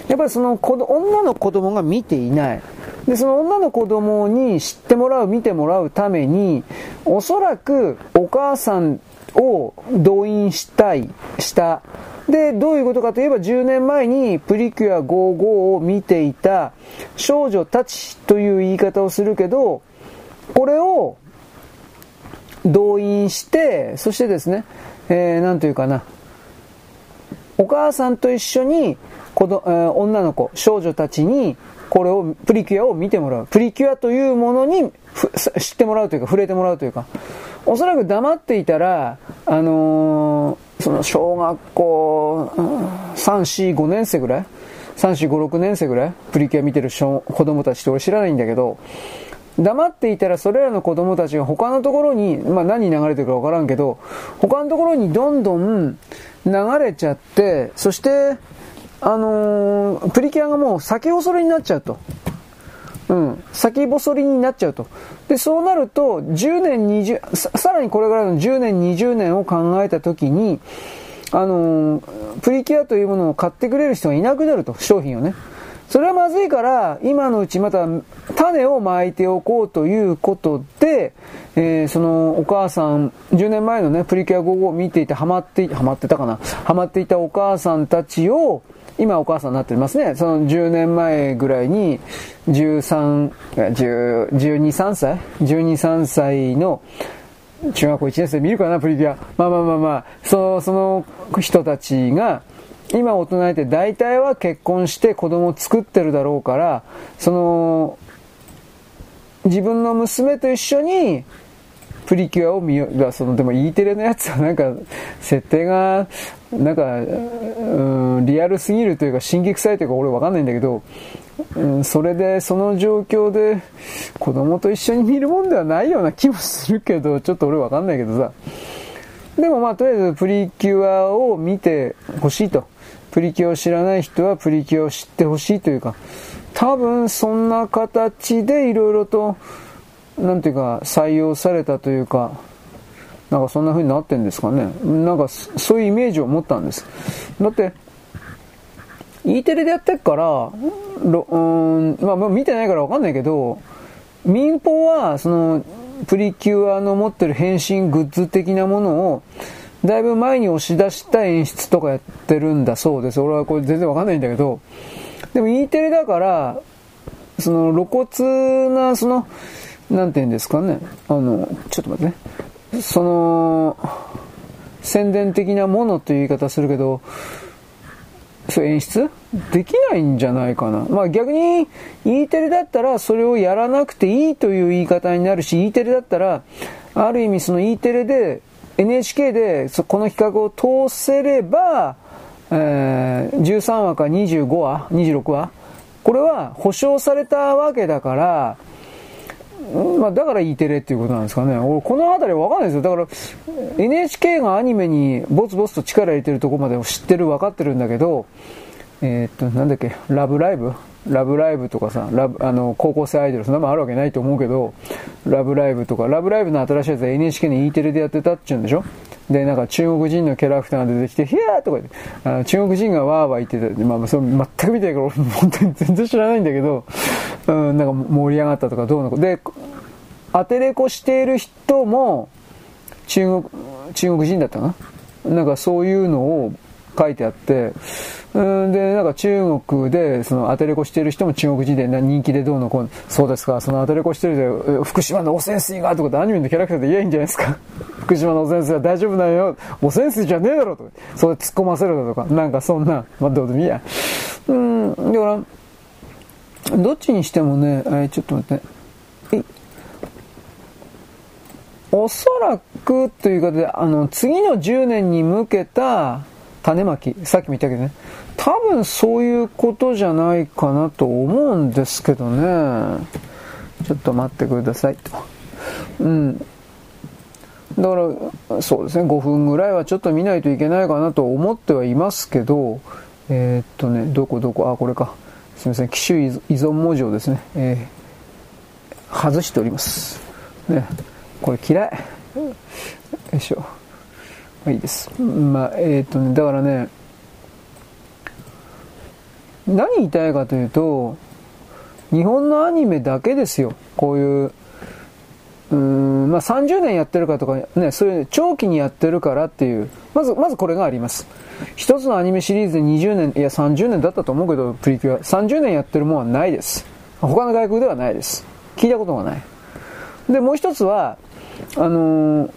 やっぱりその子女の子供が見ていない。で、その女の子供に知ってもらう、見てもらうために、おそらくお母さんを動員したい、したで、どういうことかといえば10年前にプリキュア55を見ていた少女たちという言い方をするけど、これを動員して、そしてですね、えー、なんというかな、お母さんと一緒に子ど、えー、女の子、少女たちにこれを、プリキュアを見てもらう。プリキュアというものに知ってもらうというか、触れてもらうというか、おそらく黙っていたら、あのー、その小学校3、4、5年生ぐらい ?3、4、5、6年生ぐらい？プリキュア見てる子供たちって俺知らないんだけど、黙っていたらそれらの子供たちが他のところに、まあ何流れてるかわからんけど、他のところにどんどん流れちゃって、そして、あのー、プリキュアがもう先細りになっちゃうと。うん、先細りになっちゃうと。で、そうなると、10年、20、ささらにこれからの10年、20年を考えたときに、あのー、プリキュアというものを買ってくれる人がいなくなると、商品をね。それはまずいから、今のうちまた種をまいておこうということで、えー、そのお母さん、10年前のね、プリキュア5号を見ていてハマって、ハマってたかなハマっていたお母さんたちを、今お母さんになってますね。その10年前ぐらいに、13、10 12、3歳 ?12、3歳の中学校1年生見るかな、プリキュア。まあまあまあまあ、そその人たちが、今大人って大体は結婚して子供を作ってるだろうから、その、自分の娘と一緒にプリキュアを見よう、その、でも E テレのやつはなんか、設定が、なんか、うん、リアルすぎるというか、神経臭いというか俺わかんないんだけど、うん、それで、その状況で、子供と一緒に見るもんではないような気もするけど、ちょっと俺わかんないけどさ。でもまあ、とりあえずプリキュアを見てほしいと。プリキュアを知らない人はプリキュアを知ってほしいというか、多分そんな形でいろいろと、なんていうか、採用されたというか、なんかそんな風になってんですかね。なんかそういうイメージを持ったんです。だって、E テレでやってっから、うん、まあ、見てないからわかんないけど、民放は、その、プリキュアの持ってる変身グッズ的なものを、だいぶ前に押し出した演出とかやってるんだそうです。俺はこれ全然わかんないんだけど、でも E テレだから、その露骨な、その、なんて言うんですかね。あの、ちょっと待ってね。その、宣伝的なものという言い方するけど、そう演出？できないんじゃないかな。まあ逆に E テレだったらそれをやらなくていいという言い方になるし、E テレだったら、ある意味その E テレで NHK でこの企画を通せれば、えー、13話か25話 ?26 話これは保証されたわけだから、まあ、だから E テレっていうことなんですかね。俺、この辺りわかんないですよ。だから、NHK がアニメにボツボツと力入れてるとこまで知ってる、分かってるんだけど、えー、っと、なんだっけ、ラブライブ？ラブライブとかさ、ラブ、あの、高校生アイドル、そんなもんあるわけないと思うけど、ラブライブとか、ラブライブの新しいやつは NHK の E テレでやってたっちゅうんでしょ？で、なんか中国人のキャラクターが出てきて、ヒヤーとか言って、あ中国人がワーワー言ってた。まあ、それ全く見てないから、本当に (laughs) 全然知らないんだけど、うん、なんか盛り上がったとかどうのこ。で、アテレコしている人も、中国、中国人だったかな？なんかそういうのを書いてあって、うんで、なんか中国で、そのアテレコしてる人も中国人で人気でどうのこうのそうですか、そのアテレコしてるで、福島の汚染水がとかってアニメのキャラクターで言えいいんじゃないですか。(laughs) 福島の汚染水は大丈夫だよ。汚染水じゃねえだろとか。それ突っ込ませるだとか。なんかそんな、まあどうでもいいや。うん、だから、どっちにしてもね、えちょっと待って。おそらくということで、あの、次の10年に向けた種まき、さっきも言ったけどね、多分そういうことじゃないかなと思うんですけどね。ちょっと待ってくださいと。うん。だから、そうですね、5分ぐらいはちょっと見ないといけないかなと思ってはいますけど、えー、っとね、どこどこ、あ、これか。すみません、機種依存文字をですね、えー、外しております。ね、これ嫌い。よいしょ。いいです。まあ、えー、っとね、だからね、何言いたいかというと、日本のアニメだけですよ。こういう、うん、まあ30年やってるかとかね、そういう長期にやってるからっていう、まず、まずこれがあります。一つのアニメシリーズで20年、いや30年だったと思うけど、プリキュア。30年やってるもんはないです。他の外国ではないです。聞いたことがない。で、もう一つは、あのー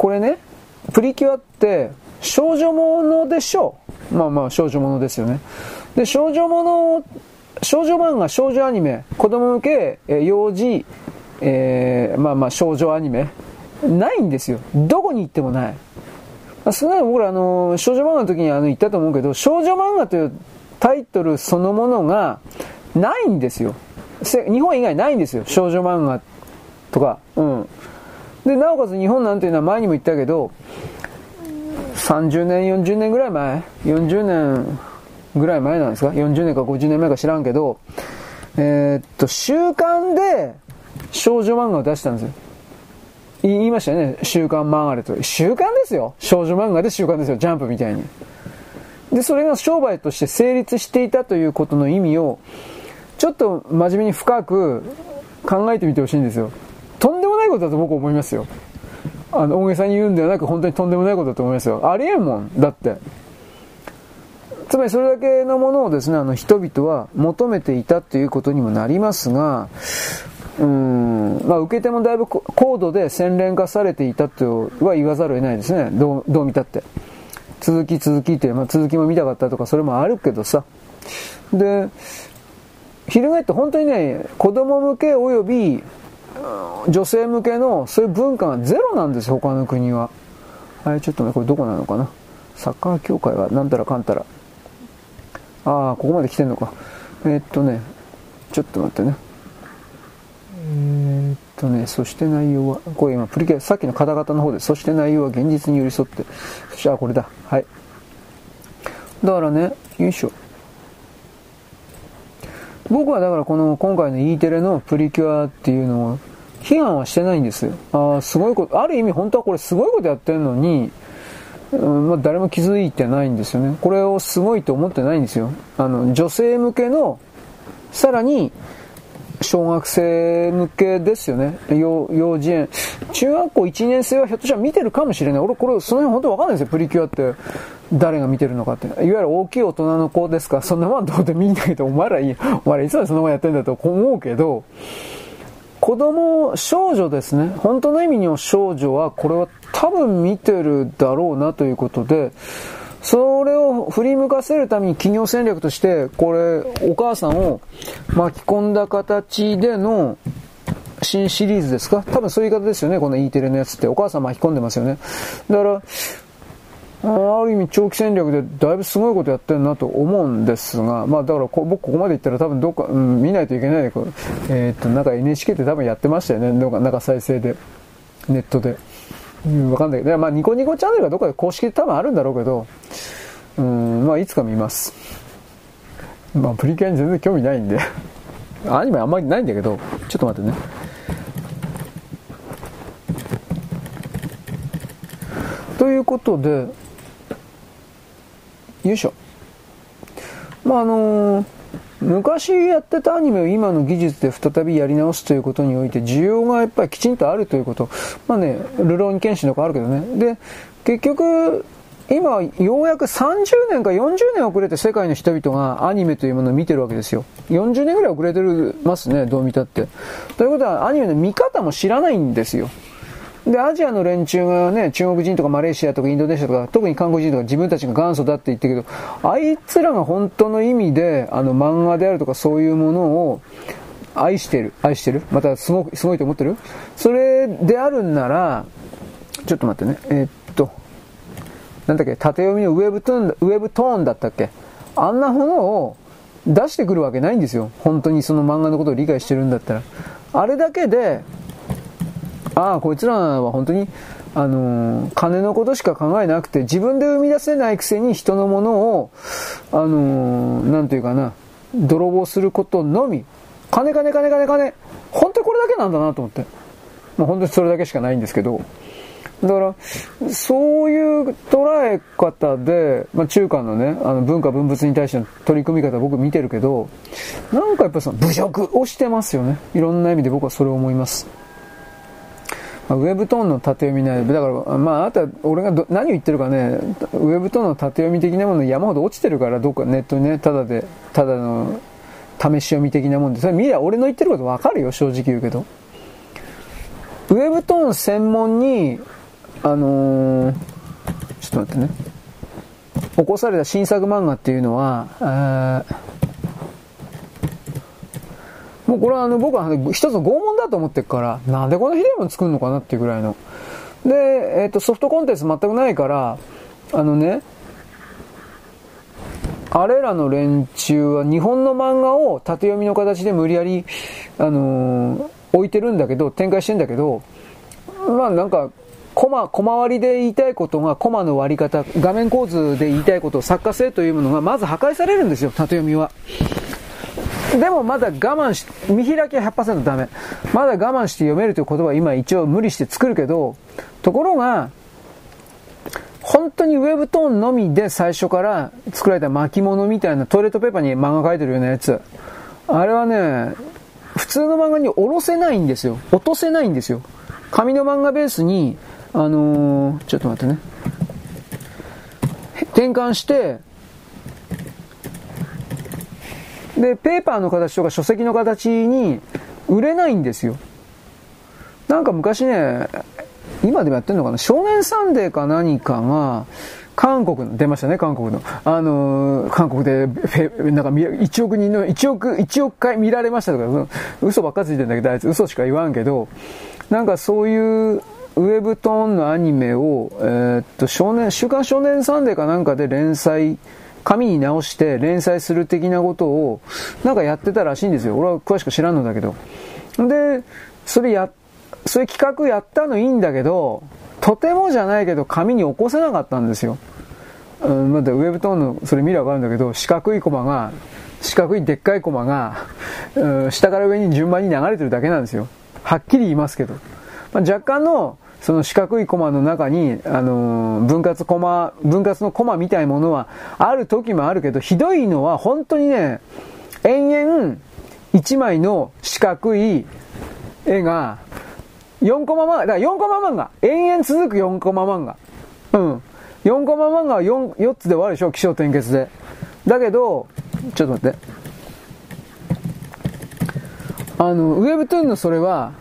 これね、プリキュアって少女ものでしょう。まあまあ少女ものですよね。で、少女もの、少女漫画、少女アニメ、子供向け、え幼児、えー、まあまあ少女アニメ、ないんですよ。どこに行ってもない。まあ、少なく僕らあの、少女漫画の時にあの言ったと思うけど、少女漫画というタイトルそのものがないんですよ。日本以外ないんですよ。少女漫画とか。うん。で、なおかつ日本なんていうのは前にも言ったけど、30年、40年ぐらい前 ?40 年ぐらい前なんですか ?40 年か50年前か知らんけど、えー、っと、週刊で少女漫画を出したんですよ。言いましたよね？週刊漫画でと。週刊ですよ。少女漫画で週刊ですよ。ジャンプみたいに。で、それが商売として成立していたということの意味を、ちょっと真面目に深く考えてみてほしいんですよ。とんでもないことだと僕思いますよ。あの、大げさに言うんではなく、本当にとんでもないことだと思いますよ。ありえんもん。だって。つまりそれだけのものをですね、あの、人々は求めていたということにもなりますが、うん、まあ、受け手もだいぶ高度で洗練化されていたとは言わざるを得ないですね。どう、どう見たって。続き続きって、まあ、続きも見たかったとか、それもあるけどさ。で、翻って本当にね、子供向け及び女性向けのそういう文化がゼロなんですよ、他の国は。はい、ちょっとね、これどこなのかな？サッカー協会はなんたらかんたら。ああ、ここまで来てんのか。えー、っとね、ちょっと待ってね。えー、っとね、そして内容は、これ今、プリケ、さっきの方々の方で、そして内容は現実に寄り添って、じゃあこれだ。はい。だからね、よいしょ。僕はだからこの今回の E テレのプリキュアっていうのを批判はしてないんですよ。ああ、すごいこと、ある意味本当はこれすごいことやってるのに、うんまあ、誰も気づいてないんですよね。これをすごいと思ってないんですよ。あの、女性向けの、さらに、小学生向けですよね。幼幼稚園。中学校1年生はひょっとしたら見てるかもしれない。俺、これ、その辺本当わかんないですよ。プリキュアって。誰が見てるのかって。いわゆる大きい大人の子ですからそんなもんどうでもいいんだけど、お前らいい。お前らいつまでそんなもんやってんだと思うけど、子供、少女ですね。本当の意味の少女は、これは多分見てるだろうなということで、それを振り向かせるために企業戦略として、これ、お母さんを巻き込んだ形での新シリーズですか多分そういう言い方ですよね、この E テレのやつって。お母さん巻き込んでますよね。だから、ある意味長期戦略でだいぶすごいことやってるなと思うんですが、まあだから僕ここまで言ったら多分どっか、うん、見ないといけないで、えー、っと、なんか NHK って多分やってましたよね、どっか、なんか再生で、ネットで。うん、わかんないけど、まあニコニコチャンネルがどっかで公式で多分あるんだろうけど、うん、まあいつか見ます。まあプリキュアに全然興味ないんでアニメあんまりないんだけど、ちょっと待ってね。ということで、よいしょ。まああのー、昔やってたアニメを今の技術で再びやり直すということにおいて需要がやっぱりきちんとあるということ。まあね、ルローニケンシンとかあるけどね。で、結局、今、ようやく30年か40年遅れて世界の人々がアニメというものを見てるわけですよ。40年ぐらい遅れてますね、どう見たって。ということは、アニメの見方も知らないんですよ。で、アジアの連中がね、中国人とかマレーシアとかインドネシアとか、特に韓国人とか自分たちが元祖だって言ってるけど、あいつらが本当の意味で、あの漫画であるとかそういうものを愛してる。愛してる？またすご、すごいと思ってる？それであるんなら、ちょっと待ってね。えー、っと、なんだっけ、縦読みのウェブトーン、ウェブトーンだったっけ？あんなものを出してくるわけないんですよ。本当にその漫画のことを理解してるんだったら。あれだけで、ああ、こいつらは本当に、あの、金のことしか考えなくて、自分で生み出せないくせに人のものを、あのー、なんていうかな、泥棒することのみ、金金金金金、本当にこれだけなんだなと思って。まあ本当にそれだけしかないんですけど、だから、そういう捉え方で、まあ、中華のね、あの文化文物に対しての取り組み方僕見てるけど、なんかやっぱその侮辱をしてますよね。いろんな意味で僕はそれを思います。まあ、ウェブトーンの縦読みない。だから、まあ、あなた、俺が何を言ってるかね、ウェブトーンの縦読み的なもの山ほど落ちてるから、どっかネットにね、ただで、ただの試し読み的なもんで、それ見りゃ俺の言ってることわかるよ、正直言うけど。ウェブトーン専門に、あのー、ちょっと待ってね。起こされた新作漫画っていうのは、もうこれはあの僕は一つの拷問だと思ってるから、なんでこのひどいもの作るのかなっていうぐらいの。で、えっ、ー、と、ソフトコンテンツ全くないから、あのね、あれらの連中は日本の漫画を縦読みの形で無理やり、あのー、置いてるんだけど、展開してんだけど、まあなんか、コマ、コマ割りで言いたいことが、コマの割り方、画面構図で言いたいこと、作家性というものがまず破壊されるんですよ、縦読みは。でもまだ我慢し、見開きは100%ダメ。まだ我慢して読めるという言葉は今一応無理して作るけど、ところが、本当にウェブトーンのみで最初から作られた巻物みたいなトイレットペーパーに漫画描いてるようなやつ。あれはね、普通の漫画に下ろせないんですよ。落とせないんですよ。紙の漫画ベースに、あのー、ちょっと待ってね。転換して、で、ペーパーの形とか書籍の形に売れないんですよ。なんか昔ね、今でもやってんのかな？少年サンデーか何かが、韓国の、出ましたね、韓国の。あのー、韓国で、なんか、1億人の、1億、1億回見られましたとか、嘘ばっかついてんだけど、あいつ嘘しか言わんけど、なんかそういう、ウェブトーンのアニメを、えー、っと、少年、週刊少年サンデーかなんかで連載紙に直して連載する的なことをなんかやってたらしいんですよ。俺は詳しく知らんのだけど。で、それや、そういう企画やったのいいんだけど、とてもじゃないけど紙に起こせなかったんですよ。うん、まだウェブトーンのそれ見ればわかるんだけど、四角いコマが、四角いでっかいコマが、うん、下から上に順番に流れてるだけなんですよ。はっきり言いますけど。まあ、若干のその四角いコマの中に、あの、分割コマ、分割のコマみたいなものはある時もあるけど、ひどいのは本当にね、延々一枚の四角い絵が、4コマ漫画、だから4コマ漫画、延々続く4コマ漫画。うん。4コマ漫画は 4, 4つで終わるでしょ、気象転結で。だけど、ちょっと待って。あの、ウェブトゥーンのそれは、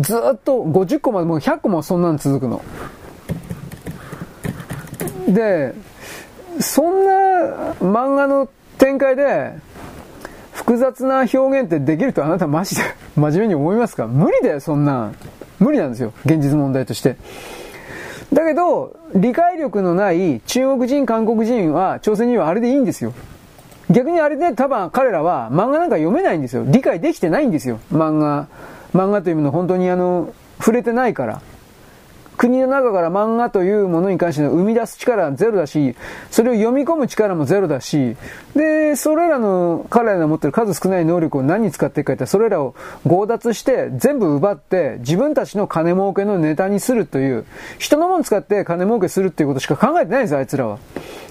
ずっと50個までもう100個もそんなん続くの。で、そんな漫画の展開で、複雑な表現ってできるとあなたマジで真面目に思いますか？無理だよ、そんな。無理なんですよ、現実問題として。だけど、理解力のない中国人、韓国人は、朝鮮人はあれでいいんですよ。逆にあれで多分彼らは漫画なんか読めないんですよ。理解できてないんですよ。漫画。漫画というもの本当にあの、触れてないから。国の中から漫画というものに関しての生み出す力はゼロだし、それを読み込む力もゼロだし、で、それらの彼らの持ってる数少ない能力を何に使っていくかってそれらを強奪して全部奪って自分たちの金儲けのネタにするという、人のもの使って金儲けするっていうことしか考えてないんですあいつらは。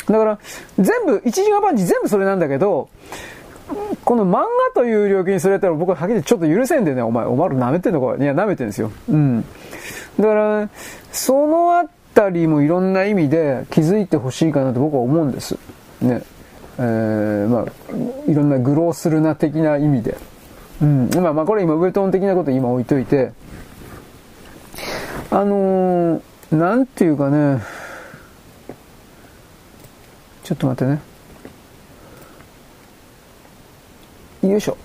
だから、全部、一時間パンチ全部それなんだけど、この漫画という領域にそれやったら僕ははっきりちょっと許せんでね、お前、お前ら舐めてんのか？いや、舐めてんですよ。うん。だから、そのあたりもいろんな意味で気づいてほしいかなと僕は思うんです。ね。えー、まあ、いろんな愚弄するな的な意味で。うん。まあまあ、これ今、ウェトン的なこと今置いといて、あのー、なんていうかね、ちょっと待ってね。よいしょ。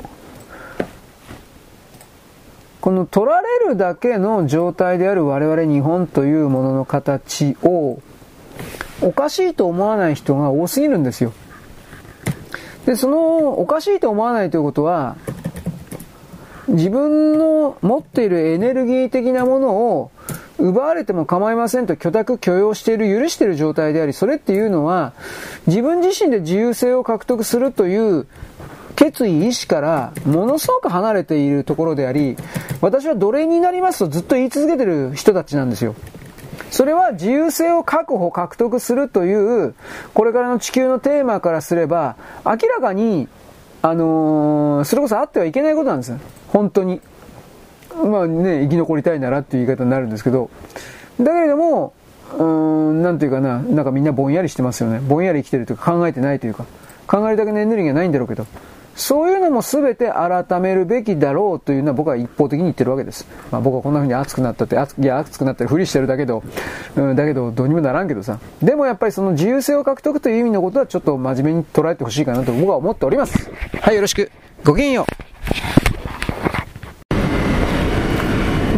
この取られるだけの状態である我々日本というものの形をおかしいと思わない人が多すぎるんですよ。で、そのおかしいと思わないということは自分の持っているエネルギー的なものを奪われても構いませんと許諾許容している、許している状態であり、それっていうのは、自分自身で自由性を獲得するという決意意志からものすごく離れているところであり、私は奴隷になりますとずっと言い続けてる人たちなんですよ。それは自由性を確保、獲得するという、これからの地球のテーマからすれば、明らかに、あのー、それこそあってはいけないことなんです。本当に。まあね、生き残りたいならっていう言い方になるんですけど、だけれども、うん、なんていうかな、なんかみんなぼんやりしてますよね。ぼんやり生きてるというか考えてないというか、考えるだけのエネルギーがないんだろうけど、そういうのも全て改めるべきだろうというのは僕は一方的に言ってるわけです。まあ、僕はこんな風に熱くなったって、いや、熱くなったりふりしてるだけど、うん、だけどどうにもならんけどさ。でもやっぱりその自由性を獲得という意味のことはちょっと真面目に捉えてほしいかなと僕は思っております。はい、よろしく。ごきげんよう。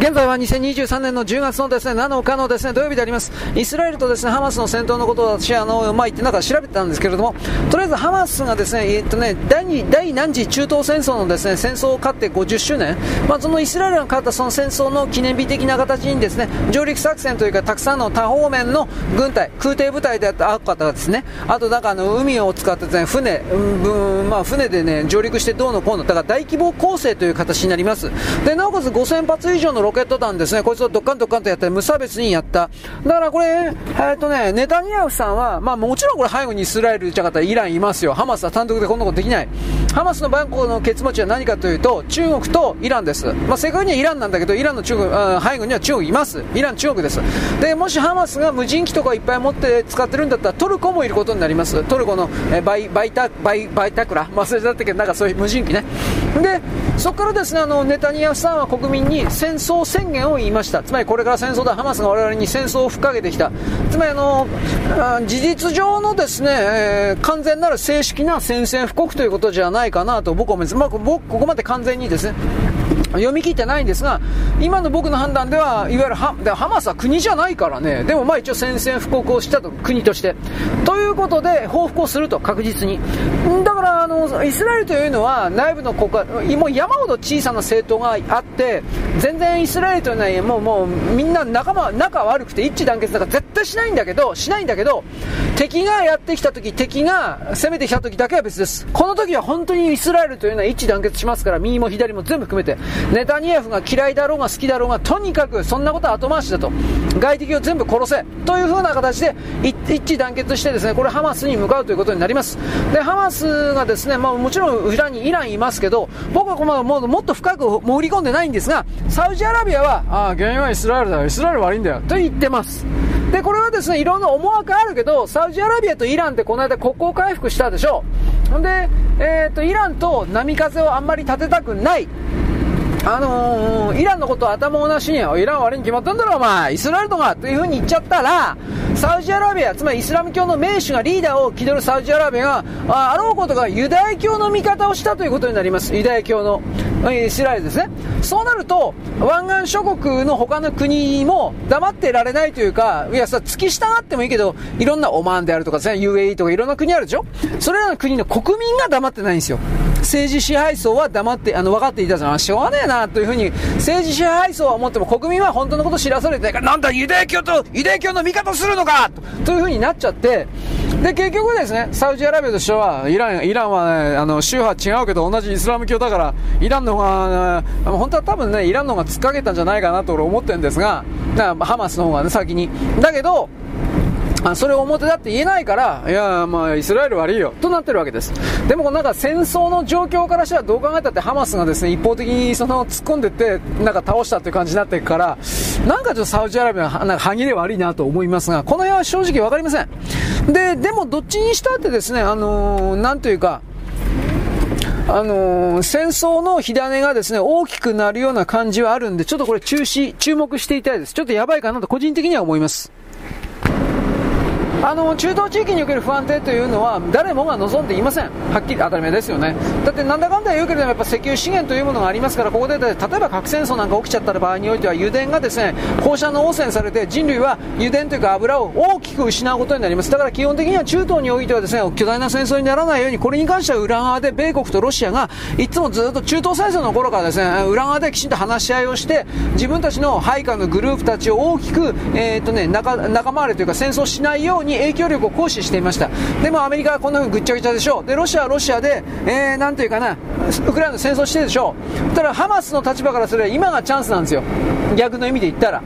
現在は2023年の10月のですね、7日のですね、土曜日であります。イスラエルとですね、ハマスの戦闘のことを私、あの、まあ、言ってなんか調べてたんですけれども、とりあえずハマスがですね、えっとね、第二、第何次中東戦争のですね、戦争を勝って50周年、まあ、そのイスラエルが勝ったその戦争の記念日的な形にですね、上陸作戦というか、たくさんの多方面の軍隊、空挺部隊であった方がですね、あとなんかあの、海を使ってですね、船、うん、まあ、船でね、上陸してどうのこうの、だから大規模攻勢という形になります。で、なおかつ5000発以上のロケット弾ですね、こいつをドッカンドッカンとやって無差別にやった。だからこれ、えー、っとね、ネタニヤフさんは、まあもちろんこれ背後にイスラエルじゃかったらイランいますよ。ハマスは単独でこんなことできない。ハマスの蛮行の結末は何かというと、中国とイランです。まあ正確にはイランなんだけど、イランの中国、背後には中国います。イラン中国です。で、もしハマスが無人機とかいっぱい持って使ってるんだったらトルコもいることになります。トルコの、えバイ、バイタ、バイ、バイタクラ忘れちゃったけど、なんかそういう無人機ね。で、そこからですね、あの、ネタニヤフさんは国民に戦争宣言を言いました。つまりこれから戦争で、ハマスが我々に戦争を吹っかけてきた。つまりあの、事実上のですね、えー、完全なる正式な宣戦布告ということじゃないかなと僕は思います。まあ、僕、ここまで完全にですね、読み切ってないんですが、今の僕の判断では、いわゆるハハマスは国じゃないからね、でもまあ一応宣戦布告をしたと、国として。ということで、報復をすると、確実に。だから、あの、イスラエルというのは、内部の国家、もう山ほど小さな政党があって、全然イスラエルというのは、もう、もう、みんな仲間、仲悪くて一致団結だから絶対しないんだけど、しないんだけど、敵がやってきた時、敵が攻めてきた時だけは別です。この時は本当にイスラエルというのは一致団結しますから、右も左も全部含めて。ネタニヤフが嫌いだろうが好きだろうが、とにかくそんなことは後回しだと。外敵を全部殺せ。という風な形で一致団結してですね、これハマスに向かうということになります。で、ハマスがですね、まあもちろん裏にイランいますけど、僕はこのももっと深く潜り込んでないんですが、サウジアラビアは、ああ、原因はイスラエルだよ、イスラエル悪いんだよ、と言ってます。で、これはですね、いろんな思惑あるけど、サウジアラビアとイランってこの間国交回復したでしょ。で、えっ、ー、と、イランと波風をあんまり立てたくない。あのー、イランのこと頭をなしに、イラン悪いに決まったんだろ、お前、イスラエルとかという風に言っちゃったら、サウジアラビア、つまりイスラム教の名手がリーダーを気取るサウジアラビアが、ああろうことがユダヤ教の味方をしたということになります。ユダヤ教の、イスラエルですね。そうなると、湾岸諸国の他の国も黙ってられないというか、いやさ、付き従ってもいいけど、いろんなオマーンであるとかですね、UAE とかいろんな国あるでしょ？それらの国の国民が黙ってないんですよ。政治支配層は黙って、あの、分かっていたじゃん。しょうがねえな、というふうに、政治支配層は思っても国民は本当のことを知らされてないから、なんだ、ユダヤ教と、ユダヤ教の味方するのかというふうになっちゃって、で、結局ですね、サウジアラビアとしては、イラン、イランはね、あの、宗派違うけど同じイスラム教だから、イランの方が、本当は多分ね、イランの方が突っかけたんじゃないかなと俺思ってるんですが、ハマスの方がね、先に。だけど、あそれを表だって言えないから、いや、まあ、イスラエル悪いよ、となってるわけです。でも、なんか戦争の状況からしたらどう考えたってハマスがですね、一方的にその突っ込んでって、なんか倒したっていう感じになっていくから、なんかちょっとサウジアラビアは、なんか歯切れ悪いなと思いますが、この辺は正直わかりません。で、でもどっちにしたってですね、あのー、なんというか、あのー、戦争の火種がですね、大きくなるような感じはあるんで、ちょっとこれ中止、注目していたいです。ちょっとやばいかなと個人的には思います。あの中東地域における不安定というのは誰もが望んでいません、はっきり当たり前ですよね、だってなんだかんだ言うけれども、やっぱ石油資源というものがありますから、ここで例えば核戦争なんか起きちゃった場合においては、油田がですね放射能汚染されて、人類は油田というか油を大きく失うことになります、だから基本的には中東においてはですね巨大な戦争にならないように、これに関しては裏側で米国とロシアがいつもずっと中東戦争の頃からですね裏側できちんと話し合いをして、自分たちの配下のグループたちを大きく、えーとね、仲仲間割れというか戦争しないようにに影響力を行使していました。でもアメリカはこんなふうにぐっちゃぐちゃでしょう。でロシアはロシアで、えー、なんていうかなウクライナ戦争してるでしょう。ただハマスの立場からすれば今がチャンスなんですよ。逆の意味で言ったら。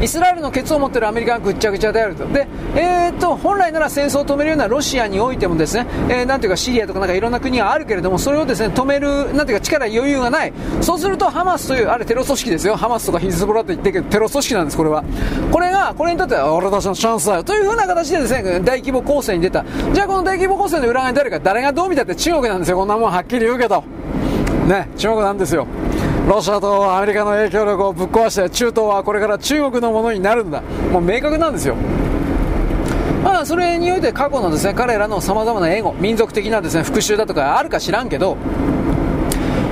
イスラエルのケツを持っているアメリカがぐっちゃぐちゃであると。で、えー、っと、本来なら戦争を止めるようなロシアにおいてもですね、えー、なんていうかシリアとかなんかいろんな国があるけれども、それをですね、止める、なんていうか力余裕がない。そうするとハマスという、あれテロ組織ですよ。ハマスとかヒズボラと言ってるけど、テロ組織なんです、これは。これが、これにとっては俺たちのチャンスだよ。というふうな形でですね、大規模攻勢に出た。じゃあこの大規模攻勢の裏側に誰か、誰がどう見たって中国なんですよ。こんなもんはっきり言うけど。ね、中国なんですよ。ロシアとアメリカの影響力をぶっ壊して中東はこれから中国のものになるんだ。もう明確なんですよ。まあ、それにおいて過去のですね彼らのさまざまなエゴ民族的なですね復讐だとかあるか知らんけど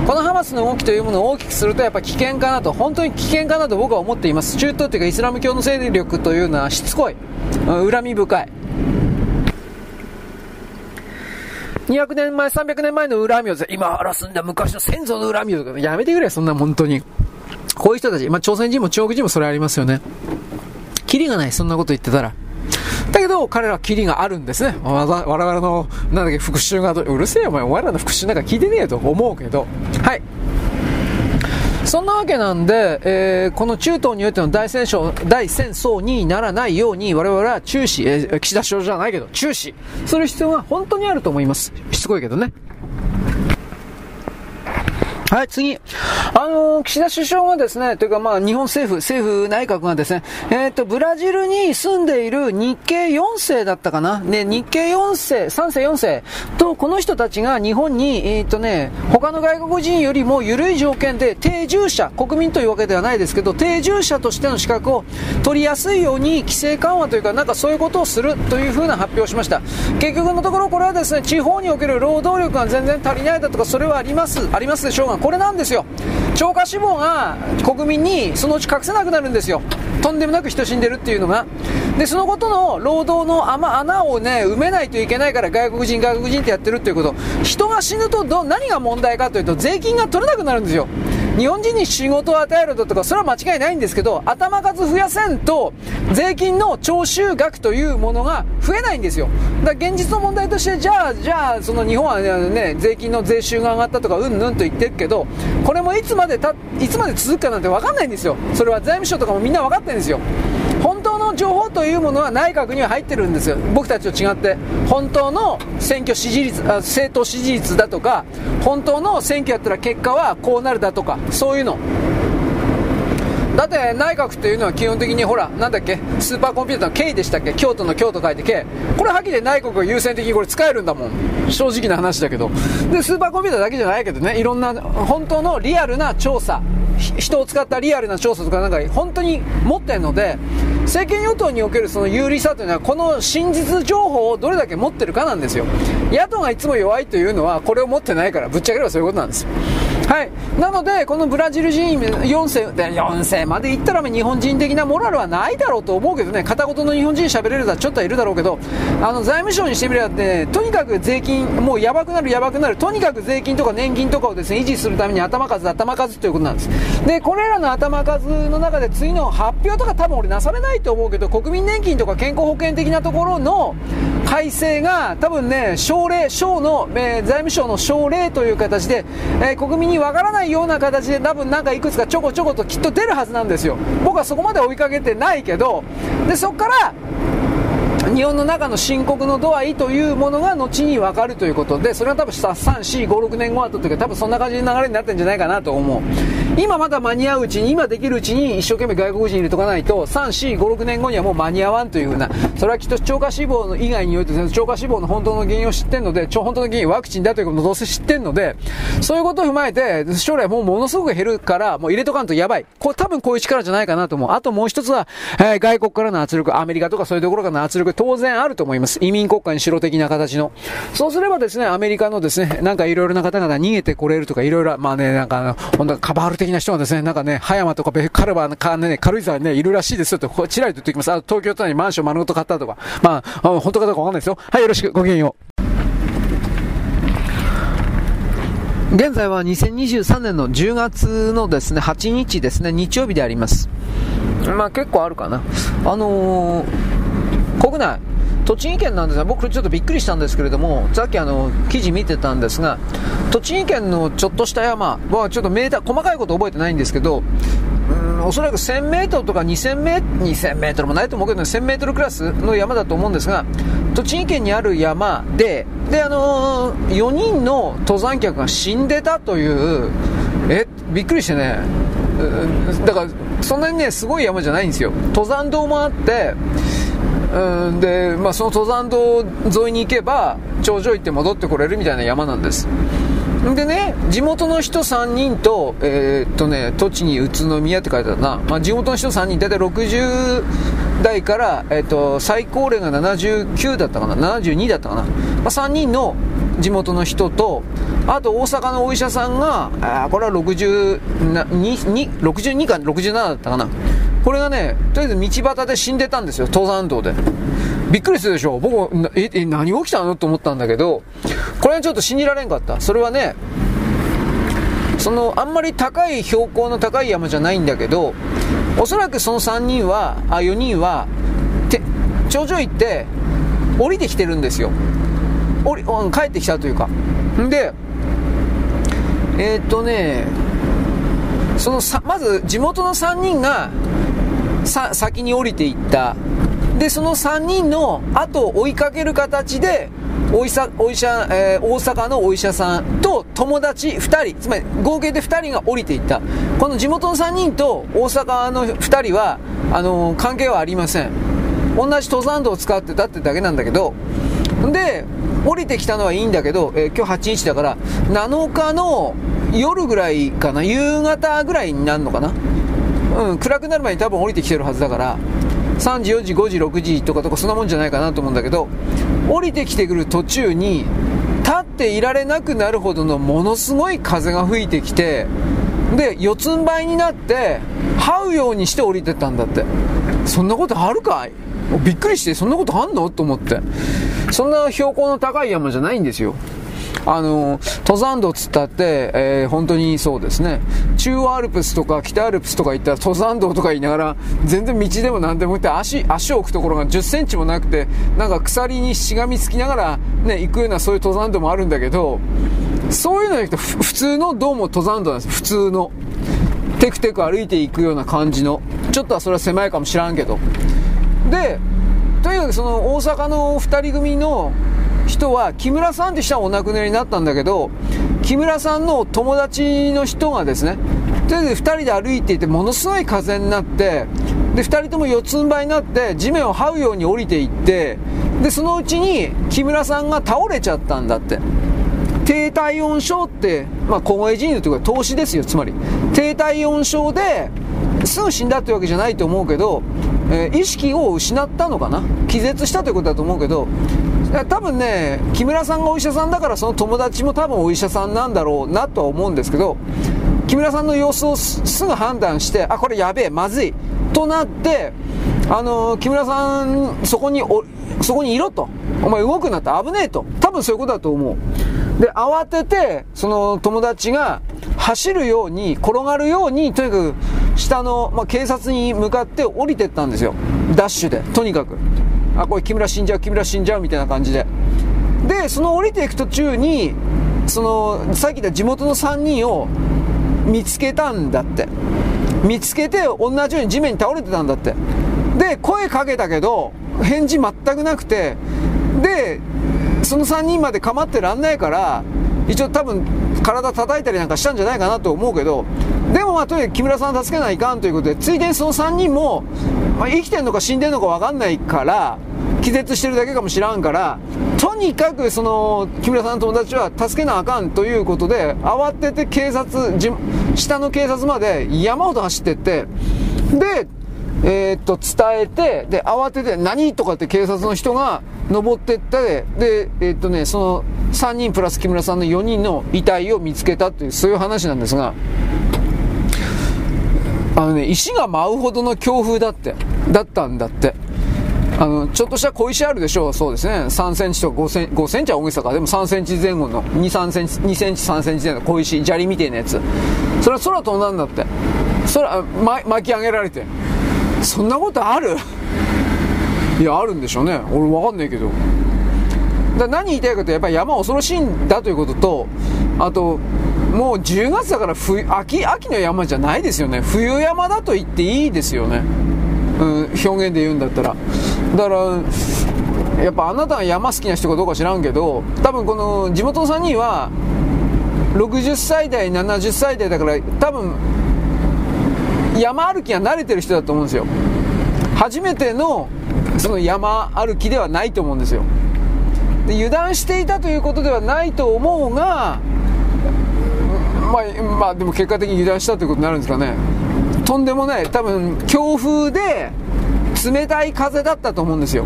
このハマスの動きというものを大きくするとやっぱ危険かなと本当に危険かなと僕は思っています。中東というかイスラム教の勢力というのはしつこい。恨み深い。200年前、300年前の恨みを、今荒らすんだ昔の先祖の恨みを、やめてくれ、そんな本当に。こういう人たち、まあ、朝鮮人も中国人もそれありますよね。キリがない、そんなこと言ってたら。だけど、彼らはキリがあるんですね。我々の、なんだっけ、復讐が、うるせえよ、お前、お前らの復讐なんか聞いてねえと思うけど。はい。そんなわけなんで、えー、この中東においての大戦争大戦争にならないように我々は注視、えー、岸田首相じゃないけど注視する必要が本当にあると思います。しつこいけどね。はい、次。あのー、岸田首相がですね、というかまあ日本政府、政府内閣がですね、えっ、ー、と、ブラジルに住んでいる日系4世だったかな？ね、日系4世、3世4世と、この人たちが日本に、えっ、ー、とね、他の外国人よりも緩い条件で定住者、国民というわけではないですけど、定住者としての資格を取りやすいように規制緩和というか、なんかそういうことをするというふうな発表をしました。結局のところこれはですね、地方における労働力が全然足りないだとか、それはあります、ありますでしょうが、これなんですよ。超過死亡が国民にそのうち隠せなくなるんですよ。とんでもなく人死んでるっていうのが。でそのことの労働の穴をね埋めないといけないから外国人外国人ってやってるっていうこと。人が死ぬとど何が問題かというと税金が取れなくなるんですよ。日本人に仕事を与えるとかそれは間違いないんですけど頭数増やせんと税金の徴収額というものが増えないんですよ。だから現実の問題としてじゃあじゃあその日本はね税金の税収が上がったとかうんぬんと言ってるけどこれもいつまでたいつまで続くかなんて分かんないんですよ。それは財務省とかもみんな分かってるんですよ。の情報というものは内閣には入ってるんですよ。僕たちと違って。本当の選挙支持率あ政党支持率だとか本当の選挙やったら結果はこうなるだとかそういうの。だって内閣っていうのは基本的にほら、なんだっけ、スーパーコンピューターの K でしたっけ、京都の京都書いて K、これはっきり内閣が優先的にこれ使えるんだもん、正直な話だけど、でスーパーコンピューターだけじゃないけどね、いろんな本当のリアルな調査、人を使ったリアルな調査とかなんか本当に持ってるので、政権与党におけるその有利さというのはこの真実情報をどれだけ持ってるかなんですよ。野党がいつも弱いというのはこれを持ってないからぶっちゃければそういうことなんですよ。はい、なので、このブラジル人4世4世まで行ったら日本人的なモラルはないだろうと思うけどね、片言の日本人喋れるだちょっとはいるだろうけど、あの財務省にしてみれば、ね、とにかく税金、もうやばくなる、やばくなる、とにかく税金とか年金とかをです、ね、維持するために頭数、頭数ということなんです。で、これらの頭数の中で次の発表とか多分俺なされないと思うけど、国民年金とか健康保険的なところの改正が多分ね、省令、省の、えー、財務省の省令という形で、えー、国民にわからないような形で多分なんかいくつかちょこちょこときっと出るはずなんですよ。僕はそこまで追いかけてないけどでそこから日本の中の深刻の度合いというものが後に分かるということで、それは多分3、4、5、6年後後というか、多分そんな感じの流れになってるんじゃないかなと思う。今まだ間に合ううちに、今できるうちに一生懸命外国人入れとかないと、3、4、5、6年後にはもう間に合わんというふうな、それはきっと超過死亡の以外において、超過死亡の本当の原因を知ってるので、超本当の原因ワクチンだということをどうせ知ってるので、そういうことを踏まえて、将来もうものすごく減るから、もう入れとかんとやばい。これ多分こういう力じゃないかなと思う。あともう一つは、えー、外国からの圧力、アメリカとかそういうところからの圧力、当然あると思います。移民国家にしろ的な形の。そうすればですね、アメリカのですね、なんかいろいろな方々逃げてこれるとかいろいろ、まあね、なんか、本当カバール的な人がですね、なんかね、葉山とかベカルバーかね、軽井沢にね、いるらしいですよと、ちらりと言ってきます。あ東京都内にマンション丸ごと買ったとか。まあ、本当かどうかわかんないですよ。はい、よろしく、ごきげんよう。現在は2023年の10月のですね、8日ですね、日曜日であります。まあ結構あるかな。あのー、国内、栃木県なんですが、僕ちょっとびっくりしたんですけれども、さっきあの、記事見てたんですが、栃木県のちょっとした山はちょっとメーター、細かいこと覚えてないんですけど、おそらく1000メートルとか2000メ2000メートルもないと思うけど、ね、1000メートルクラスの山だと思うんですが、栃木県にある山で、で、あのー、4人の登山客が死んでたという、え、びっくりしてね、だから、そんなにね、すごい山じゃないんですよ。登山道もあって、うんで、まあ、その登山道沿いに行けば頂上行って戻ってこれるみたいな山なんです。でね地元の人3人と,、えー、っとね栃木宇都宮って書いてあるな、まあ、地元の人3人大体60代から、えー、っと最高齢が79だったかな。72だったかな、まあ、3人の地元の人とあと大阪のお医者さんがあこれは62 62か67だったかな。これがね、とりあえず道端で死んでたんですよ、登山道で。びっくりするでしょ僕、え、え、何起きたの？と思ったんだけど、これはちょっと信じられんかった。それはね、その、あんまり高い標高の高い山じゃないんだけど、おそらくその3人は、あ、4人は、て、頂上行って、降りてきてるんですよ。降り、帰ってきたというか。んで、えー、っとね、そのさ、まず地元の3人が、さ先に降りていった。でその3人の後を追いかける形でお医者お医者、えー、大阪のお医者さんと友達2人つまり合計で2人が降りていった。この地元の3人と大阪の2人はあのー、関係はありません。同じ登山道を使ってたってだけなんだけど。で降りてきたのはいいんだけど、えー、今日8日だから7日の夜ぐらいかな夕方ぐらいになるのかな。うん、暗くなる前に多分降りてきてるはずだから3時4時5時6時とかとかそんなもんじゃないかなと思うんだけど降りてきてくる途中に立っていられなくなるほどのものすごい風が吹いてきてで四つん這いになって這うようにして降りてったんだって。そんなことあるかい？びっくりしてそんなことあんの？と思って。そんな標高の高い山じゃないんですよ。あの、登山道つったって、えー、本当にそうですね、中央アルプスとか北アルプスとか行ったら登山道とか言いながら、全然道でも何でも行って足、足を置くところが10センチもなくて、なんか鎖にしがみつきながらね、行くようなそういう登山道もあるんだけど、そういうのに行くと普通のどうも登山道なんです。普通の。テクテク歩いていくような感じの。ちょっとはそれは狭いかもしらんけど。で、とにかくその大阪のお2人組の人は木村さんって人はお亡くなりになったんだけど木村さんの友達の人がですねとりあえず2人で歩いていてものすごい風になってで2人とも四つん這いになって地面を這うように降りていってでそのうちに木村さんが倒れちゃったんだって。低体温症って、まあ、小声人流というか投資ですよつまり。低体温症ですぐ死んだってわけじゃないと思うけど、えー、意識を失ったのかな？気絶したということだと思うけど多分ね木村さんがお医者さんだからその友達も多分お医者さんなんだろうなとは思うんですけど木村さんの様子をすぐ判断してあこれやべえまずいとなってあの、木村さんそこにそこにいろと。お前動くなって危ねえと。多分そういうことだと思う。で慌ててその友達が走るように転がるようにとにかく下の、まあ、警察に向かって降りてったんですよ。ダッシュで。とにかく。あこれ木村死んじゃう木村死んじゃうみたいな感じで。でその降りていく途中にそのさっき言った地元の3人を見つけたんだって。見つけて同じように地面に倒れてたんだって。で声かけたけど返事全くなくて。でその3人まで構ってらんないから一応多分体叩いたりなんかしたんじゃないかなと思うけど。でもまあとにかく木村さん助けないかんということでついでにその3人も、まあ、生きてんのか死んでんのか分かんないから気絶してるだけかもしらんからとにかくその木村さんの友達は助けなあかんということで慌てて警察下の警察まで山ほど走ってってでえー、っと伝えてで慌てて何とかって警察の人が登ってってでえー、っとねその3人プラス木村さんの4人の遺体を見つけたというそういう話なんですがあのね石が舞うほどの強風だってだったんだって。あの、ちょっとした小石あるでしょう。そうですね。3センチとか5センチ、5センチは大げさか。でも3センチ前後の、2、3センチ、2センチ、3センチ前後の小石、砂利みたいなやつ。それは空飛んだんだって。空、ま、巻き上げられて。そんなことある？いや、あるんでしょうね。俺わかんないけど。だ何言いたいかとやっぱり山恐ろしいんだということと、あと、もう10月だから冬、秋、秋の山じゃないですよね。冬山だと言っていいですよね。うん、表現で言うんだったら。だからやっぱあなたが山好きな人かどうか知らんけど多分この地元の3人は60歳代70歳代だから多分山歩きが慣れてる人だと思うんですよ。初めてのその山歩きではないと思うんですよ。で油断していたということではないと思うがまあ、まあ、でも結果的に油断したということになるんですかね。とんでもない。多分強風で冷たい風だったと思うんですよ。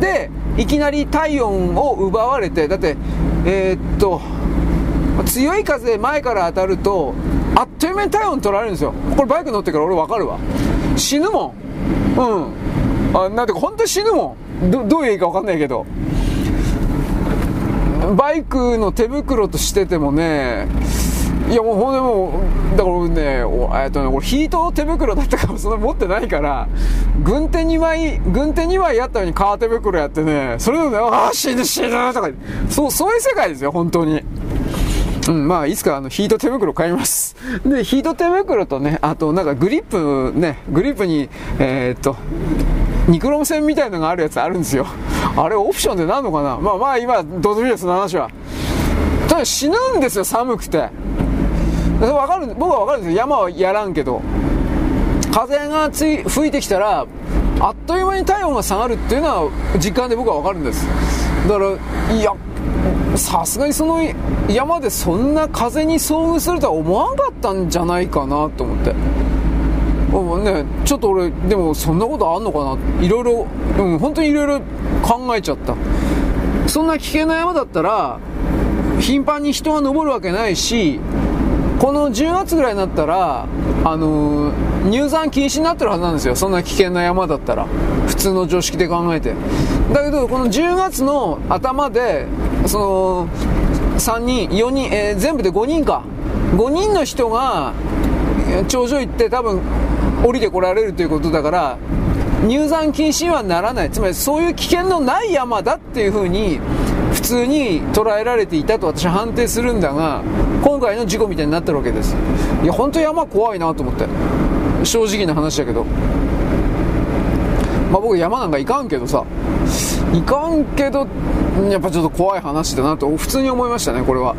でいきなり体温を奪われてだってえー、っと強い風で前から当たるとあっという間に体温取られるんですよ。これバイク乗ってから俺分かるわ。死ぬもん。うん。あなんてか本当に死ぬもん。どどういう意味か分かんないけど。バイクの手袋としててもねいやもうほんでもう、だからね、えっとね、俺ヒート手袋だったからそんな持ってないから、軍手2枚、軍手2枚やったのに革手袋やってね、それでね、ああ、死ぬ死ぬとか、そう、そういう世界ですよ、本当に。うん、まあ、いつかあの、ヒート手袋買います。で、ヒート手袋とね、あとなんかグリップね、グリップに、えー、っと、ニクロム線みたいなのがあるやつあるんですよ。あれオプションでなんのかな？まあまあ今、どうでもいいです、話は。ただ死ぬんですよ、寒くて。分かる僕は分かるんですよ。山はやらんけど。風がつい吹いてきたらあっという間に体温が下がるっていうのは実感で僕は分かるんです。だからいやさすがにその山でそんな風に遭遇するとは思わんかったんじゃないかなと思って。ね、ちょっと俺でもそんなことあんのかな。いろいろ、うん、本当にいろいろ考えちゃった。そんな危険な山だったら頻繁に人が登るわけないしこの10月ぐらいになったら、あのー、入山禁止になってるはずなんですよ。そんな危険な山だったら。普通の常識で考えて。だけど、この10月の頭で、その、3人、4人、えー、全部で5人か。5人の人が、頂上行って多分、降りてこられるということだから、入山禁止にはならない。つまり、そういう危険のない山だっていうふうに、通に捉えられていたと私は判定するんだが今回の事故みたいになってるわけです。いや本当山怖いなと思って。正直な話だけど。まあ僕山なんか行かんけどさ。行かんけどやっぱちょっと怖い話だなと普通に思いましたねこれは。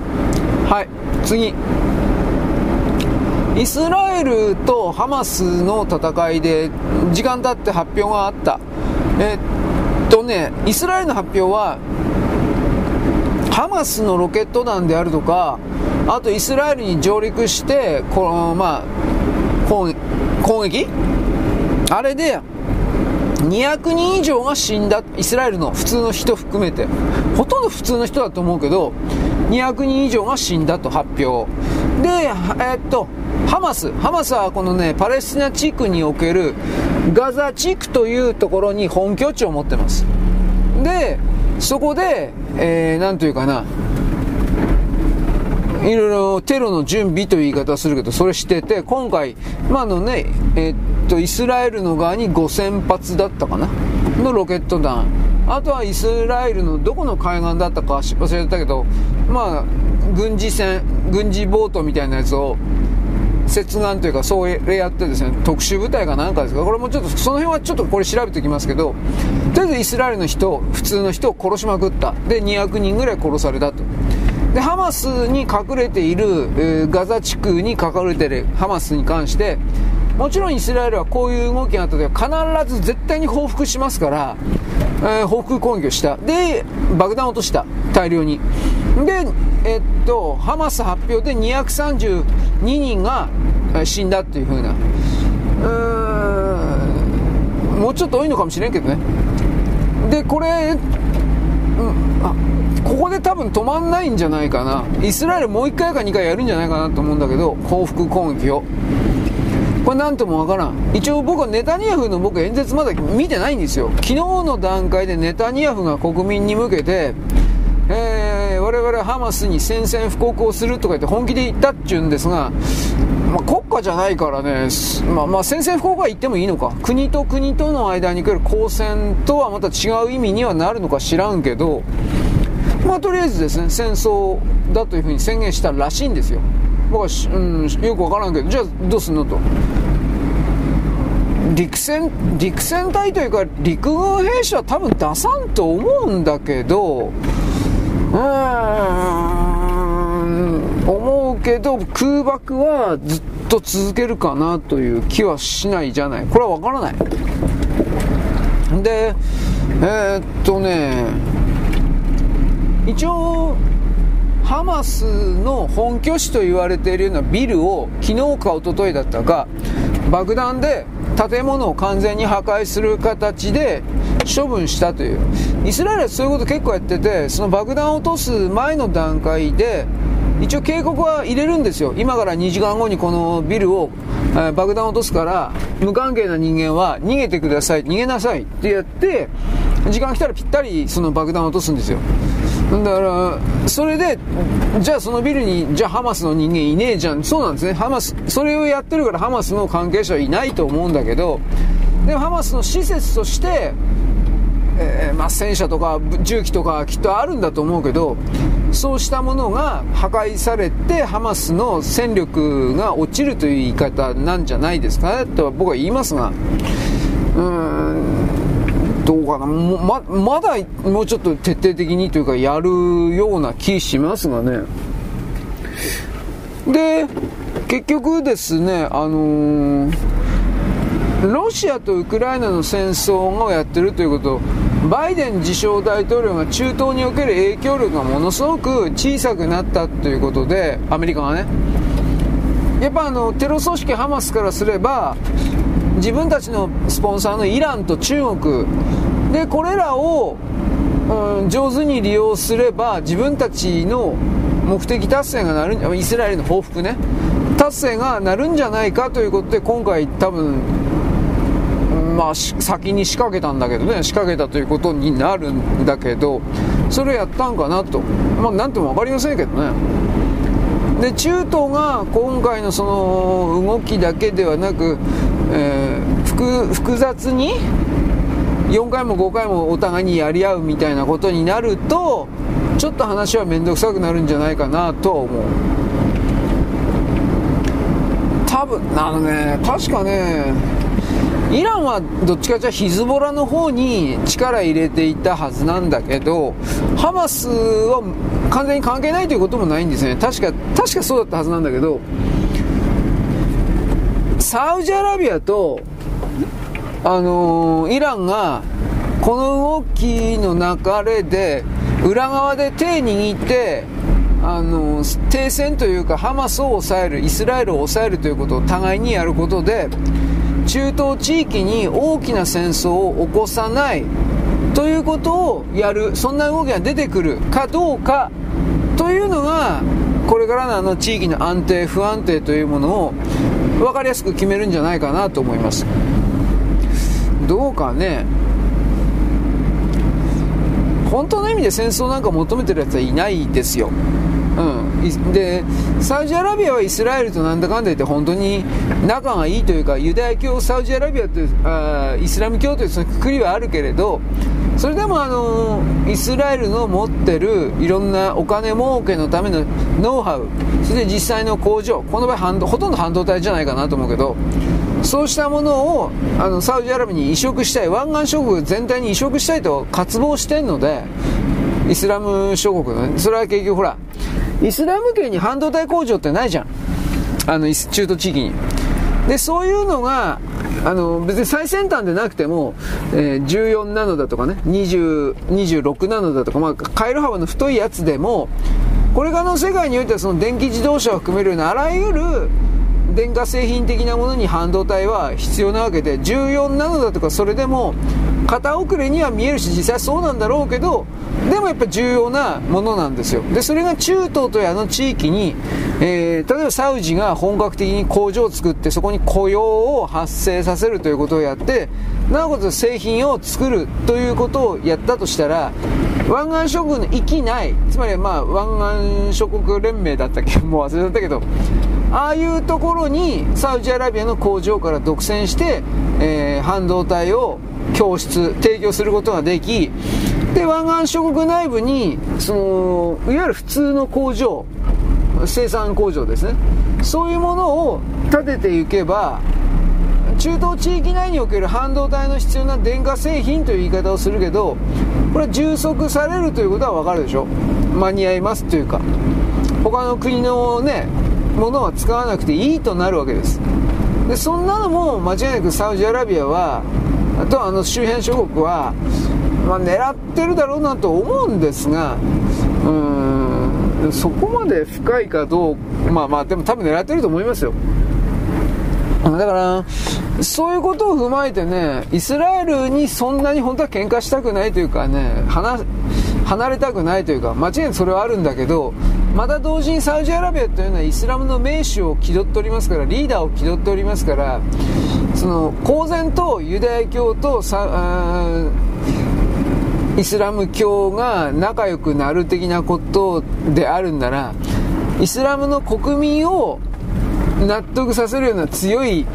はい次。イスラエルとハマスの戦いで時間経って発表があった。えっとねイスラエルの発表はハマスのロケット弾であるとかあとイスラエルに上陸してこのまあ攻撃？あれで200人以上が死んだイスラエルの普通の人含めて。ほとんど普通の人だと思うけど200人以上が死んだと発表。でえー、っとハマス。ハマスはこのねパレスチナ地区におけるガザ地区というところに本拠地を持ってます。でそこで、えー、なんというかないろいろテロの準備という言い方をするけど、それしてて、今回、まあのね、えー、っと、イスラエルの側に5000発だったかなのロケット弾。あとはイスラエルのどこの海岸だったか忘れたけど、まあ、軍事船、軍事ボートみたいなやつを、接岸というか、そうやってですね、特殊部隊かなんかですか、これもちょっと、その辺はちょっとこれ調べておきますけど、とりあえずイスラエルの人、普通の人を殺しまくった。で、200人ぐらい殺されたと。で、ハマスに隠れている、えー、ガザ地区に隠れているハマスに関して、もちろんイスラエルはこういう動きがあった時は必ず絶対に報復しますから、えー、報復攻撃をした。で、爆弾を落とした。大量に。で、えっと、ハマス発表で232人が死んだっていう風な。うーん、もうちょっと多いのかもしれんけどね。で、これ、うん、あここで多分止まんないんじゃないかなイスラエルもう1回か2回やるんじゃないかなと思うんだけど報復攻撃をこれ何ともわからん一応僕はネタニヤフの僕演説まだ見てないんですよ昨日の段階でネタニヤフが国民に向けてえー、我々はハマスに宣戦布告をするとか言って本気で言ったっちゅうんですが、まあ、国家じゃないからね、まあ、まあ、宣戦布告は言ってもいいのか。国と国との間に来る交戦とはまた違う意味にはなるのか知らんけどまあ、とりあえずですね戦争だというふうに宣言したらしいんですよ。僕は、うん、よくわからんけどじゃあどうすんのと。陸戦陸戦隊というか陸軍兵士は多分出さんと思うんだけどうん。思うけど空爆はずっと続けるかなという気はしないじゃない。これはわからない。でえー、っとね一応ハマスの本拠地と言われているようなビルを昨日か一昨日だったか爆弾で建物を完全に破壊する形で処分したという。イスラエルはそういうこと結構やっててその爆弾を落とす前の段階で一応警告は入れるんですよ。今から2時間後にこのビルを、えー、爆弾を落とすから無関係な人間は逃げてください逃げなさいってやって時間来たらぴったりその爆弾を落とすんですよ。だからそれでじゃあそのビルにじゃあハマスの人間いねえじゃん。そうなんですね。ハマスそれをやってるからハマスの関係者はいないと思うんだけどでもハマスの施設としてえー、まあ、戦車とか銃器とかきっとあるんだと思うけどそうしたものが破壊されてハマスの戦力が落ちるという言い方なんじゃないですかとは僕は言いますが。うーんどうかな。ままだもうちょっと徹底的にというかやるような気しますがね。で結局ですねあのー、ロシアとウクライナの戦争をやってるということ。バイデン自称大統領が中東における影響力がものすごく小さくなったということでアメリカがね。やっぱあのテロ組織ハマスからすれば自分たちのスポンサーのイランと中国。でこれらを、うん、上手に利用すれば自分たちの目的達成がなるイスラエルの報復ね。達成がなるんじゃないかということで今回多分まあ、先に仕掛けたんだけどね仕掛けたということになるんだけどそれやったんかなと。まあ何とも分かりませんけどね。で中東が今回のその動きだけではなくえー、複雑に4回も5回もお互いにやり合うみたいなことになるとちょっと話は面倒くさくなるんじゃないかなとは思う。多分あのね確かねイランはどっちかというとヒズボラの方に力入れていたはずなんだけどハマスは完全に関係ないということもないんですよね。確か確かそうだったはずなんだけどサウジアラビアとあのー、イランがこの動きの流れで裏側で手握ってあの停戦というかハマスを抑えるイスラエルを抑えるということを互いにやることで中東地域に大きな戦争を起こさないということをやるそんな動きが出てくるかどうかというのがこれからのあの地域の安定不安定というものを分かりやすく決めるんじゃないかなと思います。どうかね。本当の意味で戦争なんか求めてるやつはいないですよ、でサウジアラビアはイスラエルとなんだかんだ言って本当に仲がいいというかユダヤ教サウジアラビアというあイスラム教というそのくくりはあるけれどそれでもあのイスラエルの持ってるいろんなお金儲けのためのノウハウそれで実際の工場この場合ほとんど半導体じゃないかなと思うけどそうしたものをあのサウジアラビアに移植したい湾岸諸国全体に移植したいと渇望してるのでイスラム諸国の、ね、それは結局ほらイスラム圏に半導体工場ってないじゃん。あの、中途地域に。で、そういうのが、あの、別に最先端でなくても、えー、14ナノだとかね、20、26ナノだとか、まあ、回路幅の太いやつでも、これからの世界においてはその電気自動車を含めるようなあらゆる電化製品的なものに半導体は必要なわけで、14ナノだとかそれでも、片遅れには見えるし実際そうなんだろうけどでもやっぱ重要なものなんですよ。でそれが中東というあの地域に、えー、例えばサウジが本格的に工場を作ってそこに雇用を発生させるということをやってなおかつ製品を作るということをやったとしたら湾岸諸国の域内つまりまあ湾岸諸国連盟だったっけもう忘れちゃったけどああいうところにサウジアラビアの工場から独占して、えー、半導体を教室提供することができで湾岸諸国内部にそのいわゆる普通の工場生産工場ですね。そういうものを建てていけば中東地域内における半導体の必要な電化製品という言い方をするけどこれは充足されるということは分かるでしょ。間に合いますというか。他の国のねものは使わなくていいとなるわけです。でそんなのも間違いなくサウジアラビアはあとはあの周辺諸国は、まあ、狙ってるだろうなと思うんですがうんそこまで深いかどうまあまあでも多分狙ってると思いますよ。だからそういうことを踏まえてねイスラエルにそんなに本当は喧嘩したくないというかね離れたくないというか間違いなくそれはあるんだけどまた同時にサウジアラビアというのはイスラムの名手を気取っておりますからリーダーを気取っておりますからその公然とユダヤ教とイスラム教が仲良くなる的なことであるんならイスラムの国民を納得させるような強い、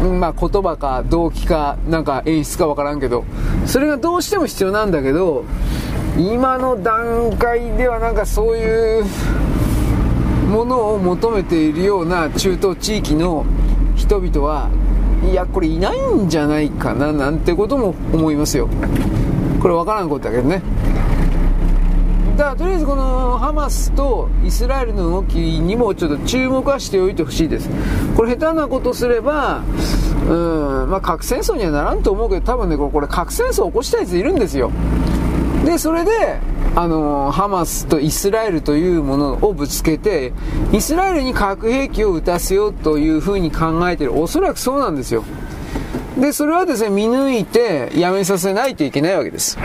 まあ、言葉か動機かなんか演出かわからんけどそれがどうしても必要なんだけど今の段階ではなんかそういうものを求めているような中東地域の人々はいやこれいないんじゃないかななんてことも思いますよ。これ分からんことだけどね。だからとりあえずこのハマスとイスラエルの動きにもちょっと注目はしておいてほしいです。これ下手なことすればうんまあ核戦争にはならんと思うけど多分ねこれ核戦争を起こしたやついるんですよ。でそれであのハマスとイスラエルというものをぶつけてイスラエルに核兵器を撃たせようというふうに考えている。おそらくそうなんですよ。でそれはですね見抜いてやめさせないといけないわけです。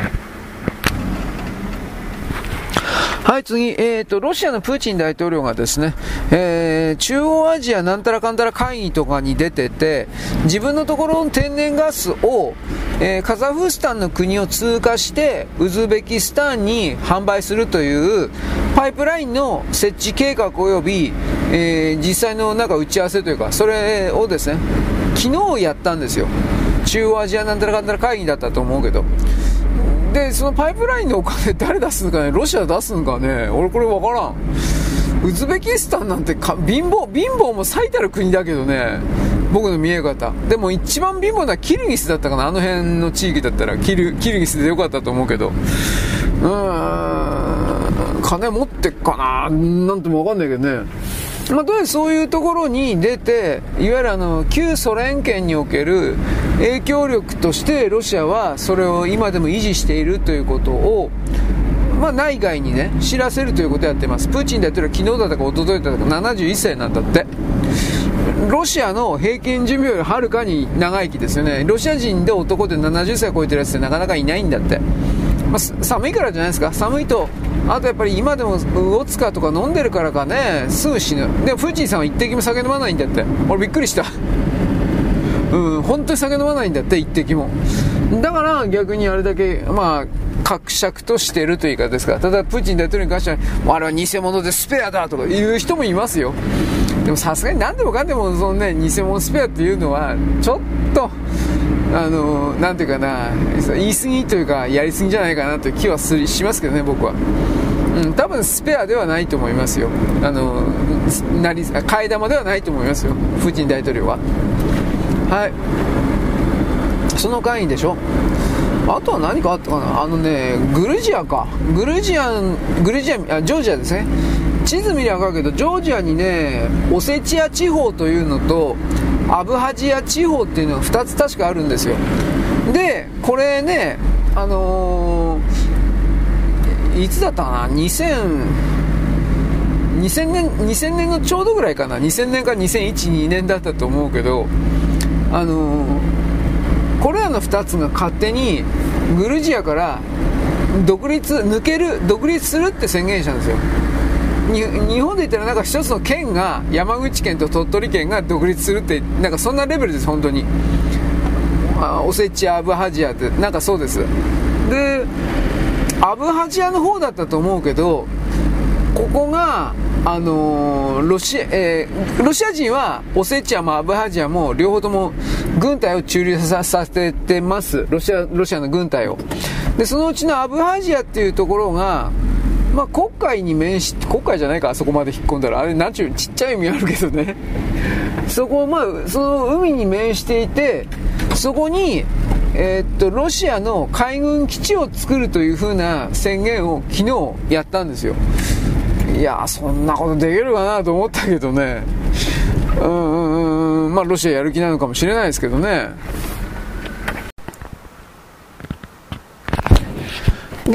はい、次、えーと、ロシアのプーチン大統領がですね、えー、中央アジアなんたらかんたら会議とかに出てて、自分のところの天然ガスを、えー、カザフスタンの国を通過して、ウズベキスタンに販売するというパイプラインの設置計画及び、えー、実際のなんか打ち合わせというか、それをですね、昨日やったんですよ。中央アジアなんたらかんたら会議だったと思うけど。で、そのパイプラインのお金 (laughs) 誰出すのかね？ロシア出すのかね？俺これわからん。ウズベキスタンなんてか貧乏貧乏も最たる国だけどね。僕の見え方。でも一番貧乏なのはキルギスだったかな？あの辺の地域だったら。キルキルギスでよかったと思うけど。うーん。金持ってっかな？なんともわかんないけどね。まあ、とりあえずそういうところに出て、いわゆるあの旧ソ連圏における影響力としてロシアはそれを今でも維持しているということを、まあ、内外にね、知らせるということをやってます。プーチン大統領は昨日だったか一昨日だったか71歳なんだって。ロシアの平均寿命よりはるかに長生きですよね。ロシア人で男で70歳超えてるやつってなかなかいないんだって。まあ、寒いからじゃないですか。寒いとあとやっぱり今でもウォツカとか飲んでるからかね、すぐ死ぬ。でもプーチンさんは一滴も酒飲まないんだって。俺びっくりした。(laughs) うん、本当に酒飲まないんだって、一滴も。だから逆にあれだけ、まあ、格尺としてるという言い方ですか。ただ、プーチン大統領に関しては、あれは偽物でスペアだとか言う人もいますよ。でもさすがに何でもかんでも、そのね、偽物スペアっていうのは、ちょっと、あの、なんていうかな、言い過ぎというか、やりすぎじゃないかなという気はすしますけどね、僕は。うん、多分スペアではないと思いますよ。あの、なり、替え玉ではないと思いますよ。プーチン大統領は。はい。その間にでしょ。あとは何かあったかなあのね、グルジアか。グルジア、グルジア、あ、ジョージアですね。地図見りゃ分かるけど、ジョージアにね、オセチア地方というのと、アブハジア地方っていうのが2つ確かあるんですよ。でこれねあのー、いつだったかな？2000 2000年 ,2000 年のちょうどぐらいかな？2000年か2001、2年だったと思うけどあのー、これらの2つが勝手にグルジアから独立抜ける独立するって宣言したんですよ。日本で言ったらなんか一つの県が山口県と鳥取県が独立するってなんかそんなレベルです本当に。あオセチア・アブハジアってなんかそうです。でアブハジアの方だったと思うけどここがあのー、ロシアえー、ロシア人はオセチアもアブハジアも両方とも軍隊を駐留させてます。ロシアロシアの軍隊を。でそのうちのアブハジアっていうところがまあ、国海に面し、国海じゃないか、あそこまで引っ込んだら、あれ、なんちゅう、ちっちゃい海あるけどね。(laughs) そこ、まあ、その海に面していて、そこに、えー、っと、ロシアの海軍基地を作るという風な宣言を昨日やったんですよ。いやそんなことできるかなと思ったけどね。うんうんうん、まあ、ロシアやる気なのかもしれないですけどね。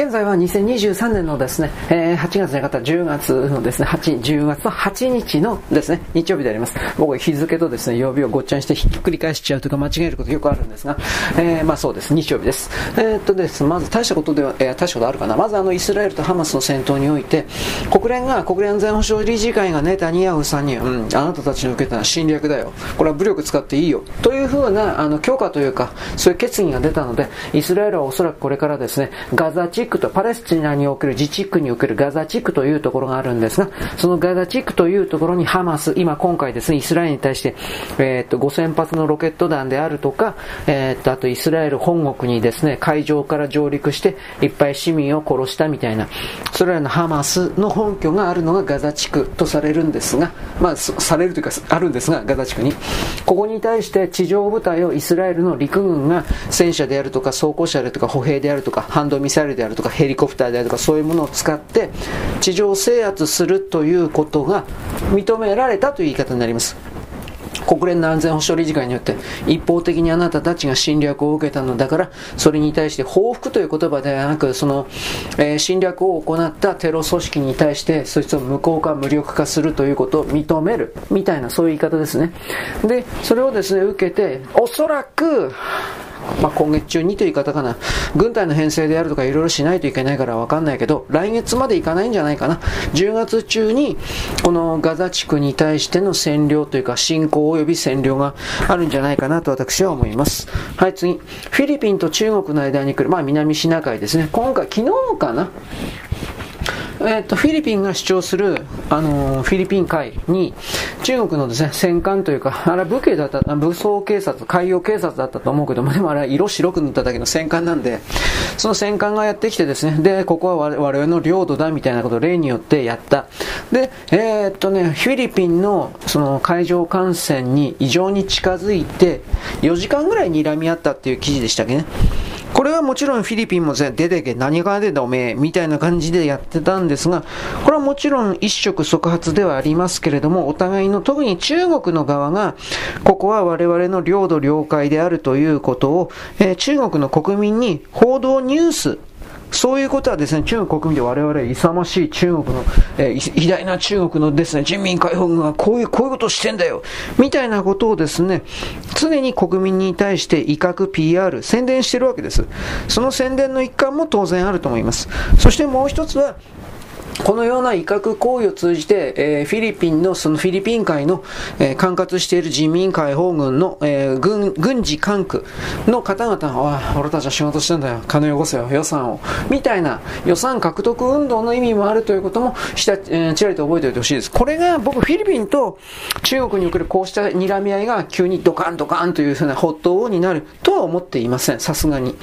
現在は2023年のですね、えー、8月じゃなかった10月のですね、8、10月の8日のですね、日曜日であります。僕は日付とですね、曜日をごっちゃにしてひっくり返しちゃうとか間違えることよくあるんですが、えー、まあそうです、日曜日です。えー、っとです、まず大したことでは、えー、大したことあるかな。まずあの、イスラエルとハマスの戦闘において、国連が、国連安全保障理事会がネタニヤフさんに、うん、あなたたちの受けたのは侵略だよ。これは武力使っていいよ。というふうな、あの、許可というか、そういう決議が出たので、イスラエルはおそらくこれからですね、ガザ地区とパレスチナにおける自治区におけるガザ地区というところがあるんですが、そのガザ地区というところにハマス、今今回ですね、イスラエルに対して、えー、っと、5000発のロケット弾であるとか、えー、っと、あとイスラエル本国にですね、海上から上陸して、いっぱい市民を殺したみたいな、それらのハマスの本拠があるのがガザ地区とされるんですが、まあ、されるというか、あるんですが、ガザ地区に。ここに対して地上部隊をイスラエルの陸軍が戦車であるとか、装甲車であるとか、歩兵であるとか、反動ミサイルであるとか、ヘリコプターであるとか、そういうものを使って地上制圧するということが認められたという言い方になります。国連の安全保障理事会によって一方的にあなたたちが侵略を受けたのだからそれに対して報復という言葉ではなくその、えー、侵略を行ったテロ組織に対してそいつを無効化無力化するということを認めるみたいなそういう言い方ですねでそれをですね受けておそらくまあ、今月中にという言い方かな。軍隊の編成であるとかいろいろしないといけないからわかんないけど、来月までいかないんじゃないかな。10月中に、このガザ地区に対しての占領というか、侵攻及び占領があるんじゃないかなと私は思います。はい、次。フィリピンと中国の間に来る、まあ、南シナ海ですね。今回、昨日かなえっと、フィリピンが主張する、あのフィリピン海に、中国のですね、戦艦というか、あれ武警だった、武装警察、海洋警察だったと思うけど、でもあれは色白く塗っただけの戦艦なんで、その戦艦がやってきてですね、で、ここは我々の領土だみたいなことを例によってやった。で、えー、っとね、フィリピンのその海上艦船に異常に近づいて、4時間ぐらいに睨み合ったっていう記事でしたっけね。これはもちろんフィリピンも出てけ、何が出たおめえ、みたいな感じでやってたんですが、これはもちろん一触即発ではありますけれども、お互いの、特に中国の側が、ここは我々の領土領海であるということを、えー、中国の国民に報道ニュース、そういうことはですね、中国国民で我々勇ましい中国の、えー、偉大な中国のですね、人民解放軍がこういう、こういうことをしてんだよみたいなことをですね、常に国民に対して威嚇、PR、宣伝してるわけです。その宣伝の一環も当然あると思います。そしてもう一つは、このような威嚇行為を通じて、えー、フィリピンの、そのフィリピン海の、えー、管轄している人民解放軍の、えー、軍、軍事管区の方々が、俺たちは仕事してんだよ、金をよこせよ、予算を、みたいな予算獲得運動の意味もあるということも、した、えー、ちらりと覚えておいてほしいです。これが僕、フィリピンと中国におけるこうした睨み合いが急にドカンドカンというふうな発頭になるとは思っていません、さすがに。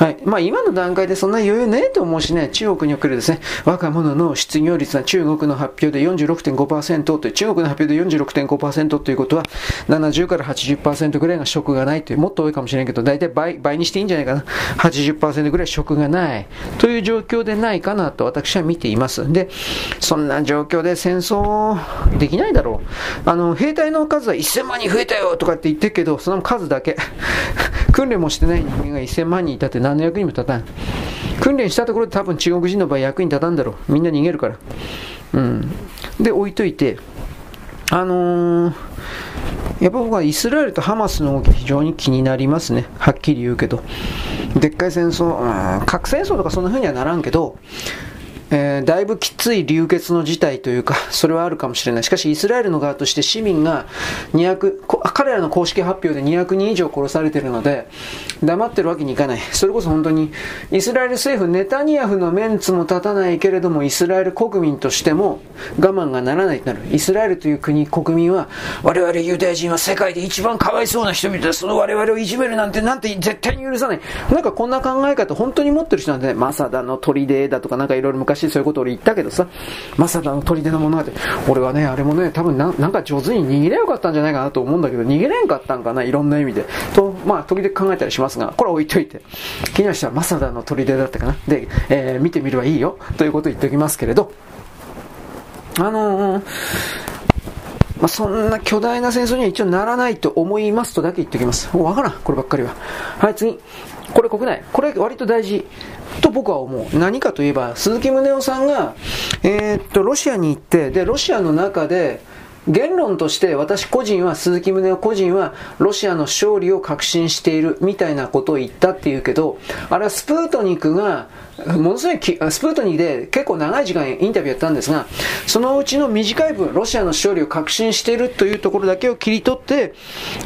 はい。まあ今の段階でそんな余裕ねえと思うしね、中国におけるですね、若者のの失業率は中国の発表で46.5%という、中国の発表で46.5%ということは、70から80%ぐらいが職がないという、もっと多いかもしれないけど、大体倍、倍にしていいんじゃないかな。80%ぐらい職がないという状況でないかなと私は見ています。で、そんな状況で戦争できないだろう。あの、兵隊の数は1000万人増えたよとかって言ってるけど、その数だけ。(laughs) 訓練もしてない人間が1000万人いたって何の役にも立たん。訓練したところで多分中国人の場合役に立たんだろう。みんな逃げるから。うん。で、置いといて、あのー、やっぱ僕はイスラエルとハマスの動き非常に気になりますね。はっきり言うけど。でっかい戦争、核戦争とかそんな風にはならんけど、えー、だいぶきつい流血の事態というか、(laughs) それはあるかもしれない。しかし、イスラエルの側として市民が200、彼らの公式発表で200人以上殺されているので、黙ってるわけにいかない。それこそ本当に、イスラエル政府、ネタニヤフのメンツも立たないけれども、イスラエル国民としても我慢がならないとなる。イスラエルという国、国民は、我々ユダヤ人は世界で一番かわいそうな人々で、その我々をいじめるなんて、なんて絶対に許さない。なんかこんな考え方、本当に持ってる人なんで、ね、マサダの砦だとかなんかいろいろ昔そういうこと俺言ったけどさ、マサダの砦の物語。俺はね、あれもね、多分ななんか上手に逃げれよかったんじゃないかなと思うんだけど、逃げれんかったんかな、いろんな意味で。と、まあ、時々考えたりしますが、これ置いといて。気になる人はマサダの砦だったかな。で、えー、見てみればいいよ。ということを言っておきますけれど、あのー、まあ、そんな巨大な戦争には一応ならないと思いますとだけ言っておきます。わからん、こればっかりは。はい、次。これ国内。これ割と大事。と僕は思う。何かといえば、鈴木宗男さんが、えー、っと、ロシアに行って、で、ロシアの中で、言論として私個人は、鈴木宗男個人はロシアの勝利を確信しているみたいなことを言ったっていうけど、あれはスプートニクがものすごいスプートニクで結構長い時間インタビューやったんですが、そのうちの短い分、ロシアの勝利を確信しているというところだけを切り取って、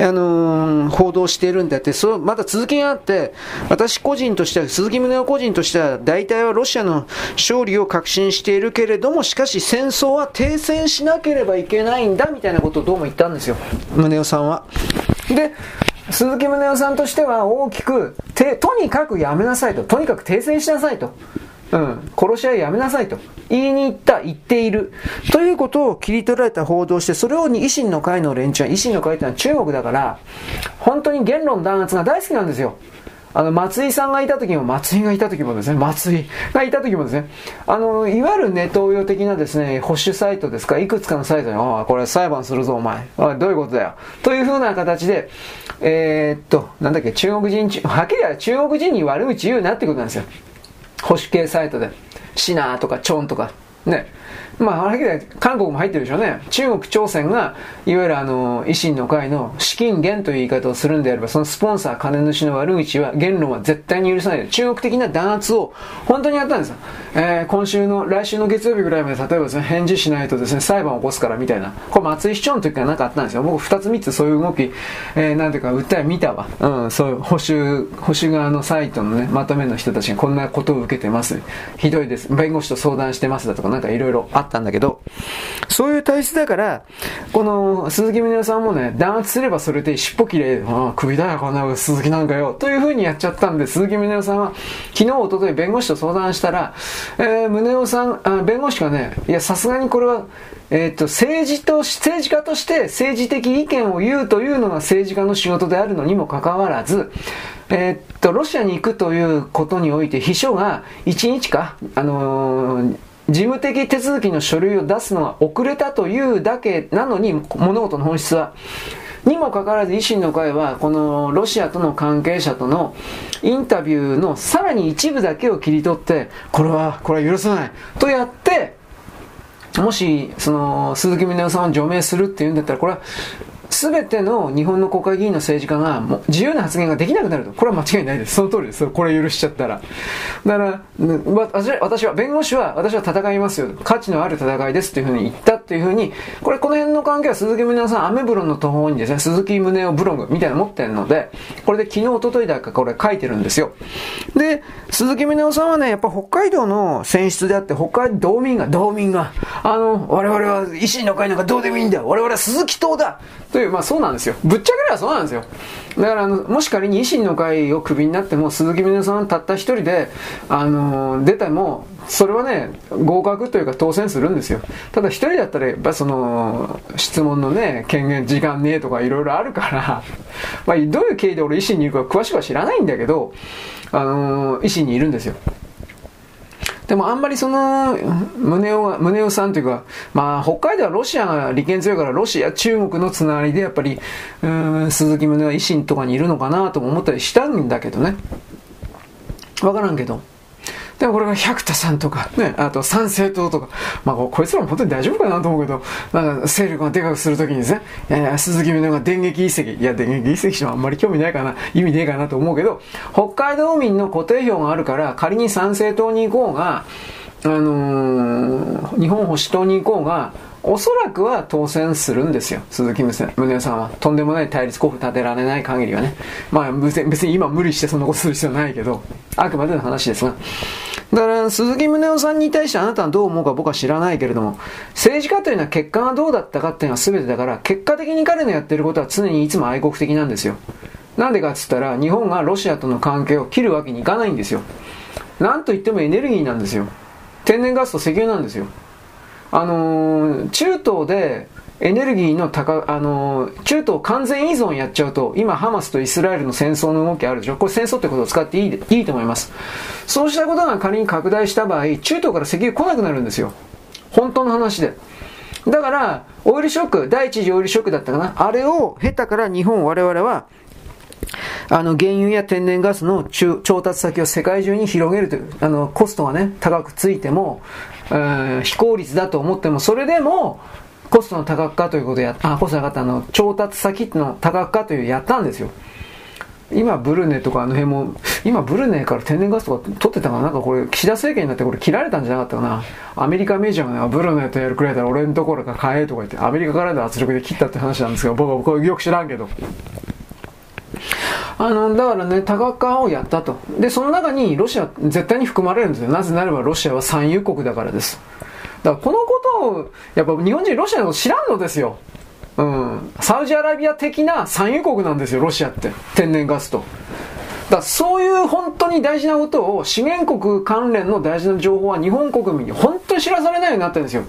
あのー、報道しているんであって、そまだ続きがあって、私個人としては、鈴木宗男個人としては、大体はロシアの勝利を確信しているけれども、しかし戦争は停戦しなければいけないんだ、みたいなことをどうも言ったんですよ、宗男さんは？で、鈴木宗男さんとしては大きくて、とにかくやめなさいと。とにかく停戦しなさいと。うん、殺し合いやめなさいと。言いに行った、言っている。ということを切り取られた報道して、それを維新の会の連中は、維新の会ってのは中国だから、本当に言論弾圧が大好きなんですよ。あの、松井さんがいた時も、松井がいた時もですね、松井がいた時もですね、あの、いわゆるネトウヨ的なですね、保守サイトですか、いくつかのサイトに、ああ、これ裁判するぞ、お前。おい、どういうことだよ。というふうな形で、えー、っと、なんだっけ、中国人、はっきり言中国人に悪口言うなってことなんですよ。保守系サイトで。シナーとかチョンとか、ね。まあ、あれで韓国も入ってるでしょうね。中国、朝鮮が、いわゆるあの、維新の会の資金源という言い方をするんであれば、そのスポンサー、金主の悪口は、言論は絶対に許さない。中国的な弾圧を本当にやったんですよ。えー、今週の、来週の月曜日ぐらいまで、例えばですね、返事しないとですね、裁判を起こすからみたいな。これ松井市長の時からなんかあったんですよ。僕二つ三つそういう動き、えー、なんていうか、訴え見たわ。うん、そういう保守、保守側のサイトのね、まとめの人たちがこんなことを受けてます。ひどいです。弁護士と相談してますだとか、なんかいろいろあったんだけど、そういう体質だから、この鈴木宗男さんもね、弾圧すればそれで尻尾切れ、ああ、首だよ、こんな鈴木なんかよ、という風にやっちゃったんで、鈴木宗男さんは、昨日、おととい弁護士と相談したら、えー、宗男さん、あ弁護士がね、いや、さすがにこれは、えっ、と、政治と、政治家として政治的意見を言うというのが政治家の仕事であるのにもかかわらず、えっ、と、ロシアに行くということにおいて秘書が1日か、あのー事務的手続きの書類を出すのが遅れたというだけなのに、物事の本質は。にもかかわらず維新の会は、このロシアとの関係者とのインタビューのさらに一部だけを切り取って、これは、これは許さないとやって、もし、その、鈴木宗男さんを除名するっていうんだったら、これは、すべての日本の国会議員の政治家がもう自由な発言ができなくなると。これは間違いないです。その通りです。これ許しちゃったら。だから、私は、弁護士は、私は戦いますよ。価値のある戦いですっていうふうに言ったっていうふうに、これこの辺の関係は鈴木宗男さん、アメブロの途方にですね、鈴木宗男ブログみたいなの持ってるので、これで昨日、おとといだかこれ書いてるんですよ。で、鈴木宗男さんはね、やっぱ北海道の選出であって、北海道民が、道民が、あの、我々は維新の会なんかどうでもいいんだ我々は鈴木党だという、まあそうなんですよ。ぶっちゃければそうなんですよ。だから、もし仮に維新の会をクビになっても、鈴木宗男さんたった一人で、あの、出ても、それはね、合格というか当選するんですよ。ただ一人だったら、やっぱその、質問のね、権限、時間ねえとかいろいろあるから、(laughs) まあどういう経緯で俺維新にいるか詳しくは知らないんだけど、あの、維新にいるんですよ。でもあんまりその、宗男、宗男さんというか、まあ、北海道はロシアが利権強いから、ロシア、中国のつながりでやっぱり、うん、鈴木宗男維新とかにいるのかなとも思ったりしたんだけどね。わからんけど。でこれが百田さんとか、ね、あと参政党とか、まあこいつらも本当に大丈夫かなと思うけど、なんか勢力がでかくするときにですね、えー、鈴木宗男が電撃移籍、いや電撃移籍してもあんまり興味ないかな、意味ねえかなと思うけど、北海道民の固定票があるから、仮に参政党に行こうが、あのー、日本保守党に行こうが、おそらくは当選するんですよ。鈴木宗男さんは。とんでもない対立候補立てられない限りはね。まあ別に今無理してそんなことする必要ないけど、あくまでの話ですが。だから鈴木宗男さんに対してあなたはどう思うか僕は知らないけれども、政治家というのは結果がどうだったかっていうのは全てだから、結果的に彼のやってることは常にいつも愛国的なんですよ。なんでかっつったら、日本がロシアとの関係を切るわけにいかないんですよ。なんと言ってもエネルギーなんですよ。天然ガスと石油なんですよ。あのー、中東でエネルギーの高、あのー、中東完全依存やっちゃうと、今ハマスとイスラエルの戦争の動きあるでしょ？これ戦争ってことを使っていいいいと思います。そうしたことが仮に拡大した場合、中東から石油来なくなるんですよ。本当の話で。だから、オイルショック、第一次オイルショックだったかな？あれを経たから日本、我々は、あの、原油や天然ガスの調達先を世界中に広げるという、あの、コストがね、高くついても、非効率だと思っても、それでも、コストの多角化ということでやあ、コストがったの、調達先の多角化というやったんですよ。今、ブルネとかあの辺も、今、ブルネから天然ガスとか取ってたから、なんかこれ、岸田政権になってこれ切られたんじゃなかったかな。アメリカメジャーがね、ブルネとやるくらいだら俺のところが買えとか言って、アメリカからの圧力で切ったって話なんですけど、僕はこれよく知らんけど。あの、だからね、多角化をやったと。で、その中にロシア絶対に含まれるんですよ。なぜならばロシアは産油国だからです。だからこのことを、やっぱ日本人ロシアの知らんのですよ。うん。サウジアラビア的な産油国なんですよ、ロシアって。天然ガスと。だそういう本当に大事なことを資源国関連の大事な情報は日本国民に本当に知らされないようになってるんですよ。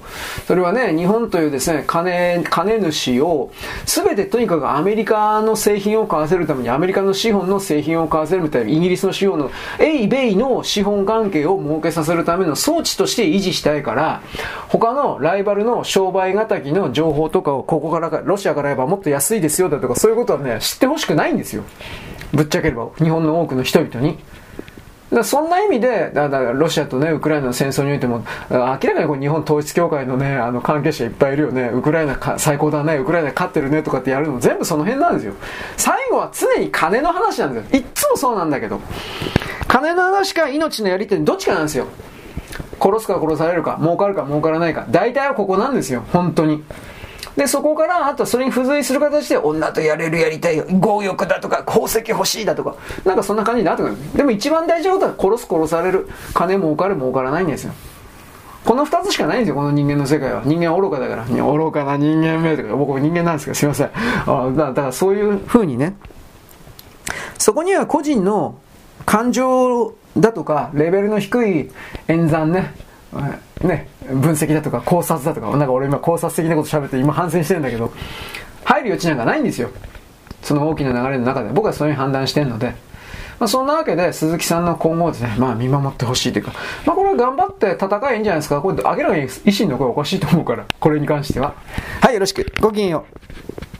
それはね、日本というですね、金、金主を、すべてとにかくアメリカの製品を買わせるために、アメリカの資本の製品を買わせるみたいな、イギリスの資本の、エイベイの資本関係を設けさせるための装置として維持したいから、他のライバルの商売敵の情報とかをここから、ロシアから言えばもっと安いですよだとか、そういうことはね、知ってほしくないんですよ。ぶっちゃければ、日本の多くの人々に。そんな意味で、だからロシアとね、ウクライナの戦争においても、明らかにこう日本統一協会のね、あの関係者いっぱいいるよね、ウクライナか最高だね、ウクライナ勝ってるねとかってやるの全部その辺なんですよ。最後は常に金の話なんですよ。いっつもそうなんだけど。金の話か命のやり手どっちかなんですよ。殺すか殺されるか、儲かるか儲からないか。大体はここなんですよ、本当に。で、そこから、あとそれに付随する形で、女とやれるやりたい、強欲だとか、宝石欲しいだとか、なんかそんな感じになってくる。でも一番大事なことは、殺す殺される、金儲かる儲からないんですよ。この二つしかないんですよ、この人間の世界は。人間は愚かだから。愚かな人間名とか、僕人間なんですけど、すいません。あだだからそういう風にね、そこには個人の感情だとか、レベルの低い演算ね、ね、分析だとか考察だとか、なんか俺今考察的なこと喋って今反省してるんだけど、入る余地なんかないんですよ。その大きな流れの中で。僕はそういうふうに判断してるので。まあ、そんなわけで、鈴木さんの今後をですね、まあ見守ってほしいというか、まあこれは頑張って戦えいいんじゃないですか。これ明らかに維新の声おかしいと思うから、これに関しては。はい、よろしく。ごきげんよう。